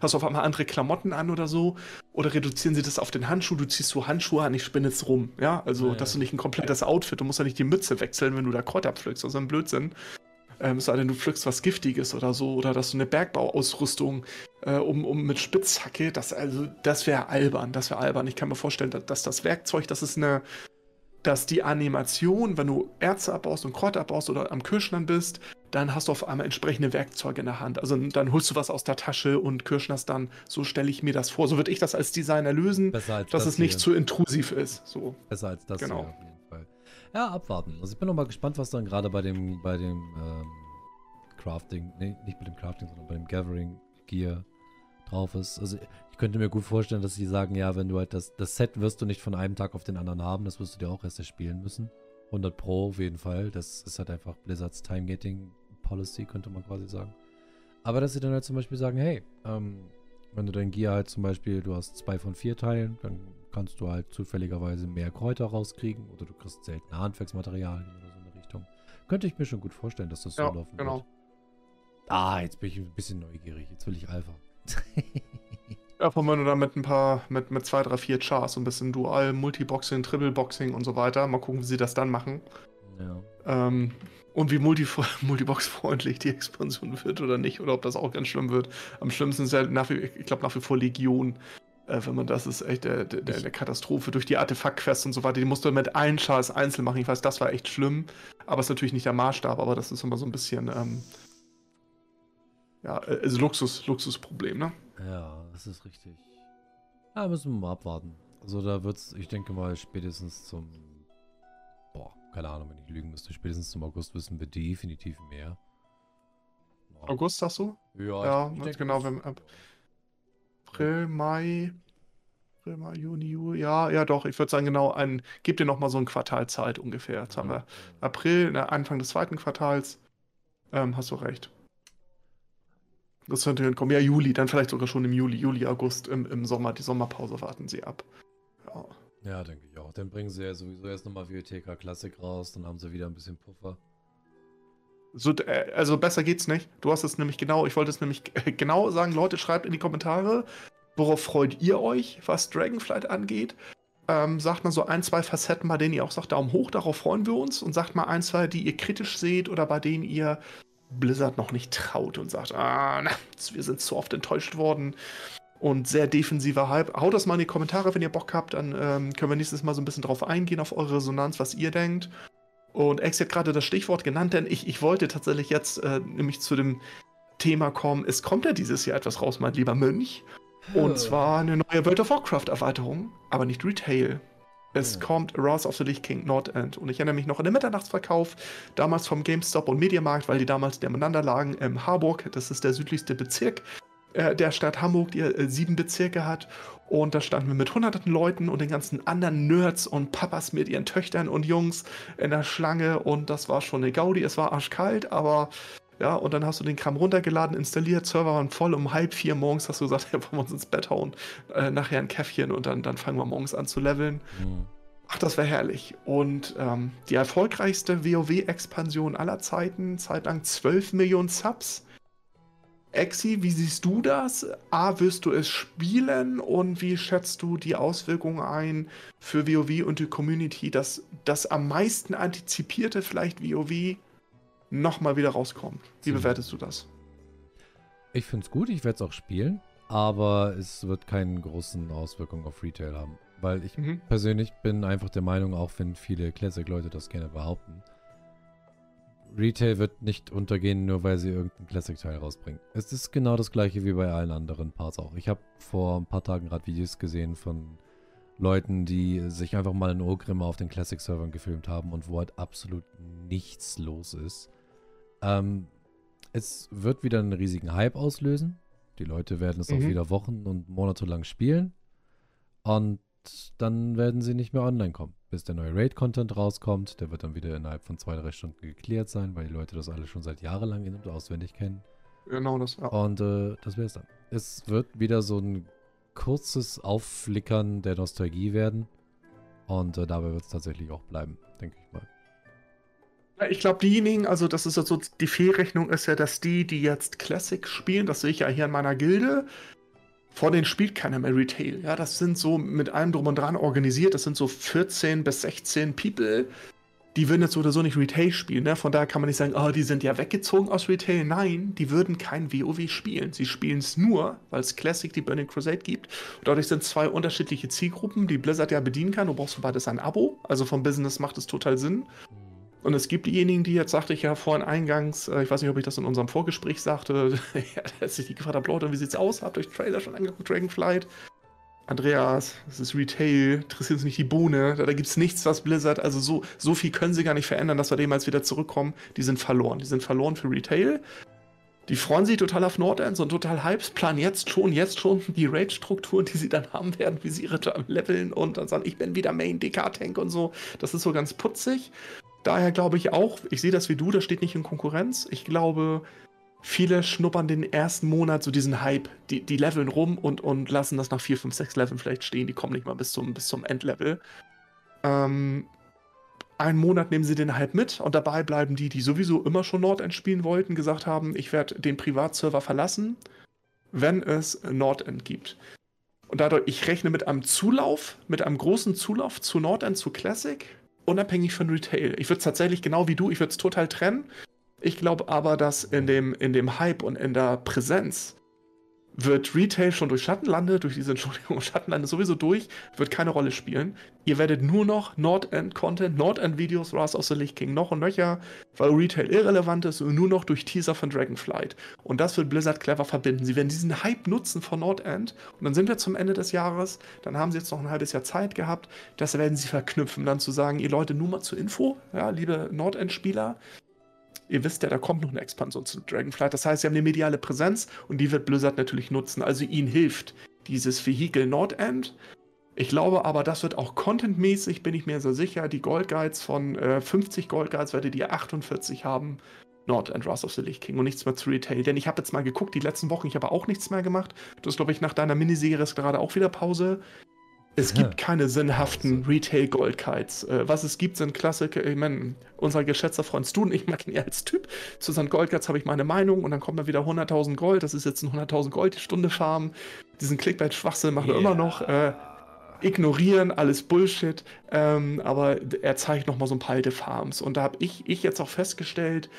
hast du auf einmal andere Klamotten an oder so. Oder reduzieren sie das auf den Handschuh, du ziehst so Handschuhe an, ich spinne jetzt rum. Ja, also, ja, ja. dass du nicht ein komplettes Outfit, du musst ja nicht die Mütze wechseln, wenn du da Kräuter pflückst, also ein Blödsinn. Ähm, es sei denn, du pflückst was Giftiges oder so, oder dass du eine Bergbauausrüstung äh, um, um mit Spitzhacke, das, also, das wäre albern, das wäre albern. Ich kann mir vorstellen, dass, dass, das Werkzeug, das ist eine, dass die Animation, wenn du Erze abbaust und Kräuter abbaust oder am Kirschnern bist, dann hast du auf einmal entsprechende Werkzeuge in der Hand. Also dann holst du was aus der Tasche und kirschnerst dann. So stelle ich mir das vor. So würde ich das als Designer lösen, dass das es nicht zu intrusiv ist. So. Besser als das. Genau. Hier. Ja, abwarten. Also ich bin noch mal gespannt, was dann gerade bei dem, bei dem ähm, Crafting, nee, nicht bei dem Crafting, sondern bei dem Gathering Gear drauf ist. Also ich könnte mir gut vorstellen, dass sie sagen, ja, wenn du halt das, das Set wirst du nicht von einem Tag auf den anderen haben, das wirst du dir auch erst erspielen müssen. 100 Pro auf jeden Fall. Das ist halt einfach Blizzards Time-Gating Policy, könnte man quasi sagen. Aber dass sie dann halt zum Beispiel sagen, hey, ähm, wenn du dein Gear halt zum Beispiel, du hast zwei von vier Teilen, dann kannst du halt zufälligerweise mehr Kräuter rauskriegen oder du kriegst seltene Handwerksmaterialien oder so in der Richtung. Könnte ich mir schon gut vorstellen, dass das so ja, laufen genau. wird. Ah, jetzt bin ich ein bisschen neugierig. Jetzt will ich Alpha. ja, vor allem dann mit ein paar, mit, mit zwei, drei, vier Chars, so ein bisschen Dual, Multiboxing, Triple-Boxing und so weiter. Mal gucken, wie sie das dann machen. Ja. Ähm, und wie Multi Multibox-freundlich die Expansion wird oder nicht, oder ob das auch ganz schlimm wird. Am schlimmsten ist ja nach wie, ich glaube nach wie vor Legion. Äh, wenn man das ist echt der, der, der Katastrophe durch die Artefaktquests und so weiter. Die musst du mit allen Chars einzeln machen. Ich weiß, das war echt schlimm. Aber ist natürlich nicht der Maßstab, aber das ist immer so ein bisschen ähm, ja, also Luxus, Luxusproblem, ne? Ja, das ist richtig. Ja, müssen wir mal abwarten. Also da wird's, ich denke mal, spätestens zum boah, keine Ahnung, wenn ich lügen müsste, spätestens zum August wissen wir definitiv mehr. August, sagst du? Ja, ja ich, ich denke, genau, wenn ab April, Mai, April, Mai, Juni, Juli, ja, ja doch, ich würde sagen, genau, ein, gib dir noch mal so ein Quartal Zeit ungefähr. Jetzt haben wir April, ne, Anfang des zweiten Quartals. Ähm, hast du recht. Das könnte hinkommen. Ja, Juli, dann vielleicht sogar schon im Juli, Juli, August, im, im Sommer. Die Sommerpause warten sie ab. Ja. Ja, denke ich auch. Dann bringen sie ja sowieso erst nochmal VTK Classic raus, dann haben sie wieder ein bisschen Puffer. So, äh, also besser geht's nicht. Du hast es nämlich genau, ich wollte es nämlich genau sagen, Leute, schreibt in die Kommentare, worauf freut ihr euch, was Dragonflight angeht. Ähm, sagt mal so ein, zwei Facetten, bei denen ihr auch sagt, Daumen hoch, darauf freuen wir uns. Und sagt mal ein, zwei, die ihr kritisch seht oder bei denen ihr Blizzard noch nicht traut und sagt, ah, na, wir sind zu oft enttäuscht worden und sehr defensiver Hype. Haut das mal in die Kommentare, wenn ihr Bock habt, dann ähm, können wir nächstes Mal so ein bisschen drauf eingehen, auf eure Resonanz, was ihr denkt. Und Ex hat gerade das Stichwort genannt, denn ich, ich wollte tatsächlich jetzt äh, nämlich zu dem Thema kommen. Es kommt ja dieses Jahr etwas raus, mein lieber Mönch. Und oh. zwar eine neue World of Warcraft-Erweiterung, aber nicht Retail. Es ja. kommt Wrath of the Lich King Nordend. Und ich erinnere mich noch an den Mitternachtsverkauf, damals vom GameStop und Mediamarkt, weil die damals nebeneinander lagen, im Harburg, das ist der südlichste Bezirk äh, der Stadt Hamburg, die äh, sieben Bezirke hat. Und da standen wir mit hunderten Leuten und den ganzen anderen Nerds und Papas mit ihren Töchtern und Jungs in der Schlange. Und das war schon eine Gaudi. Es war arschkalt, aber ja, und dann hast du den Kram runtergeladen, installiert, Server waren voll. Um halb vier morgens hast du gesagt, ja, wollen wir uns ins Bett hauen, äh, nachher ein Käffchen und dann, dann fangen wir morgens an zu leveln. Mhm. Ach, das wäre herrlich. Und ähm, die erfolgreichste WoW-Expansion aller Zeiten, zeitlang 12 Millionen Subs. Exi, wie siehst du das? A, wirst du es spielen und wie schätzt du die Auswirkungen ein für WoW und die Community, dass das am meisten antizipierte vielleicht WoW nochmal wieder rauskommt? Wie bewertest du das? Ich finde es gut, ich werde es auch spielen, aber es wird keine großen Auswirkungen auf Retail haben. Weil ich mhm. persönlich bin einfach der Meinung, auch wenn viele Classic-Leute das gerne behaupten, Retail wird nicht untergehen, nur weil sie irgendeinen Classic-Teil rausbringen. Es ist genau das gleiche wie bei allen anderen Parts auch. Ich habe vor ein paar Tagen gerade Videos gesehen von Leuten, die sich einfach mal in Ogrim auf den Classic-Servern gefilmt haben und wo halt absolut nichts los ist. Ähm, es wird wieder einen riesigen Hype auslösen. Die Leute werden es mhm. auch wieder Wochen und Monate lang spielen. Und dann werden sie nicht mehr online kommen. Bis der neue Raid-Content rauskommt, der wird dann wieder innerhalb von zwei, drei Stunden geklärt sein, weil die Leute das alle schon seit jahrelang in- und auswendig kennen. Genau das, ja. Und äh, das wäre es dann. Es wird wieder so ein kurzes Aufflickern der Nostalgie werden. Und äh, dabei wird es tatsächlich auch bleiben, denke ich mal. Ich glaube, diejenigen, also das ist ja so, die Fehlrechnung ist ja, dass die, die jetzt Classic spielen, das sehe ich ja hier in meiner Gilde, vor denen spielt keiner mehr Retail. Ja, das sind so mit allem drum und dran organisiert. Das sind so 14 bis 16 People. Die würden jetzt so oder so nicht Retail spielen. Ne? Von daher kann man nicht sagen, oh, die sind ja weggezogen aus Retail. Nein, die würden kein WoW spielen. Sie spielen es nur, weil es Classic die Burning Crusade gibt. Dadurch sind zwei unterschiedliche Zielgruppen, die Blizzard ja bedienen kann. Du brauchst für beides ein Abo. Also vom Business macht es total Sinn. Und es gibt diejenigen, die jetzt, sagte ich ja vorhin eingangs, äh, ich weiß nicht, ob ich das in unserem Vorgespräch sagte, dass ich die gefragt habe, Leute, wie sieht's aus? Habt ihr euch Trailer schon angeguckt, Dragonflight? Andreas, das ist Retail, interessiert uns nicht die Bohne, da, da gibt es nichts, was Blizzard, also so, so viel können sie gar nicht verändern, dass wir dem jetzt wieder zurückkommen. Die sind verloren. Die sind verloren für Retail. Die freuen sich total auf Nordend, sind total Hypes, planen jetzt schon, jetzt schon die Raid-Strukturen, die sie dann haben werden, wie sie ihre leveln und dann sagen, ich bin wieder Main DK-Tank und so. Das ist so ganz putzig. Daher glaube ich auch, ich sehe das wie du, das steht nicht in Konkurrenz. Ich glaube, viele schnuppern den ersten Monat so diesen Hype, die, die leveln rum und, und lassen das nach 4, 5, 6 Leveln vielleicht stehen. Die kommen nicht mal bis zum, bis zum Endlevel. Ähm, einen Monat nehmen sie den Hype mit und dabei bleiben die, die sowieso immer schon Nordend spielen wollten, gesagt haben, ich werde den Privatserver verlassen, wenn es Nordend gibt. Und dadurch, ich rechne mit einem Zulauf, mit einem großen Zulauf zu Nordend, zu Classic, unabhängig von Retail. Ich würde es tatsächlich genau wie du, ich würde es total trennen. Ich glaube aber, dass in dem, in dem Hype und in der Präsenz wird Retail schon durch Schattenlande, durch diese Entschuldigung, Schattenlande sowieso durch, wird keine Rolle spielen. Ihr werdet nur noch Nordend-Content, Nordend-Videos, Wrath of the Lich King noch und nöcher, weil Retail irrelevant ist und nur noch durch Teaser von Dragonflight. Und das wird Blizzard clever verbinden. Sie werden diesen Hype nutzen von Nordend und dann sind wir zum Ende des Jahres, dann haben sie jetzt noch ein halbes Jahr Zeit gehabt, das werden sie verknüpfen, dann zu sagen, ihr Leute, nur mal zur Info, ja, liebe Nordend-Spieler, ihr wisst ja, da kommt noch eine Expansion zu Dragonflight. Das heißt, sie haben eine mediale Präsenz und die wird Blizzard natürlich nutzen. Also ihnen hilft dieses Vehikel Nordend. Ich glaube aber, das wird auch contentmäßig, bin ich mir so sicher. Die Gold Guides von äh, 50 Gold Guides werdet ihr 48 haben. Nord and Wrath of the Lich King und nichts mehr zu Retail. Denn ich habe jetzt mal geguckt, die letzten Wochen, ich habe auch nichts mehr gemacht. Du hast, glaube ich, nach deiner Miniserie ist gerade auch wieder Pause. Es gibt keine sinnhaften Retail-Goldkites. Äh, was es gibt, sind Klassiker. Ich meine, unser geschätzter Freund Stu und ich mag ihn ja als Typ. Zu seinen Goldkites habe ich meine Meinung und dann kommt dann wieder 100.000 Gold. Das ist jetzt ein 100.000 Gold die Stunde Farm. Diesen Clickbait-Schwachsinn machen wir yeah. immer noch. Äh, ignorieren, alles Bullshit. Ähm, aber er zeigt nochmal so ein paar alte Farms. Und da habe ich, ich jetzt auch festgestellt,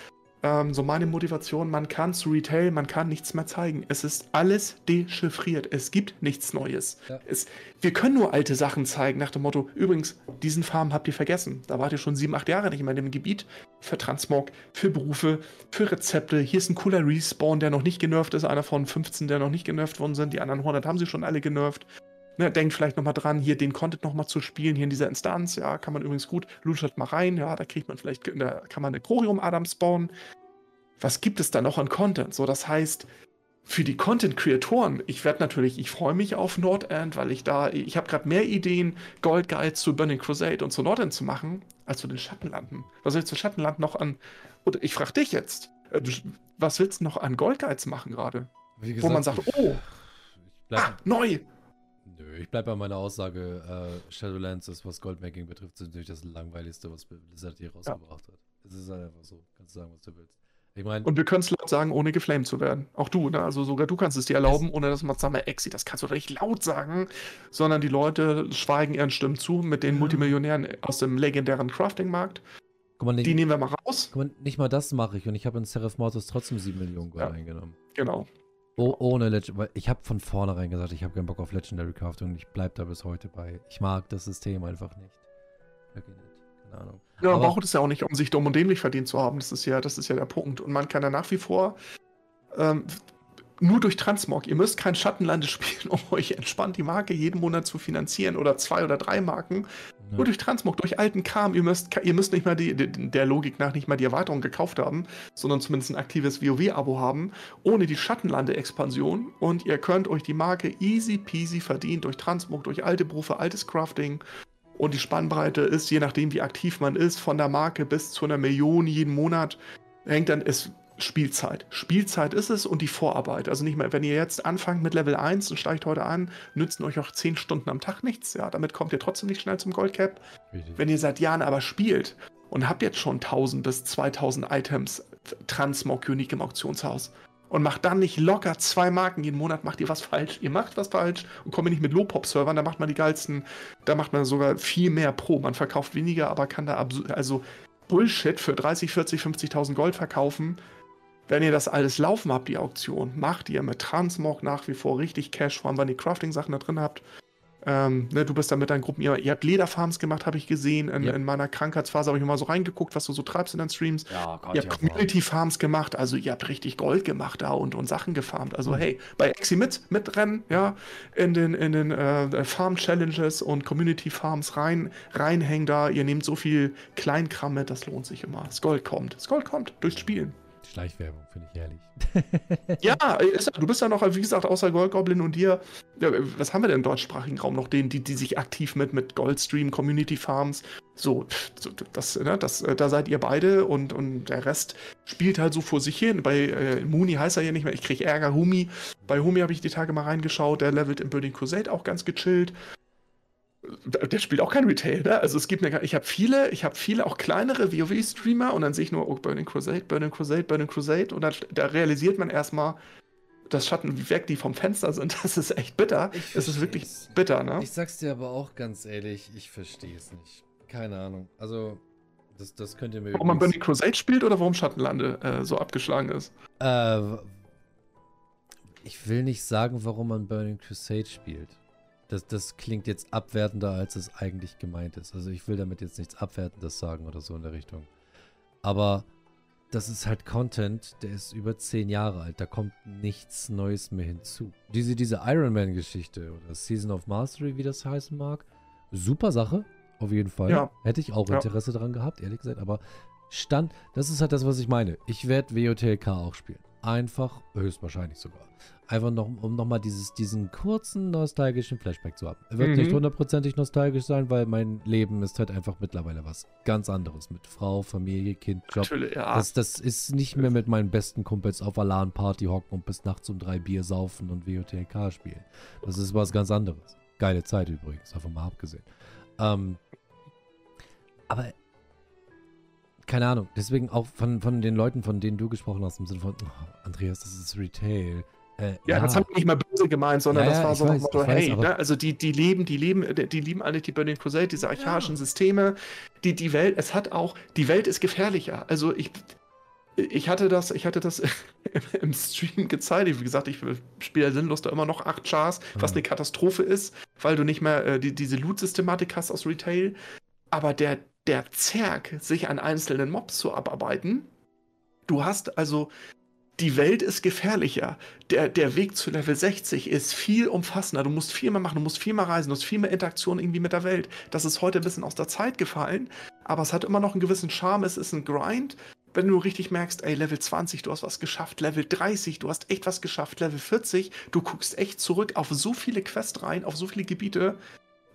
ähm, so meine Motivation, man kann zu Retail, man kann nichts mehr zeigen. Es ist alles dechiffriert. Es gibt nichts Neues. Ja. Es, wir können nur alte Sachen zeigen, nach dem Motto, übrigens, diesen Farm habt ihr vergessen. Da wart ihr schon sieben, acht Jahre nicht mehr in dem Gebiet. Für Transmog, für Berufe, für Rezepte. Hier ist ein cooler Respawn, der noch nicht genervt ist. Einer von 15, der noch nicht genervt worden sind. Die anderen 100 haben sie schon alle genervt. Ne, denkt vielleicht nochmal dran, hier den Content nochmal zu spielen, hier in dieser Instanz. Ja, kann man übrigens gut. Luschert mal rein. Ja, da kriegt man vielleicht, da kann man eine Chorium-Adam spawnen. Was gibt es da noch an Content? So, das heißt, für die Content-Kreatoren, ich werde natürlich, ich freue mich auf Nordend, weil ich da, ich habe gerade mehr Ideen, Gold Guides zu Burning Crusade und zu Nordend zu machen, als zu den Schattenlanden. Was soll ich zu Schattenland noch an, oder ich frage dich jetzt, äh, was willst du noch an Gold Guides machen gerade? Wo man sagt, oh, ah, neu, ich bleibe bei meiner Aussage, äh, Shadowlands ist, was Goldmaking betrifft, natürlich das langweiligste, was Blizzard hier rausgebracht ja. hat. Es ist halt einfach so. Kannst du sagen, was du willst. Ich mein, und wir können es laut sagen, ohne geflamed zu werden. Auch du, ne? Also sogar du kannst es dir erlauben, ohne dass man sagt, Exi, das kannst du doch nicht laut sagen, sondern die Leute schweigen ihren Stimmen zu mit den Multimillionären aus dem legendären Crafting-Markt. Die nehmen wir mal raus. Mal, nicht mal das mache ich und ich habe in Seraph Mortis trotzdem 7 Millionen Gold ja, eingenommen. Genau. Oh, ohne Legend, weil ich habe von vornherein gesagt, ich habe keinen Bock auf Legendary Crafting und ich bleibe da bis heute bei. Ich mag das System einfach nicht. Wirklich nicht. Keine Ahnung. Ja, man braucht es ja auch nicht, um sich dumm und dämlich verdient zu haben. Das ist ja, das ist ja der Punkt. Und man kann ja nach wie vor ähm, nur durch Transmog. Ihr müsst kein Schattenlande spielen, um euch entspannt die Marke jeden Monat zu finanzieren oder zwei oder drei Marken. Ja. Nur durch Transmog, durch alten Kram. Ihr müsst, ihr müsst nicht mal die, der Logik nach nicht mal die Erweiterung gekauft haben, sondern zumindest ein aktives WoW-Abo haben, ohne die Schattenlande-Expansion. Und ihr könnt euch die Marke easy peasy verdienen durch Transmog, durch alte Berufe, altes Crafting und die Spannbreite ist, je nachdem wie aktiv man ist, von der Marke bis zu einer Million jeden Monat, hängt dann, ist Spielzeit. Spielzeit ist es und die Vorarbeit. Also nicht mehr, wenn ihr jetzt anfangt mit Level 1 und steigt heute an, nützen euch auch 10 Stunden am Tag nichts. Ja, damit kommt ihr trotzdem nicht schnell zum Goldcap. Wenn ihr seit Jahren aber spielt und habt jetzt schon 1000 bis 2000 Items Transmog Unique im Auktionshaus und macht dann nicht locker zwei Marken jeden Monat, macht ihr was falsch. Ihr macht was falsch und kommt nicht mit Low-Pop-Servern, da macht man die geilsten, da macht man sogar viel mehr pro. Man verkauft weniger, aber kann da also Bullshit für 30, 40, 50.000 Gold verkaufen. Wenn ihr das alles laufen habt, die Auktion, macht ihr mit Transmog nach wie vor richtig Cash, vor allem wenn ihr Crafting-Sachen da drin habt. Ähm, ne, du bist da mit deinen Gruppen, ihr, ihr habt Lederfarms gemacht, habe ich gesehen. In, ja. in meiner Krankheitsphase habe ich mal so reingeguckt, was du so treibst in deinen Streams. Ja, ihr habt Community-Farms gemacht, also ihr habt richtig Gold gemacht da und, und Sachen gefarmt. Also mhm. hey, bei Exi mit, mitrennen, ja, in den, in den äh, Farm-Challenges und Community-Farms rein, reinhängen da. Ihr nehmt so viel Kleinkram mit, das lohnt sich immer. Das Gold kommt. Das Gold kommt durchs Spielen. Schleichwerbung, finde ich herrlich. ja, ist, du bist ja noch, wie gesagt, außer Goldgoblin und dir. Ja, was haben wir denn im deutschsprachigen Raum noch? Den, die, die sich aktiv mit, mit Goldstream, Community Farms, so, das, ne, das, äh, da seid ihr beide und, und der Rest spielt halt so vor sich hin. Bei äh, Mooney heißt er ja nicht mehr, ich kriege Ärger, Humi. Bei Humi habe ich die Tage mal reingeschaut, der levelt im Burning Crusade auch ganz gechillt der spielt auch kein Retail, ne? Also es gibt mir, ich habe viele, ich habe viele auch kleinere WoW-Streamer und dann sehe ich nur, oh, Burning Crusade, Burning Crusade, Burning Crusade und dann, da realisiert man erstmal, dass Schatten weg, die vom Fenster sind. Das ist echt bitter. Es ist wirklich bitter, ne? Ich sag's dir aber auch ganz ehrlich, ich verstehe es nicht. Keine Ahnung. Also, das, das könnt ihr mir. Warum man Burning Crusade spielt oder warum Schattenlande äh, so abgeschlagen ist? Äh, ich will nicht sagen, warum man Burning Crusade spielt. Das, das klingt jetzt abwertender, als es eigentlich gemeint ist. Also ich will damit jetzt nichts Abwertendes sagen oder so in der Richtung. Aber das ist halt Content, der ist über zehn Jahre alt. Da kommt nichts Neues mehr hinzu. Diese, diese Iron Man-Geschichte oder Season of Mastery, wie das heißen mag, super Sache, auf jeden Fall. Ja. Hätte ich auch ja. Interesse daran gehabt, ehrlich gesagt. Aber Stand, das ist halt das, was ich meine. Ich werde WOTLK auch spielen. Einfach, höchstwahrscheinlich sogar. Einfach noch, um nochmal diesen kurzen nostalgischen Flashback zu haben. Er wird mhm. nicht hundertprozentig nostalgisch sein, weil mein Leben ist halt einfach mittlerweile was ganz anderes. Mit Frau, Familie, Kind, Job. Natürlich, ja. Das, das ist nicht mehr mit meinen besten Kumpels auf Alarm-Party hocken und bis nachts um drei Bier saufen und WOTLK spielen. Das ist was ganz anderes. Geile Zeit übrigens, davon mal abgesehen. Ähm, aber keine Ahnung, deswegen auch von, von den Leuten, von denen du gesprochen hast, im Sinne von, oh, Andreas, das ist Retail. Äh, ja, ja, das habe ich nicht mal böse gemeint, sondern ja, das war so weiß, Motto, hey, weiß, ne, also die, die leben, die leben, die lieben alle die Burning Crusade, diese archaischen ja. Systeme, die, die Welt, es hat auch, die Welt ist gefährlicher. Also ich, ich hatte das, ich hatte das im Stream gezeigt. Wie gesagt, ich spiele sinnlos da immer noch 8 Chars, was eine Katastrophe ist, weil du nicht mehr äh, die, diese Loot-Systematik hast aus Retail. Aber der, der Zerg, sich an einzelnen Mobs zu abarbeiten. Du hast also, die Welt ist gefährlicher. Der, der Weg zu Level 60 ist viel umfassender. Du musst viel mehr machen, du musst viel mehr reisen, du hast viel mehr Interaktion irgendwie mit der Welt. Das ist heute ein bisschen aus der Zeit gefallen, aber es hat immer noch einen gewissen Charme. Es ist ein Grind. Wenn du richtig merkst, ey, Level 20, du hast was geschafft, Level 30, du hast echt was geschafft, Level 40, du guckst echt zurück auf so viele Quests rein, auf so viele Gebiete,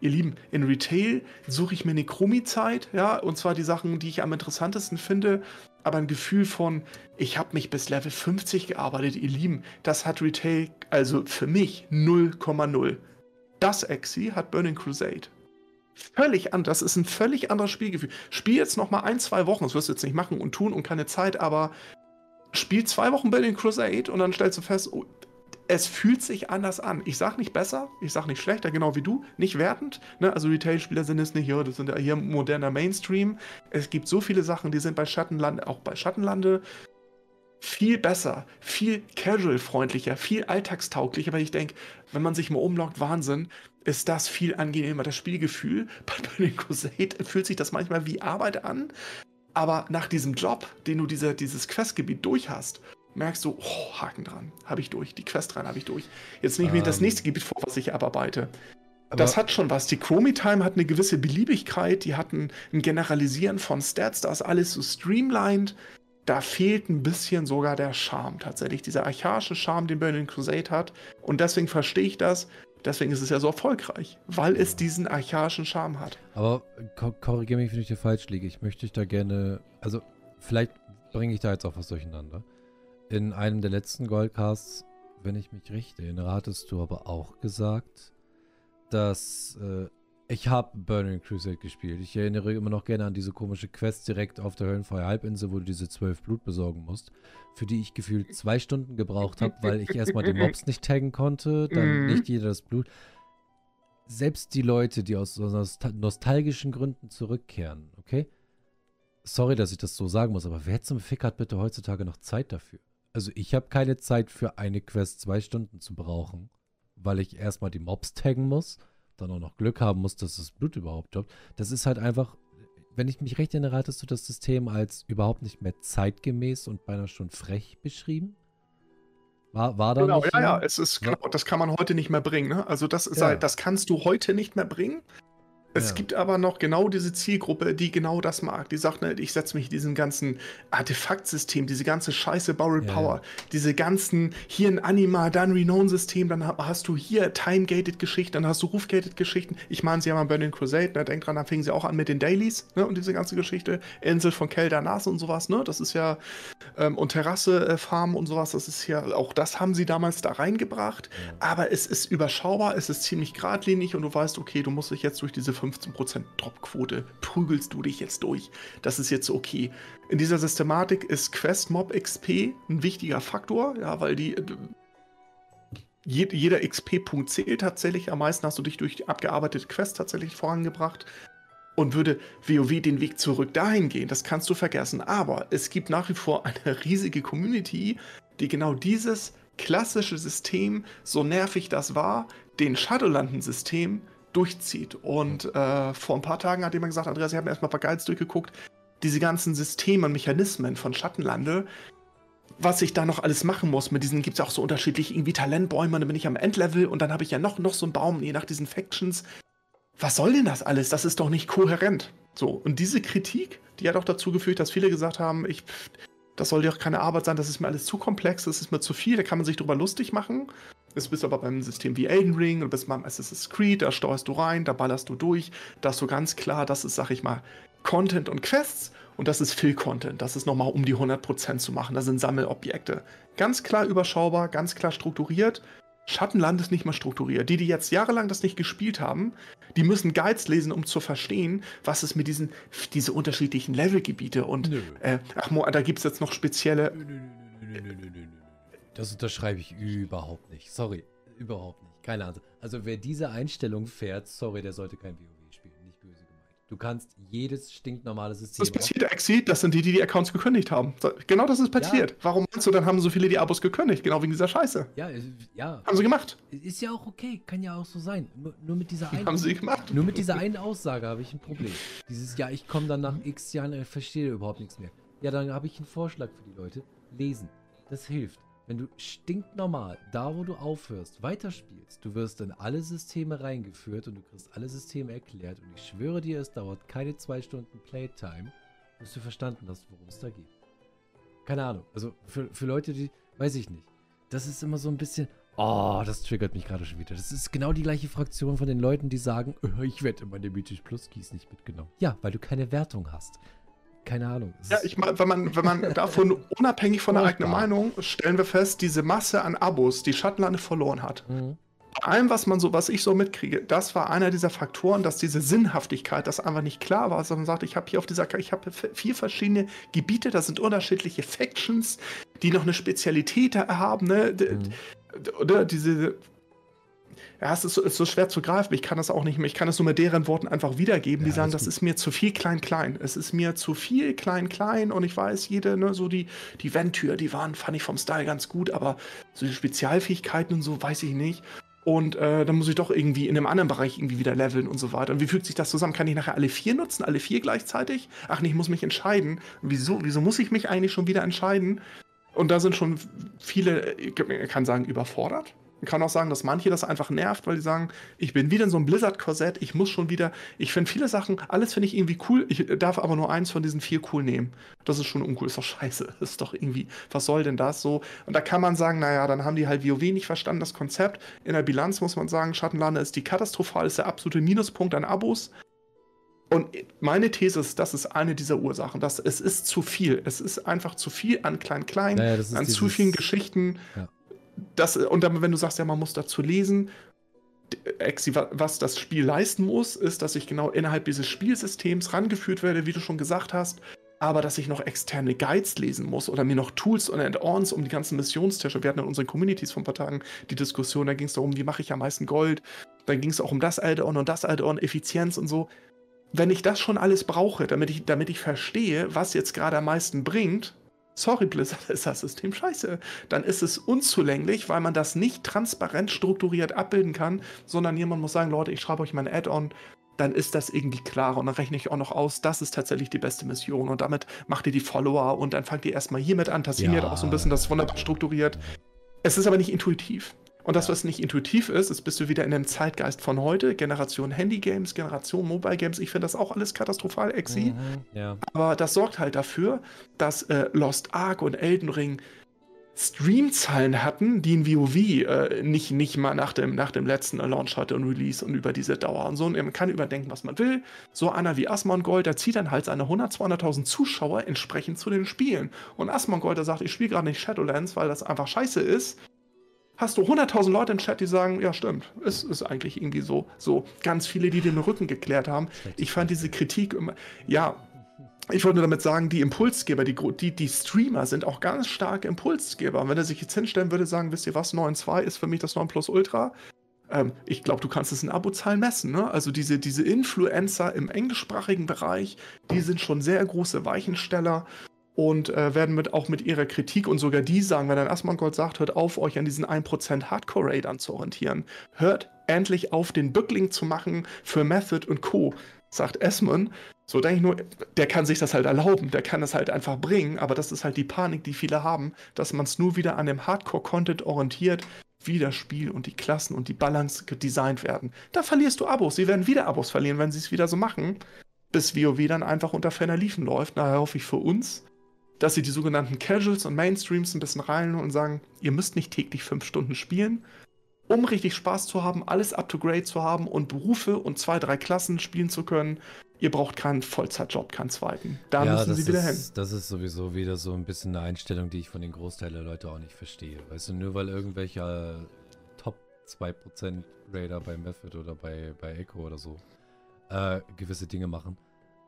Ihr Lieben, in Retail suche ich mir eine Chromie-Zeit, ja, und zwar die Sachen, die ich am interessantesten finde, aber ein Gefühl von, ich habe mich bis Level 50 gearbeitet, ihr Lieben, das hat Retail, also für mich 0,0. Das Exi hat Burning Crusade. Völlig anders. Das ist ein völlig anderes Spielgefühl. Spiel jetzt noch mal ein, zwei Wochen. Das wirst du jetzt nicht machen und tun und keine Zeit, aber spiel zwei Wochen Burning Crusade und dann stellst du fest, oh, es fühlt sich anders an. Ich sag nicht besser, ich sag nicht schlechter, genau wie du, nicht wertend. Ne? Also Retail-Spieler sind es nicht, ja, das sind ja hier moderner Mainstream. Es gibt so viele Sachen, die sind bei Schattenlande, auch bei Schattenlande viel besser, viel casual-freundlicher, viel alltagstauglicher, weil ich denke, wenn man sich mal umloggt, Wahnsinn, ist das viel angenehmer. Das Spielgefühl bei Burning Crusade fühlt sich das manchmal wie Arbeit an, aber nach diesem Job, den du diese, dieses Questgebiet durch hast, merkst du, oh, Haken dran, habe ich durch, die Quest dran habe ich durch. Jetzt nehme ich mir um, das ähm. nächste Gebiet vor, was ich abarbeite. Das hat schon was. Die Chromie-Time hat eine gewisse Beliebigkeit, die hatten ein Generalisieren von Stats, da ist alles so streamlined. Da fehlt ein bisschen sogar der Charme tatsächlich, dieser archaische Charme, den Burning Crusade hat. Und deswegen verstehe ich das. Deswegen ist es ja so erfolgreich, weil es diesen archaischen Charme hat. Aber korrigiere mich, wenn ich dir falsch liege. Ich möchte dich da gerne, also vielleicht bringe ich da jetzt auch was durcheinander. In einem der letzten Goldcasts, wenn ich mich recht erinnere, hattest du aber auch gesagt, dass äh, ich habe Burning Crusade gespielt. Ich erinnere immer noch gerne an diese komische Quest direkt auf der Höllenfeuer-Halbinsel, wo du diese zwölf Blut besorgen musst, für die ich gefühlt zwei Stunden gebraucht habe, weil ich erstmal die Mobs nicht taggen konnte, dann mhm. nicht jeder das Blut. Selbst die Leute, die aus nostalgischen Gründen zurückkehren, okay? Sorry, dass ich das so sagen muss, aber wer zum Fick hat bitte heutzutage noch Zeit dafür? Also ich habe keine Zeit für eine Quest zwei Stunden zu brauchen, weil ich erstmal die Mobs taggen muss dann auch noch Glück haben muss, dass das Blut überhaupt droppt. Das ist halt einfach, wenn ich mich recht erinnere, hattest du das System als überhaupt nicht mehr zeitgemäß und beinahe schon frech beschrieben? War, war da genau, ja, ja, es ist, genau, das kann man heute nicht mehr bringen. Ne? Also das ist ja. halt, das kannst du heute nicht mehr bringen. Es ja. gibt aber noch genau diese Zielgruppe, die genau das mag. Die sagt, ne, ich setze mich diesem ganzen Artefaktsystem, diese ganze scheiße Borrowed ja. Power, diese ganzen, hier ein Anima, dann Renown-System, dann hast du hier Time-Gated-Geschichten, dann hast du Roof-Gated-Geschichten. Ich meine, sie haben an Burning Crusade, ne, denk dran, da fingen sie auch an mit den Dailies, ne, und diese ganze Geschichte. Insel von Keldanas und sowas, ne, das ist ja, ähm, und Terrasse-Farm äh, und sowas, das ist ja, auch das haben sie damals da reingebracht. Aber es ist überschaubar, es ist ziemlich geradlinig und du weißt, okay, du musst dich jetzt durch diese 15% Dropquote prügelst du dich jetzt durch. Das ist jetzt okay. In dieser Systematik ist Quest Mob XP ein wichtiger Faktor, ja, weil die äh, jeder XP-Punkt zählt tatsächlich. Am meisten hast du dich durch die abgearbeitete Quest tatsächlich vorangebracht. Und würde WoW den Weg zurück dahin gehen, das kannst du vergessen. Aber es gibt nach wie vor eine riesige Community, die genau dieses klassische System, so nervig das war, den Shadowlanden-System durchzieht. Und äh, vor ein paar Tagen hat jemand gesagt, Andreas, ich habe mir erstmal ein paar Guides durchgeguckt, diese ganzen Systeme und Mechanismen von Schattenlande, was ich da noch alles machen muss. Mit diesen gibt es auch so unterschiedlich irgendwie Talentbäume, dann bin ich am Endlevel und dann habe ich ja noch, noch so einen Baum, je nach diesen Factions. Was soll denn das alles? Das ist doch nicht kohärent. So, und diese Kritik, die hat auch dazu geführt, dass viele gesagt haben, ich, das soll ja auch keine Arbeit sein, das ist mir alles zu komplex, das ist mir zu viel, da kann man sich drüber lustig machen. Es bist aber beim System wie Elden Ring und bist beim Assassin's Creed, da steuerst du rein, da ballerst du durch, da hast du ganz klar, das ist, sag ich mal, Content und Quests und das ist Fill-Content. Das ist nochmal um die 100% zu machen. Das sind Sammelobjekte. Ganz klar überschaubar, ganz klar strukturiert. Schattenland ist nicht mal strukturiert. Die, die jetzt jahrelang das nicht gespielt haben, die müssen Guides lesen, um zu verstehen, was es mit diesen diese unterschiedlichen Levelgebiete und äh, ach, da gibt es jetzt noch spezielle. Nö, nö, nö, nö, nö, nö. Das unterschreibe ich überhaupt nicht. Sorry, überhaupt nicht. Keine Ahnung. Also wer diese Einstellung fährt, sorry, der sollte kein WoW spielen. Nicht böse gemeint. Du kannst jedes stinknormale System. Was passiert, Exit? Das sind die, die die Accounts gekündigt haben. Genau das ist passiert. Ja. Warum meinst du, dann haben so viele die Abos gekündigt? Genau wegen dieser Scheiße. Ja, ja. Haben sie gemacht. Ist ja auch okay. Kann ja auch so sein. Nur, nur mit dieser einen. haben sie gemacht. Nur mit dieser einen Aussage habe ich ein Problem. Dieses, ja, ich komme dann nach x Jahren, ich verstehe überhaupt nichts mehr. Ja, dann habe ich einen Vorschlag für die Leute. Lesen. Das hilft. Wenn du stinknormal, da wo du aufhörst, weiterspielst, du wirst in alle Systeme reingeführt und du kriegst alle Systeme erklärt und ich schwöre dir, es dauert keine zwei Stunden Playtime, bis du verstanden hast, worum es da geht. Keine Ahnung. Also für, für Leute, die, weiß ich nicht. Das ist immer so ein bisschen, oh, das triggert mich gerade schon wieder. Das ist genau die gleiche Fraktion von den Leuten, die sagen, ich wette, meine Mythisch Plus Keys nicht mitgenommen. Ja, weil du keine Wertung hast keine Ahnung. Ja, ich meine, wenn man, wenn man davon unabhängig von der eigenen Meinung, stellen wir fest, diese Masse an Abos, die Schattenlande verloren hat, mhm. allem, was man so, was ich so mitkriege, das war einer dieser Faktoren, dass diese Sinnhaftigkeit, das einfach nicht klar war, sondern sagt, ich habe hier auf dieser, ich habe vier verschiedene Gebiete, da sind unterschiedliche Factions, die noch eine Spezialität haben, ne? Mhm. Oder diese ja, es ist, ist, so schwer zu greifen. Ich kann das auch nicht mehr. Ich kann das nur mit deren Worten einfach wiedergeben. Ja, die sagen, das ist mir zu viel klein, klein. Es ist mir zu viel klein, klein. Und ich weiß, jede, ne, so die, die Ventür, die waren, fand ich vom Style ganz gut. Aber so die Spezialfähigkeiten und so, weiß ich nicht. Und äh, dann muss ich doch irgendwie in einem anderen Bereich irgendwie wieder leveln und so weiter. Und wie fügt sich das zusammen? Kann ich nachher alle vier nutzen? Alle vier gleichzeitig? Ach nee, ich muss mich entscheiden. Wieso, wieso muss ich mich eigentlich schon wieder entscheiden? Und da sind schon viele, ich kann sagen, überfordert. Man kann auch sagen, dass manche das einfach nervt, weil die sagen, ich bin wieder in so einem Blizzard-Korsett, ich muss schon wieder, ich finde viele Sachen, alles finde ich irgendwie cool, ich darf aber nur eins von diesen vier cool nehmen. Das ist schon uncool, ist doch scheiße. Ist doch irgendwie, was soll denn das so? Und da kann man sagen, naja, dann haben die halt WoW nicht verstanden, das Konzept. In der Bilanz muss man sagen, Schattenlande ist die katastrophal, ist der absolute Minuspunkt an Abos. Und meine These ist, das ist eine dieser Ursachen. Dass es ist zu viel. Es ist einfach zu viel an Klein-Klein, naja, an zu vielen Geschichten. Ja das, und dann, wenn du sagst, ja, man muss dazu lesen, was das Spiel leisten muss, ist, dass ich genau innerhalb dieses Spielsystems rangeführt werde, wie du schon gesagt hast, aber dass ich noch externe Guides lesen muss oder mir noch Tools und Add-ons um die ganzen Missionstische. Wir hatten in unseren Communities vor ein paar Tagen die Diskussion, da ging es darum, wie mache ich am meisten Gold. Dann ging es auch um das Add-on und das Add-on, Effizienz und so. Wenn ich das schon alles brauche, damit ich, damit ich verstehe, was jetzt gerade am meisten bringt, sorry Blizzard, ist das System scheiße. Dann ist es unzulänglich, weil man das nicht transparent strukturiert abbilden kann, sondern jemand muss sagen, Leute, ich schreibe euch mein Add-on, dann ist das irgendwie klarer und dann rechne ich auch noch aus, das ist tatsächlich die beste Mission und damit macht ihr die Follower und dann fangt ihr erstmal hiermit an, Tassiniert ja. auch so ein bisschen das wunderbar strukturiert. Es ist aber nicht intuitiv. Und das, was nicht intuitiv ist, ist, bist du wieder in dem Zeitgeist von heute, Generation Handy-Games, Generation Mobile-Games. Ich finde das auch alles katastrophal, Exi. Mhm, ja. Aber das sorgt halt dafür, dass äh, Lost Ark und Elden Ring Streamzahlen hatten, die in WoW äh, nicht, nicht mal nach dem, nach dem letzten Launch hatte und Release und über diese Dauer und so. Und man kann überdenken, was man will. So einer wie Asmongold, der zieht dann halt seine 100.000, 200.000 Zuschauer entsprechend zu den Spielen. Und Asmongold, der sagt, ich spiele gerade nicht Shadowlands, weil das einfach scheiße ist hast du 100.000 Leute im Chat, die sagen, ja stimmt, es ist eigentlich irgendwie so. So ganz viele, die den Rücken geklärt haben. Ich fand diese Kritik immer, ja, ich wollte nur damit sagen, die Impulsgeber, die, die, die Streamer sind auch ganz starke Impulsgeber. Und wenn er sich jetzt hinstellen würde, sagen, wisst ihr was, 9.2 ist für mich das 9 Plus Ultra. Ähm, ich glaube, du kannst es in Abozahlen messen. Ne? Also diese, diese Influencer im englischsprachigen Bereich, die sind schon sehr große Weichensteller und äh, werden mit, auch mit ihrer Kritik und sogar die sagen, wenn ein Asmongold sagt, hört auf, euch an diesen 1% Hardcore-Raid anzuorientieren. Hört endlich auf, den Bückling zu machen für Method und Co., sagt Esmond. So denke ich nur, der kann sich das halt erlauben, der kann das halt einfach bringen, aber das ist halt die Panik, die viele haben, dass man es nur wieder an dem Hardcore-Content orientiert, wie das Spiel und die Klassen und die Balance designt werden. Da verlierst du Abos. Sie werden wieder Abos verlieren, wenn sie es wieder so machen, bis WoW dann einfach unter ferner Liefen läuft. Daher hoffe ich für uns, dass sie die sogenannten Casuals und Mainstreams ein bisschen rein und sagen, ihr müsst nicht täglich fünf Stunden spielen, um richtig Spaß zu haben, alles up to grade zu haben und Berufe und zwei, drei Klassen spielen zu können. Ihr braucht keinen Vollzeitjob, keinen zweiten. Da ja, müssen sie wieder ist, hin. Das ist sowieso wieder so ein bisschen eine Einstellung, die ich von den Großteil der Leute auch nicht verstehe. Weißt du, nur weil irgendwelche Top 2% Raider bei Method oder bei, bei Echo oder so äh, gewisse Dinge machen,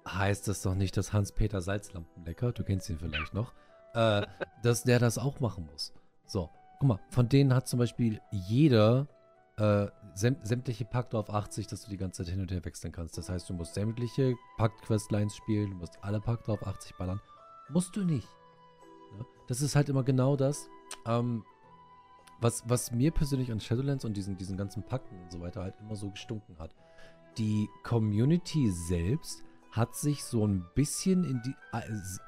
heißt das doch nicht, dass Hans-Peter Salzlampenlecker, du kennst ihn vielleicht noch, äh, dass der das auch machen muss. So, guck mal, von denen hat zum Beispiel jeder äh, säm sämtliche Pakte auf 80, dass du die ganze Zeit hin und her wechseln kannst. Das heißt, du musst sämtliche Pakt-Questlines spielen, du musst alle Pakte auf 80 ballern. Musst du nicht. Ja? Das ist halt immer genau das, ähm, was, was mir persönlich an Shadowlands und diesen, diesen ganzen Pakten und so weiter halt immer so gestunken hat. Die Community selbst hat sich so ein bisschen in die, äh,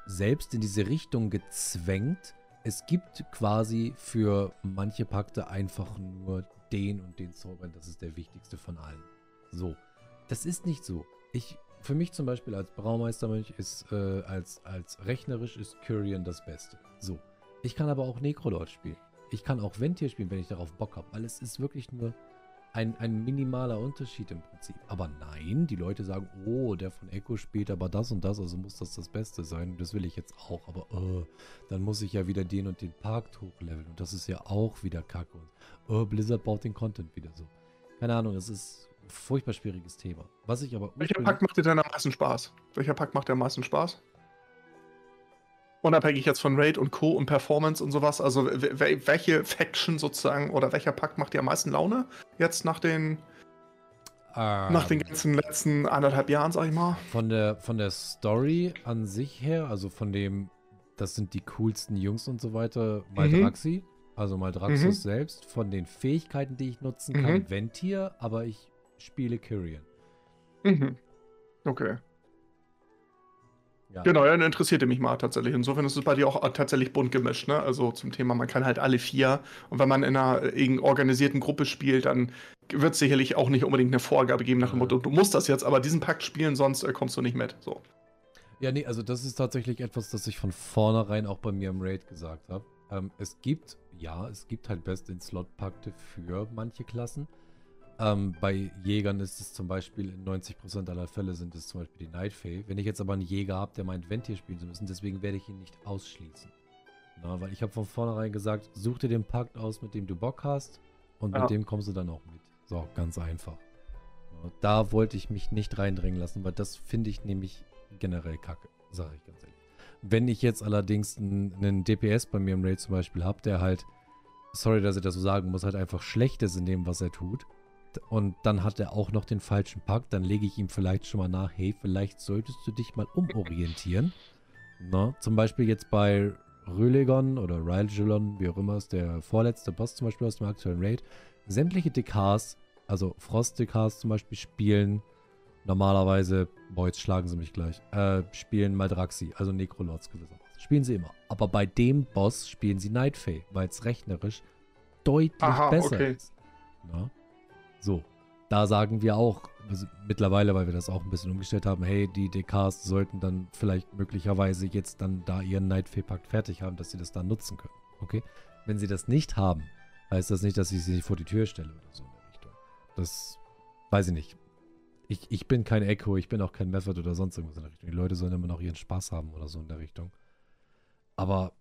selbst in diese Richtung gezwängt. Es gibt quasi für manche Pakte einfach nur den und den Zauber. Das ist der wichtigste von allen. So. Das ist nicht so. Ich, für mich zum Beispiel als Braumeistermönch ist, äh, als, als rechnerisch ist Kyrian das Beste. So. Ich kann aber auch Necrolord spielen. Ich kann auch Ventir spielen, wenn ich darauf Bock habe. Weil es ist wirklich nur ein, ein minimaler Unterschied im Prinzip. Aber nein, die Leute sagen, oh, der von Echo spielt aber das und das, also muss das das Beste sein. Das will ich jetzt auch, aber uh, dann muss ich ja wieder den und den Park hochleveln und das ist ja auch wieder kacke. Und uh, Blizzard baut den Content wieder so. Keine Ahnung, es ist ein furchtbar schwieriges Thema. Was ich aber. Welcher Pack macht dir denn am meisten Spaß? Welcher Pack macht dir am meisten Spaß? Unabhängig jetzt von Raid und Co. und Performance und sowas. Also welche Faction sozusagen oder welcher Pack macht dir am meisten Laune jetzt nach den ähm, nach den ganzen letzten anderthalb Jahren, sag ich mal? Von der, von der Story an sich her, also von dem, das sind die coolsten Jungs und so weiter, Maldraxi, mhm. also Maldraxus mhm. selbst, von den Fähigkeiten, die ich nutzen kann, mhm. Ventir, aber ich spiele Kyrian. Mhm. Okay. Ja. Genau, ja, interessierte mich mal tatsächlich. Insofern ist es bei dir auch tatsächlich bunt gemischt, ne? Also zum Thema, man kann halt alle vier. Und wenn man in einer organisierten Gruppe spielt, dann wird es sicherlich auch nicht unbedingt eine Vorgabe geben nach dem Motto, du musst das jetzt aber diesen Pakt spielen, sonst äh, kommst du nicht mit. So. Ja, nee, also das ist tatsächlich etwas, das ich von vornherein auch bei mir im Raid gesagt habe. Ähm, es gibt, ja, es gibt halt Best-in-Slot-Pakte für manche Klassen. Ähm, bei Jägern ist es zum Beispiel in 90% aller Fälle sind es zum Beispiel die Night Fae. Wenn ich jetzt aber einen Jäger habe, der meint, Ventier spielen zu müssen, deswegen werde ich ihn nicht ausschließen. Na, weil ich habe von vornherein gesagt, such dir den Pakt aus, mit dem du Bock hast und ja. mit dem kommst du dann auch mit. So, ganz einfach. Ja, da wollte ich mich nicht reindrängen lassen, weil das finde ich nämlich generell kacke, sage ich ganz ehrlich. Wenn ich jetzt allerdings einen, einen DPS bei mir im Raid zum Beispiel habe, der halt, sorry, dass ich das so sagen muss, halt einfach schlecht ist in dem, was er tut, und dann hat er auch noch den falschen Pakt, dann lege ich ihm vielleicht schon mal nach, hey, vielleicht solltest du dich mal umorientieren. Na, zum Beispiel jetzt bei Rölegon oder Rylgelon, wie auch immer, ist der vorletzte Boss zum Beispiel aus dem aktuellen Raid. Sämtliche DKs, also Frost-DKs zum Beispiel, spielen normalerweise, boah, jetzt schlagen sie mich gleich, äh, spielen Maldraxi, also Necrolords gewissermaßen. Spielen sie immer. Aber bei dem Boss spielen sie Nightfay, weil es rechnerisch deutlich Aha, besser okay. ist. Na? So, da sagen wir auch also mittlerweile, weil wir das auch ein bisschen umgestellt haben, hey, die DKs sollten dann vielleicht möglicherweise jetzt dann da ihren Nightfay-Pakt fertig haben, dass sie das dann nutzen können. Okay? Wenn sie das nicht haben, heißt das nicht, dass ich sie vor die Tür stelle oder so in der Richtung. Das weiß ich nicht. Ich, ich bin kein Echo, ich bin auch kein Method oder sonst irgendwas in der Richtung. Die Leute sollen immer noch ihren Spaß haben oder so in der Richtung. Aber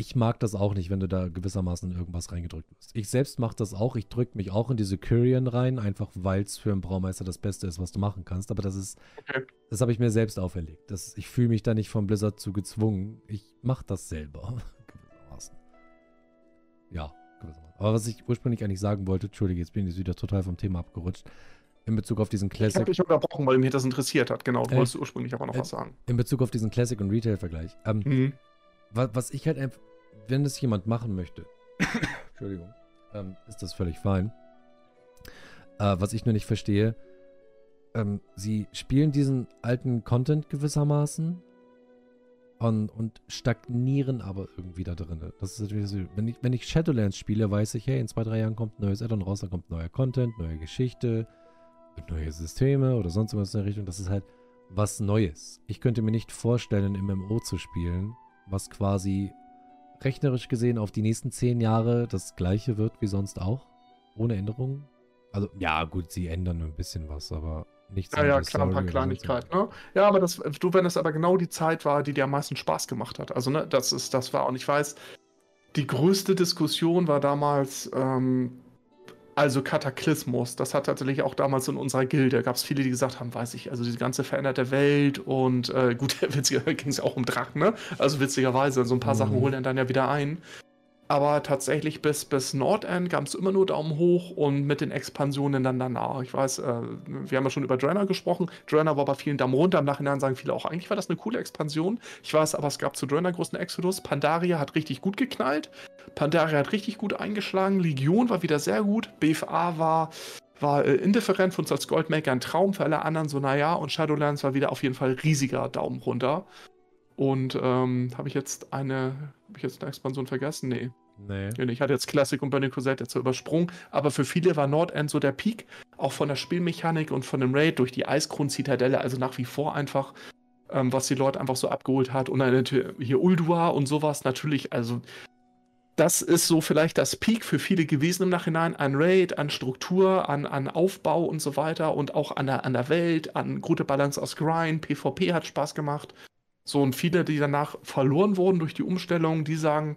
ich mag das auch nicht, wenn du da gewissermaßen in irgendwas reingedrückt wirst. Ich selbst mache das auch. Ich drücke mich auch in diese Kyrian rein, einfach weil es für einen Braumeister das Beste ist, was du machen kannst. Aber das ist, okay. das habe ich mir selbst auferlegt. Das, ich fühle mich da nicht vom Blizzard zu gezwungen. Ich mache das selber. gewissermaßen. Ja, gewissermaßen. Aber was ich ursprünglich eigentlich sagen wollte, entschuldige, jetzt bin ich wieder total vom Thema abgerutscht. In Bezug auf diesen Classic. Ich habe dich unterbrochen, weil mich das interessiert hat. Genau, du äh, wolltest ursprünglich aber noch äh, was sagen. In Bezug auf diesen Classic- und Retail-Vergleich. Ähm, mhm. was, was ich halt einfach wenn das jemand machen möchte, Entschuldigung, ähm, ist das völlig fein. Äh, was ich nur nicht verstehe, ähm, sie spielen diesen alten Content gewissermaßen und, und stagnieren aber irgendwie da drin. Das ist so, wenn ich, wenn ich Shadowlands spiele, weiß ich, hey, in zwei, drei Jahren kommt ein neues Addon raus, da kommt neuer Content, neue Geschichte, neue Systeme oder sonst was in der Richtung. Das ist halt was Neues. Ich könnte mir nicht vorstellen, ein MMO zu spielen, was quasi rechnerisch gesehen auf die nächsten zehn Jahre das gleiche wird wie sonst auch? Ohne Änderungen? Also, ja, gut, sie ändern ein bisschen was, aber nichts. Ja, ja, klar, ein paar Kleinigkeiten, ne? Ja, aber das, du, wenn es aber genau die Zeit war, die dir am meisten Spaß gemacht hat. Also, ne, das ist, das war, und ich weiß, die größte Diskussion war damals, ähm, also Kataklysmus, das hat tatsächlich auch damals in unserer Gilde, gab es viele, die gesagt haben, weiß ich, also diese ganze veränderte Welt und äh, gut, witziger ging es auch um Drachen, ne? Also witzigerweise, so ein paar mhm. Sachen holen dann ja wieder ein. Aber tatsächlich bis, bis Nordend gab es immer nur Daumen hoch und mit den Expansionen dann danach. Ich weiß, äh, wir haben ja schon über Draenor gesprochen. Draenor war bei vielen Daumen runter. Im Nachhinein sagen viele auch, eigentlich war das eine coole Expansion. Ich weiß, aber es gab zu Draenor großen Exodus. Pandaria hat richtig gut geknallt. Pandaria hat richtig gut eingeschlagen. Legion war wieder sehr gut. BFA war war äh, indifferent für uns als Goldmaker ein Traum, für alle anderen so, naja, und Shadowlands war wieder auf jeden Fall riesiger Daumen runter. Und ähm, habe ich jetzt eine, habe ich jetzt eine Expansion vergessen? Nee. Nee. Ich hatte jetzt Classic und Burning Crusade jetzt so übersprungen, aber für viele war Nordend so der Peak, auch von der Spielmechanik und von dem Raid durch die Eiskron-Zitadelle, also nach wie vor einfach, ähm, was die Leute einfach so abgeholt hat. Und dann hier Uldua und sowas natürlich, also das ist so vielleicht das Peak für viele gewesen im Nachhinein an Raid, an Struktur, an, an Aufbau und so weiter und auch an der, an der Welt, an gute Balance aus Grind. PvP hat Spaß gemacht. So und viele, die danach verloren wurden durch die Umstellung, die sagen,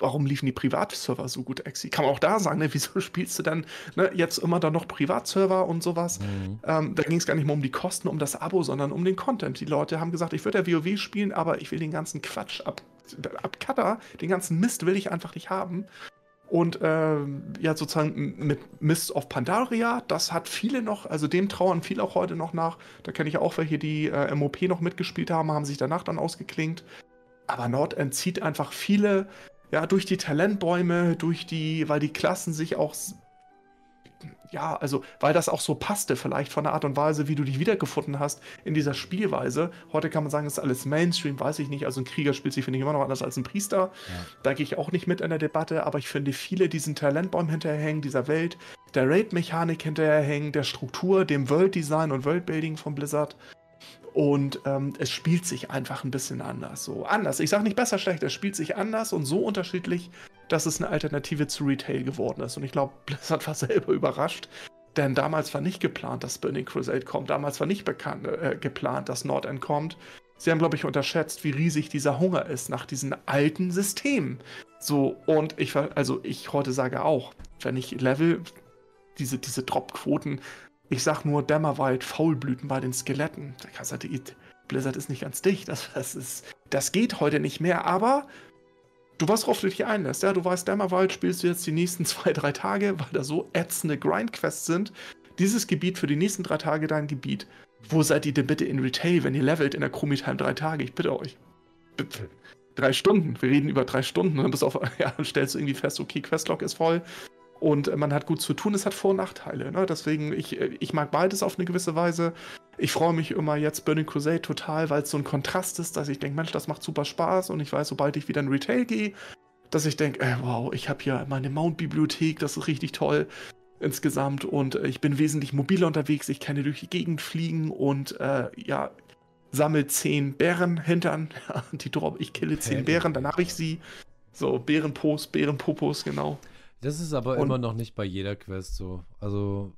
warum liefen die Privatserver so gut, Exi? Kann man auch da sagen, ne? wieso spielst du dann ne, jetzt immer dann noch Privatserver und sowas? Mhm. Ähm, da ging es gar nicht mehr um die Kosten, um das Abo, sondern um den Content. Die Leute haben gesagt, ich würde ja WoW spielen, aber ich will den ganzen Quatsch ab, ab Cutter, den ganzen Mist will ich einfach nicht haben. Und äh, ja, sozusagen mit Mist of Pandaria, das hat viele noch, also dem trauern viele auch heute noch nach. Da kenne ich auch welche, die äh, MOP noch mitgespielt haben, haben sich danach dann ausgeklingt. Aber Nordend zieht einfach viele ja, durch die Talentbäume, durch die, weil die Klassen sich auch, ja, also, weil das auch so passte, vielleicht von der Art und Weise, wie du dich wiedergefunden hast in dieser Spielweise. Heute kann man sagen, es ist alles Mainstream, weiß ich nicht. Also, ein Krieger spielt sich, finde ich, immer noch anders als ein Priester. Ja. Da gehe ich auch nicht mit in der Debatte, aber ich finde, viele diesen Talentbaum hinterherhängen, dieser Welt, der Raid-Mechanik hinterherhängen, der Struktur, dem World-Design und Worldbuilding von Blizzard. Und ähm, es spielt sich einfach ein bisschen anders. So anders. Ich sage nicht besser, schlecht. Es spielt sich anders und so unterschiedlich, dass es eine Alternative zu Retail geworden ist. Und ich glaube, Blizzard war selber überrascht. Denn damals war nicht geplant, dass Burning Crusade kommt. Damals war nicht bekannt, äh, geplant, dass Nordend kommt. Sie haben, glaube ich, unterschätzt, wie riesig dieser Hunger ist nach diesen alten Systemen. So, und ich, also ich heute sage auch, wenn ich Level, diese, diese Drop-Quoten ich sag nur Dämmerwald, Faulblüten bei den Skeletten. Der Kassadit, Blizzard ist nicht ganz dicht. Das, das, ist, das geht heute nicht mehr, aber du weißt, worauf du dich einlässt. Ja, du weißt, Dämmerwald spielst du jetzt die nächsten zwei, drei Tage, weil da so ätzende Grindquests sind. Dieses Gebiet für die nächsten drei Tage dein Gebiet. Wo seid ihr denn bitte in Retail, wenn ihr levelt in der Chromitime drei Tage? Ich bitte euch. Bitte. Drei Stunden. Wir reden über drei Stunden. Und dann, bist auf, ja, stellst du irgendwie fest, okay, Questlog ist voll. Und man hat gut zu tun, es hat Vor- und Nachteile. Ne? Deswegen, ich, ich mag beides auf eine gewisse Weise. Ich freue mich immer jetzt Burning Crusade total, weil es so ein Kontrast ist, dass ich denke, Mensch, das macht super Spaß. Und ich weiß, sobald ich wieder in Retail gehe, dass ich denke, äh, wow, ich habe hier meine Mount-Bibliothek, das ist richtig toll insgesamt. Und äh, ich bin wesentlich mobiler unterwegs. Ich kann hier durch die Gegend fliegen und äh, ja, sammle zehn Bären hintern. die drop, ich kille zehn Bären, dann habe ich sie. So, Bärenpos, Bärenpopos, genau. Das ist aber und, immer noch nicht bei jeder Quest so. Also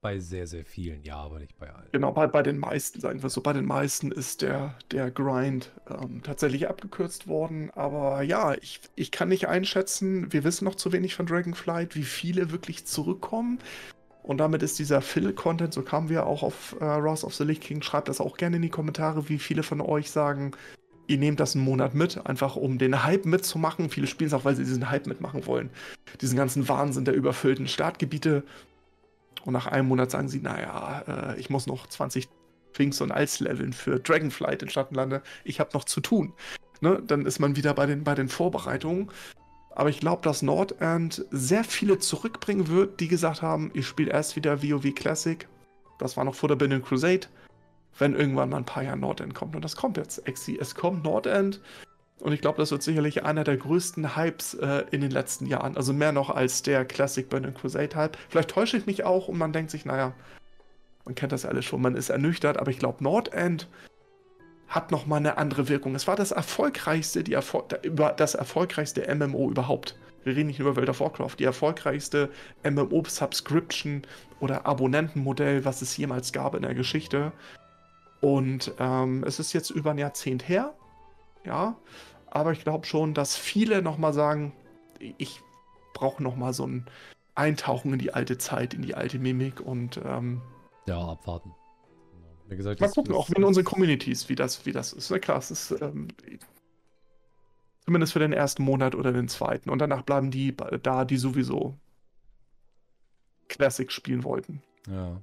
bei sehr, sehr vielen, ja, aber nicht bei allen. Genau, bei, bei den meisten, sagen wir so, bei den meisten ist der, der Grind ähm, tatsächlich abgekürzt worden. Aber ja, ich, ich kann nicht einschätzen, wir wissen noch zu wenig von Dragonflight, wie viele wirklich zurückkommen. Und damit ist dieser Fill-Content, so kamen wir auch auf äh, Ross of the Lich King, schreibt das auch gerne in die Kommentare, wie viele von euch sagen, ihr nehmt das einen Monat mit, einfach um den Hype mitzumachen. Viele spielen es auch, weil sie diesen Hype mitmachen wollen. Diesen ganzen Wahnsinn der überfüllten Startgebiete. Und nach einem Monat sagen sie, naja, äh, ich muss noch 20 Twinks und Als leveln für Dragonflight in Schattenlande. Ich habe noch zu tun. Ne? Dann ist man wieder bei den, bei den Vorbereitungen. Aber ich glaube, dass Nordend sehr viele zurückbringen wird, die gesagt haben, ich spiele erst wieder WoW Classic. Das war noch vor der Burning Crusade wenn irgendwann mal ein paar Jahre Nordend kommt. Und das kommt jetzt. Es kommt Nordend. Und ich glaube, das wird sicherlich einer der größten Hypes äh, in den letzten Jahren. Also mehr noch als der Classic Burning Crusade Hype. Vielleicht täusche ich mich auch und man denkt sich, naja, man kennt das alles schon, man ist ernüchtert, aber ich glaube, Nordend hat nochmal eine andere Wirkung. Es war das erfolgreichste, die Erfol das erfolgreichste MMO überhaupt. Wir reden nicht über World of Warcraft, die erfolgreichste MMO-Subscription oder Abonnentenmodell, was es jemals gab in der Geschichte. Und ähm, es ist jetzt über ein Jahrzehnt her, ja, aber ich glaube schon, dass viele nochmal sagen, ich brauche nochmal so ein Eintauchen in die alte Zeit, in die alte Mimik und ähm, ja, abwarten. Wie gesagt, mal gucken, auch in unseren Communities, wie das, wie das ist. Na klar, es ist ähm, zumindest für den ersten Monat oder den zweiten. Und danach bleiben die da, die sowieso Classic spielen wollten. Ja.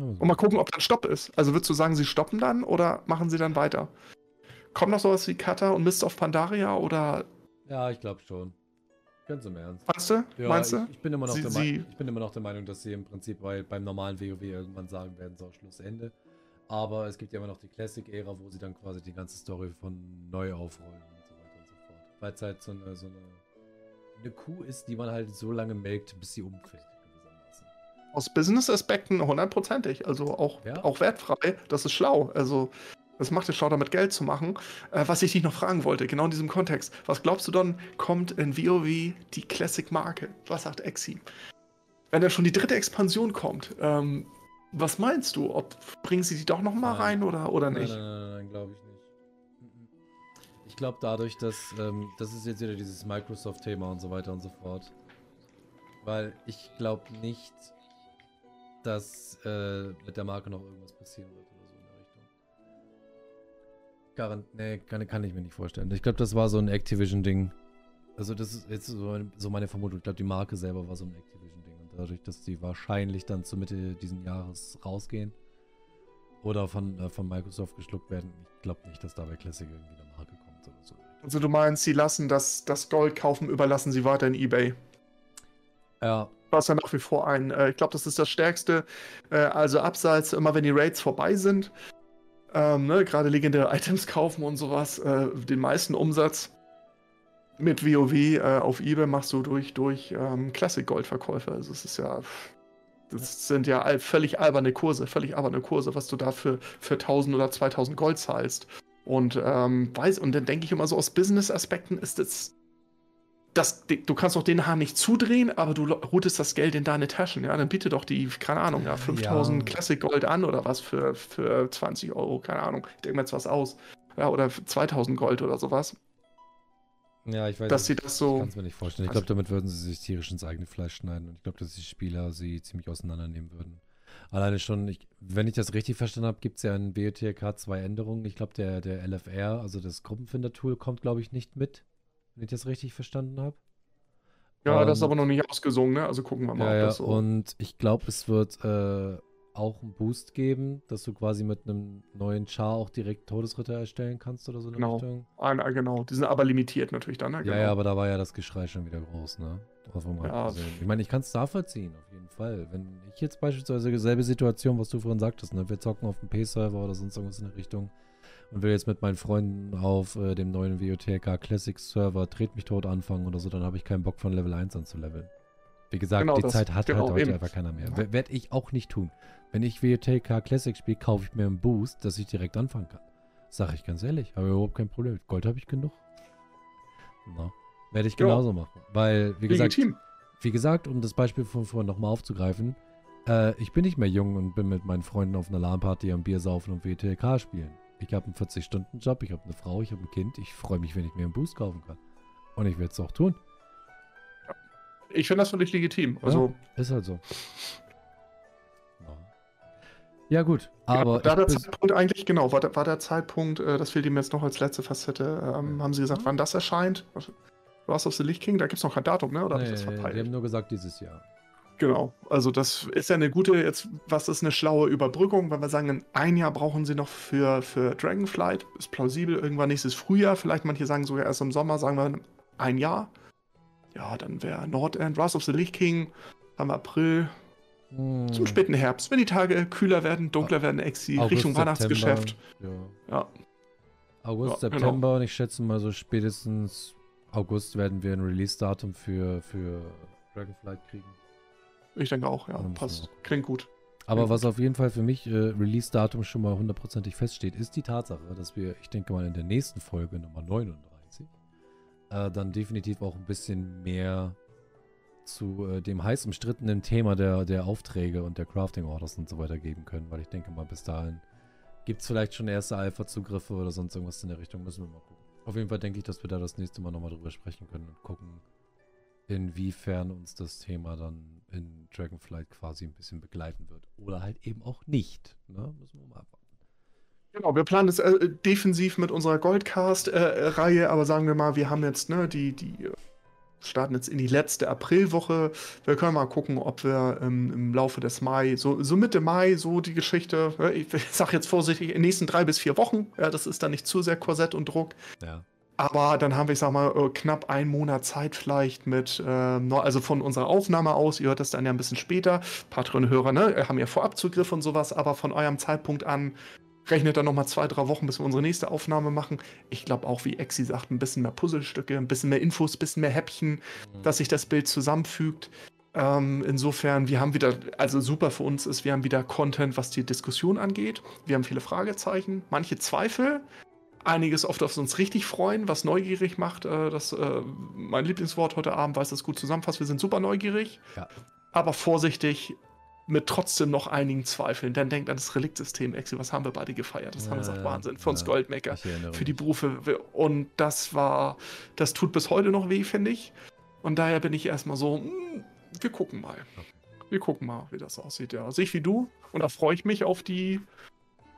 Und mal gucken, ob dann Stopp ist. Also würdest du sagen, sie stoppen dann oder machen sie dann weiter? Kommt noch sowas wie Cutter und Mist of Pandaria oder. Ja, ich glaube schon. Ganz im Ernst. Meinst du? Ja, Meinst du? Ich, ich, bin immer noch sie, der sie... ich bin immer noch der Meinung, dass sie im Prinzip bei, beim normalen WoW irgendwann sagen werden, so Schlussende. Aber es gibt ja immer noch die Classic-Ära, wo sie dann quasi die ganze Story von neu aufrollen und so weiter und so fort. Weil es halt so eine, so eine, eine Kuh ist, die man halt so lange melkt, bis sie umfällt aus Business-Aspekten hundertprozentig. Also auch, ja. auch wertfrei. Das ist schlau. Also Das macht es schlau, damit Geld zu machen. Äh, was ich dich noch fragen wollte, genau in diesem Kontext. Was glaubst du dann, kommt in WoW die Classic-Marke? Was sagt Exi? Wenn dann schon die dritte Expansion kommt, ähm, was meinst du? Ob bringen sie die doch noch mal rein oder, oder nicht? Nein, nein, nein, nein glaube ich nicht. Ich glaube dadurch, dass ähm, das ist jetzt wieder dieses Microsoft-Thema und so weiter und so fort. Weil ich glaube nicht, dass äh, mit der Marke noch irgendwas passieren wird oder so in der Richtung. Garant, nee, kann, kann ich mir nicht vorstellen. Ich glaube, das war so ein Activision-Ding. Also das ist jetzt so, so meine Vermutung. Ich glaube, die Marke selber war so ein Activision-Ding. Und dadurch, dass die wahrscheinlich dann zur Mitte diesen Jahres rausgehen oder von, äh, von Microsoft geschluckt werden, ich glaube nicht, dass da bei Classic irgendwie eine Marke kommt oder so. Also du meinst, sie lassen das, das Gold kaufen, überlassen sie weiter in Ebay? Ja, was ja nach wie vor ein. Äh, ich glaube, das ist das Stärkste. Äh, also abseits, immer wenn die Raids vorbei sind, ähm, ne, gerade legendäre Items kaufen und sowas, äh, den meisten Umsatz mit WoW äh, auf eBay machst du durch, durch ähm, Classic-Gold-Verkäufe. Also es ist ja. Das sind ja völlig alberne Kurse, völlig alberne Kurse, was du da für, für 1000 oder 2000 Gold zahlst. Und ähm, weiß, und dann denke ich immer so aus Business-Aspekten ist es das, du kannst doch den Hahn nicht zudrehen, aber du routest das Geld in deine Taschen. Ja, dann biete doch die, keine Ahnung, ja, 5000 ja. Classic Gold an oder was für, für 20 Euro, keine Ahnung. Ich denke mir jetzt was aus. Ja, oder 2000 Gold oder sowas. Ja, ich weiß dass sie das so. Ich kann es mir nicht vorstellen. Ich glaube, damit würden sie sich tierisch ins eigene Fleisch schneiden und ich glaube, dass die Spieler sie ziemlich auseinandernehmen würden. Alleine schon, ich, wenn ich das richtig verstanden habe, gibt es ja in BOTK zwei Änderungen. Ich glaube, der, der LFR, also das Gruppenfinder-Tool, kommt, glaube ich, nicht mit wenn ich das richtig verstanden habe. Ja, und, das ist aber noch nicht ausgesungen, ne? Also gucken wir mal, ja, ob das so. Und ich glaube, es wird äh, auch einen Boost geben, dass du quasi mit einem neuen Char auch direkt Todesritter erstellen kannst oder so in genau. Richtung. Ah, genau. Die sind aber limitiert natürlich dann, ne? Genau. Ja, ja, aber da war ja das Geschrei schon wieder groß, ne? Ja. Ich meine, ich kann es nachvollziehen, auf jeden Fall. Wenn ich jetzt beispielsweise dieselbe Situation, was du vorhin sagtest, ne? Wir zocken auf dem P-Server oder sonst irgendwas in der Richtung und will jetzt mit meinen Freunden auf äh, dem neuen WOTK Classic Server Tret mich tot anfangen oder so, dann habe ich keinen Bock von Level 1 anzuleveln. Wie gesagt, genau, die Zeit hat genau, halt heute eben. einfach keiner mehr. Ja. Werde ich auch nicht tun. Wenn ich WOTK Classic spiele, kaufe ich mir einen Boost, dass ich direkt anfangen kann. Sag ich ganz ehrlich, habe überhaupt kein Problem. Gold habe ich genug. Werde ich genauso ja. machen. Weil, wie gesagt, wie gesagt, um das Beispiel von vorhin nochmal aufzugreifen, äh, ich bin nicht mehr jung und bin mit meinen Freunden auf einer LAN-Party am Bier saufen und WTK spielen. Ich habe einen 40-Stunden-Job, ich habe eine Frau, ich habe ein Kind. Ich freue mich, wenn ich mir einen Boost kaufen kann. Und ich werde es auch tun. Ich finde das völlig legitim. Also ja, ist halt so. Ja, gut, aber. Ja, da der Zeitpunkt eigentlich, genau, war, war der Zeitpunkt, äh, das fehlt ihm jetzt noch als letzte Facette. Ähm, haben Sie gesagt, wann das erscheint? Wars of the Lich King, da gibt es noch kein Datum, ne? Oder nee, ich das verpeilt? Die haben nur gesagt, dieses Jahr. Genau, also das ist ja eine gute, jetzt, was ist eine schlaue Überbrückung, wenn wir sagen, ein Jahr brauchen sie noch für, für Dragonflight, ist plausibel, irgendwann nächstes Frühjahr, vielleicht manche sagen sogar erst im Sommer, sagen wir ein Jahr. Ja, dann wäre Nordend, Rise of the Lich King, am April, hm. zum späten Herbst, wenn die Tage kühler werden, dunkler werden, Exi, August, Richtung Weihnachtsgeschäft. Ja. ja. August, ja, September genau. und ich schätze mal so spätestens August werden wir ein Release-Datum für, für Dragonflight kriegen. Ich denke auch, ja. Passt. Klingt gut. Aber Klingt was gut. auf jeden Fall für mich äh, Release-Datum schon mal hundertprozentig feststeht, ist die Tatsache, dass wir, ich denke mal, in der nächsten Folge Nummer 39 äh, dann definitiv auch ein bisschen mehr zu äh, dem heiß umstrittenen Thema der, der Aufträge und der Crafting Orders und so weiter geben können, weil ich denke mal, bis dahin gibt es vielleicht schon erste Alpha-Zugriffe oder sonst irgendwas in der Richtung, müssen wir mal gucken. Auf jeden Fall denke ich, dass wir da das nächste Mal nochmal drüber sprechen können und gucken, inwiefern uns das Thema dann in Dragonflight quasi ein bisschen begleiten wird. Oder halt eben auch nicht. Ne? Müssen wir mal abwarten. Genau, wir planen es äh, defensiv mit unserer Goldcast-Reihe, äh, aber sagen wir mal, wir haben jetzt, ne, die, die äh, starten jetzt in die letzte Aprilwoche. Wir können mal gucken, ob wir ähm, im Laufe des Mai, so, so Mitte Mai, so die Geschichte, ich, ich sag jetzt vorsichtig, in den nächsten drei bis vier Wochen, ja, das ist dann nicht zu sehr Korsett und Druck. Ja. Aber dann haben wir, ich sag mal, äh, knapp einen Monat Zeit vielleicht mit, äh, also von unserer Aufnahme aus, ihr hört das dann ja ein bisschen später. Patreon-Hörer, ne, haben ja Vorabzugriff und sowas, aber von eurem Zeitpunkt an rechnet dann nochmal zwei, drei Wochen, bis wir unsere nächste Aufnahme machen. Ich glaube auch, wie Exi sagt, ein bisschen mehr Puzzlestücke, ein bisschen mehr Infos, ein bisschen mehr Häppchen, mhm. dass sich das Bild zusammenfügt. Ähm, insofern, wir haben wieder, also super für uns ist, wir haben wieder Content, was die Diskussion angeht. Wir haben viele Fragezeichen, manche Zweifel, einiges oft auf uns richtig freuen, was neugierig macht. Äh, das, äh, mein Lieblingswort heute Abend, weil es das gut zusammenfasst. Wir sind super neugierig, ja. aber vorsichtig mit trotzdem noch einigen Zweifeln. Dann denkt an das Reliktsystem, Exi, was haben wir beide gefeiert? Das ja, haben wir gesagt, Wahnsinn, für uns ja, Goldmaker, für die Berufe. Und das war, das tut bis heute noch weh, finde ich. Und daher bin ich erstmal so, mh, hm, wir gucken mal. Wir gucken mal, wie das aussieht. Ja, sehe ich wie du. Und da freue ich mich auf die,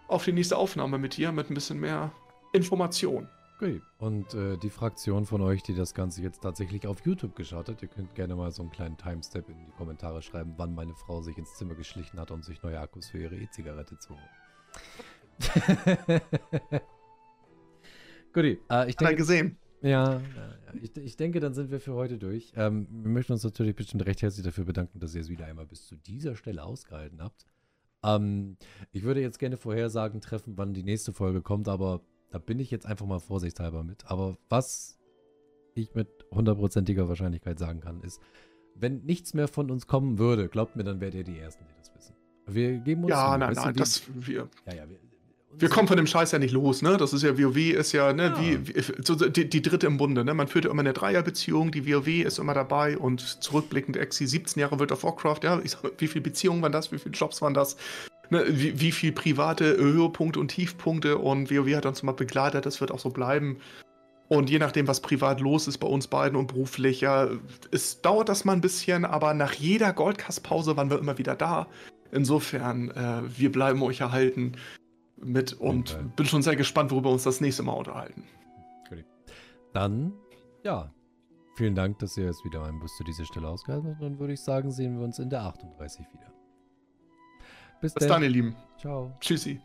auf die nächste Aufnahme mit dir, mit ein bisschen mehr Information. Okay. Und äh, die Fraktion von euch, die das Ganze jetzt tatsächlich auf YouTube geschaut hat, ihr könnt gerne mal so einen kleinen Timestep in die Kommentare schreiben, wann meine Frau sich ins Zimmer geschlichen hat, um sich neue Akkus für ihre E-Zigarette zu holen. Guti, äh, ich denke, gesehen. Ja, ich, ich, denke, dann sind wir für heute durch. Ähm, wir möchten uns natürlich bestimmt recht herzlich dafür bedanken, dass ihr es wieder einmal bis zu dieser Stelle ausgehalten habt. Ähm, ich würde jetzt gerne Vorhersagen treffen, wann die nächste Folge kommt, aber da bin ich jetzt einfach mal vorsichtshalber mit. Aber was ich mit hundertprozentiger Wahrscheinlichkeit sagen kann, ist, wenn nichts mehr von uns kommen würde, glaubt mir, dann wärt ihr die Ersten, die das wissen. Wir geben uns. Ja, nein, nein, das wir. Ja, ja, wir, wir kommen von dem Scheiß ja nicht los, ne? Das ist ja, WoW ist ja, ne, ja. wie, wie so die, die, dritte im Bunde, ne? Man führt ja immer eine Dreierbeziehung, die WoW ist immer dabei und zurückblickend Exi 17 Jahre World of Warcraft, ja, ich sag, wie viele Beziehungen waren das, wie viele Jobs waren das? Ne, wie, wie viel private Höhepunkte und Tiefpunkte und WoW hat uns mal begleitet, das wird auch so bleiben. Und je nachdem, was privat los ist bei uns beiden und beruflich, ja, es dauert das mal ein bisschen, aber nach jeder Goldcast-Pause waren wir immer wieder da. Insofern, äh, wir bleiben euch erhalten mit und okay. bin schon sehr gespannt, worüber wir uns das nächste Mal unterhalten. Dann, ja, vielen Dank, dass ihr es wieder ein bis zu dieser Stelle ausgehalten habt. Dann würde ich sagen, sehen wir uns in der 38 wieder. Bis, Bis dann, ihr Lieben. Ciao. Tschüssi.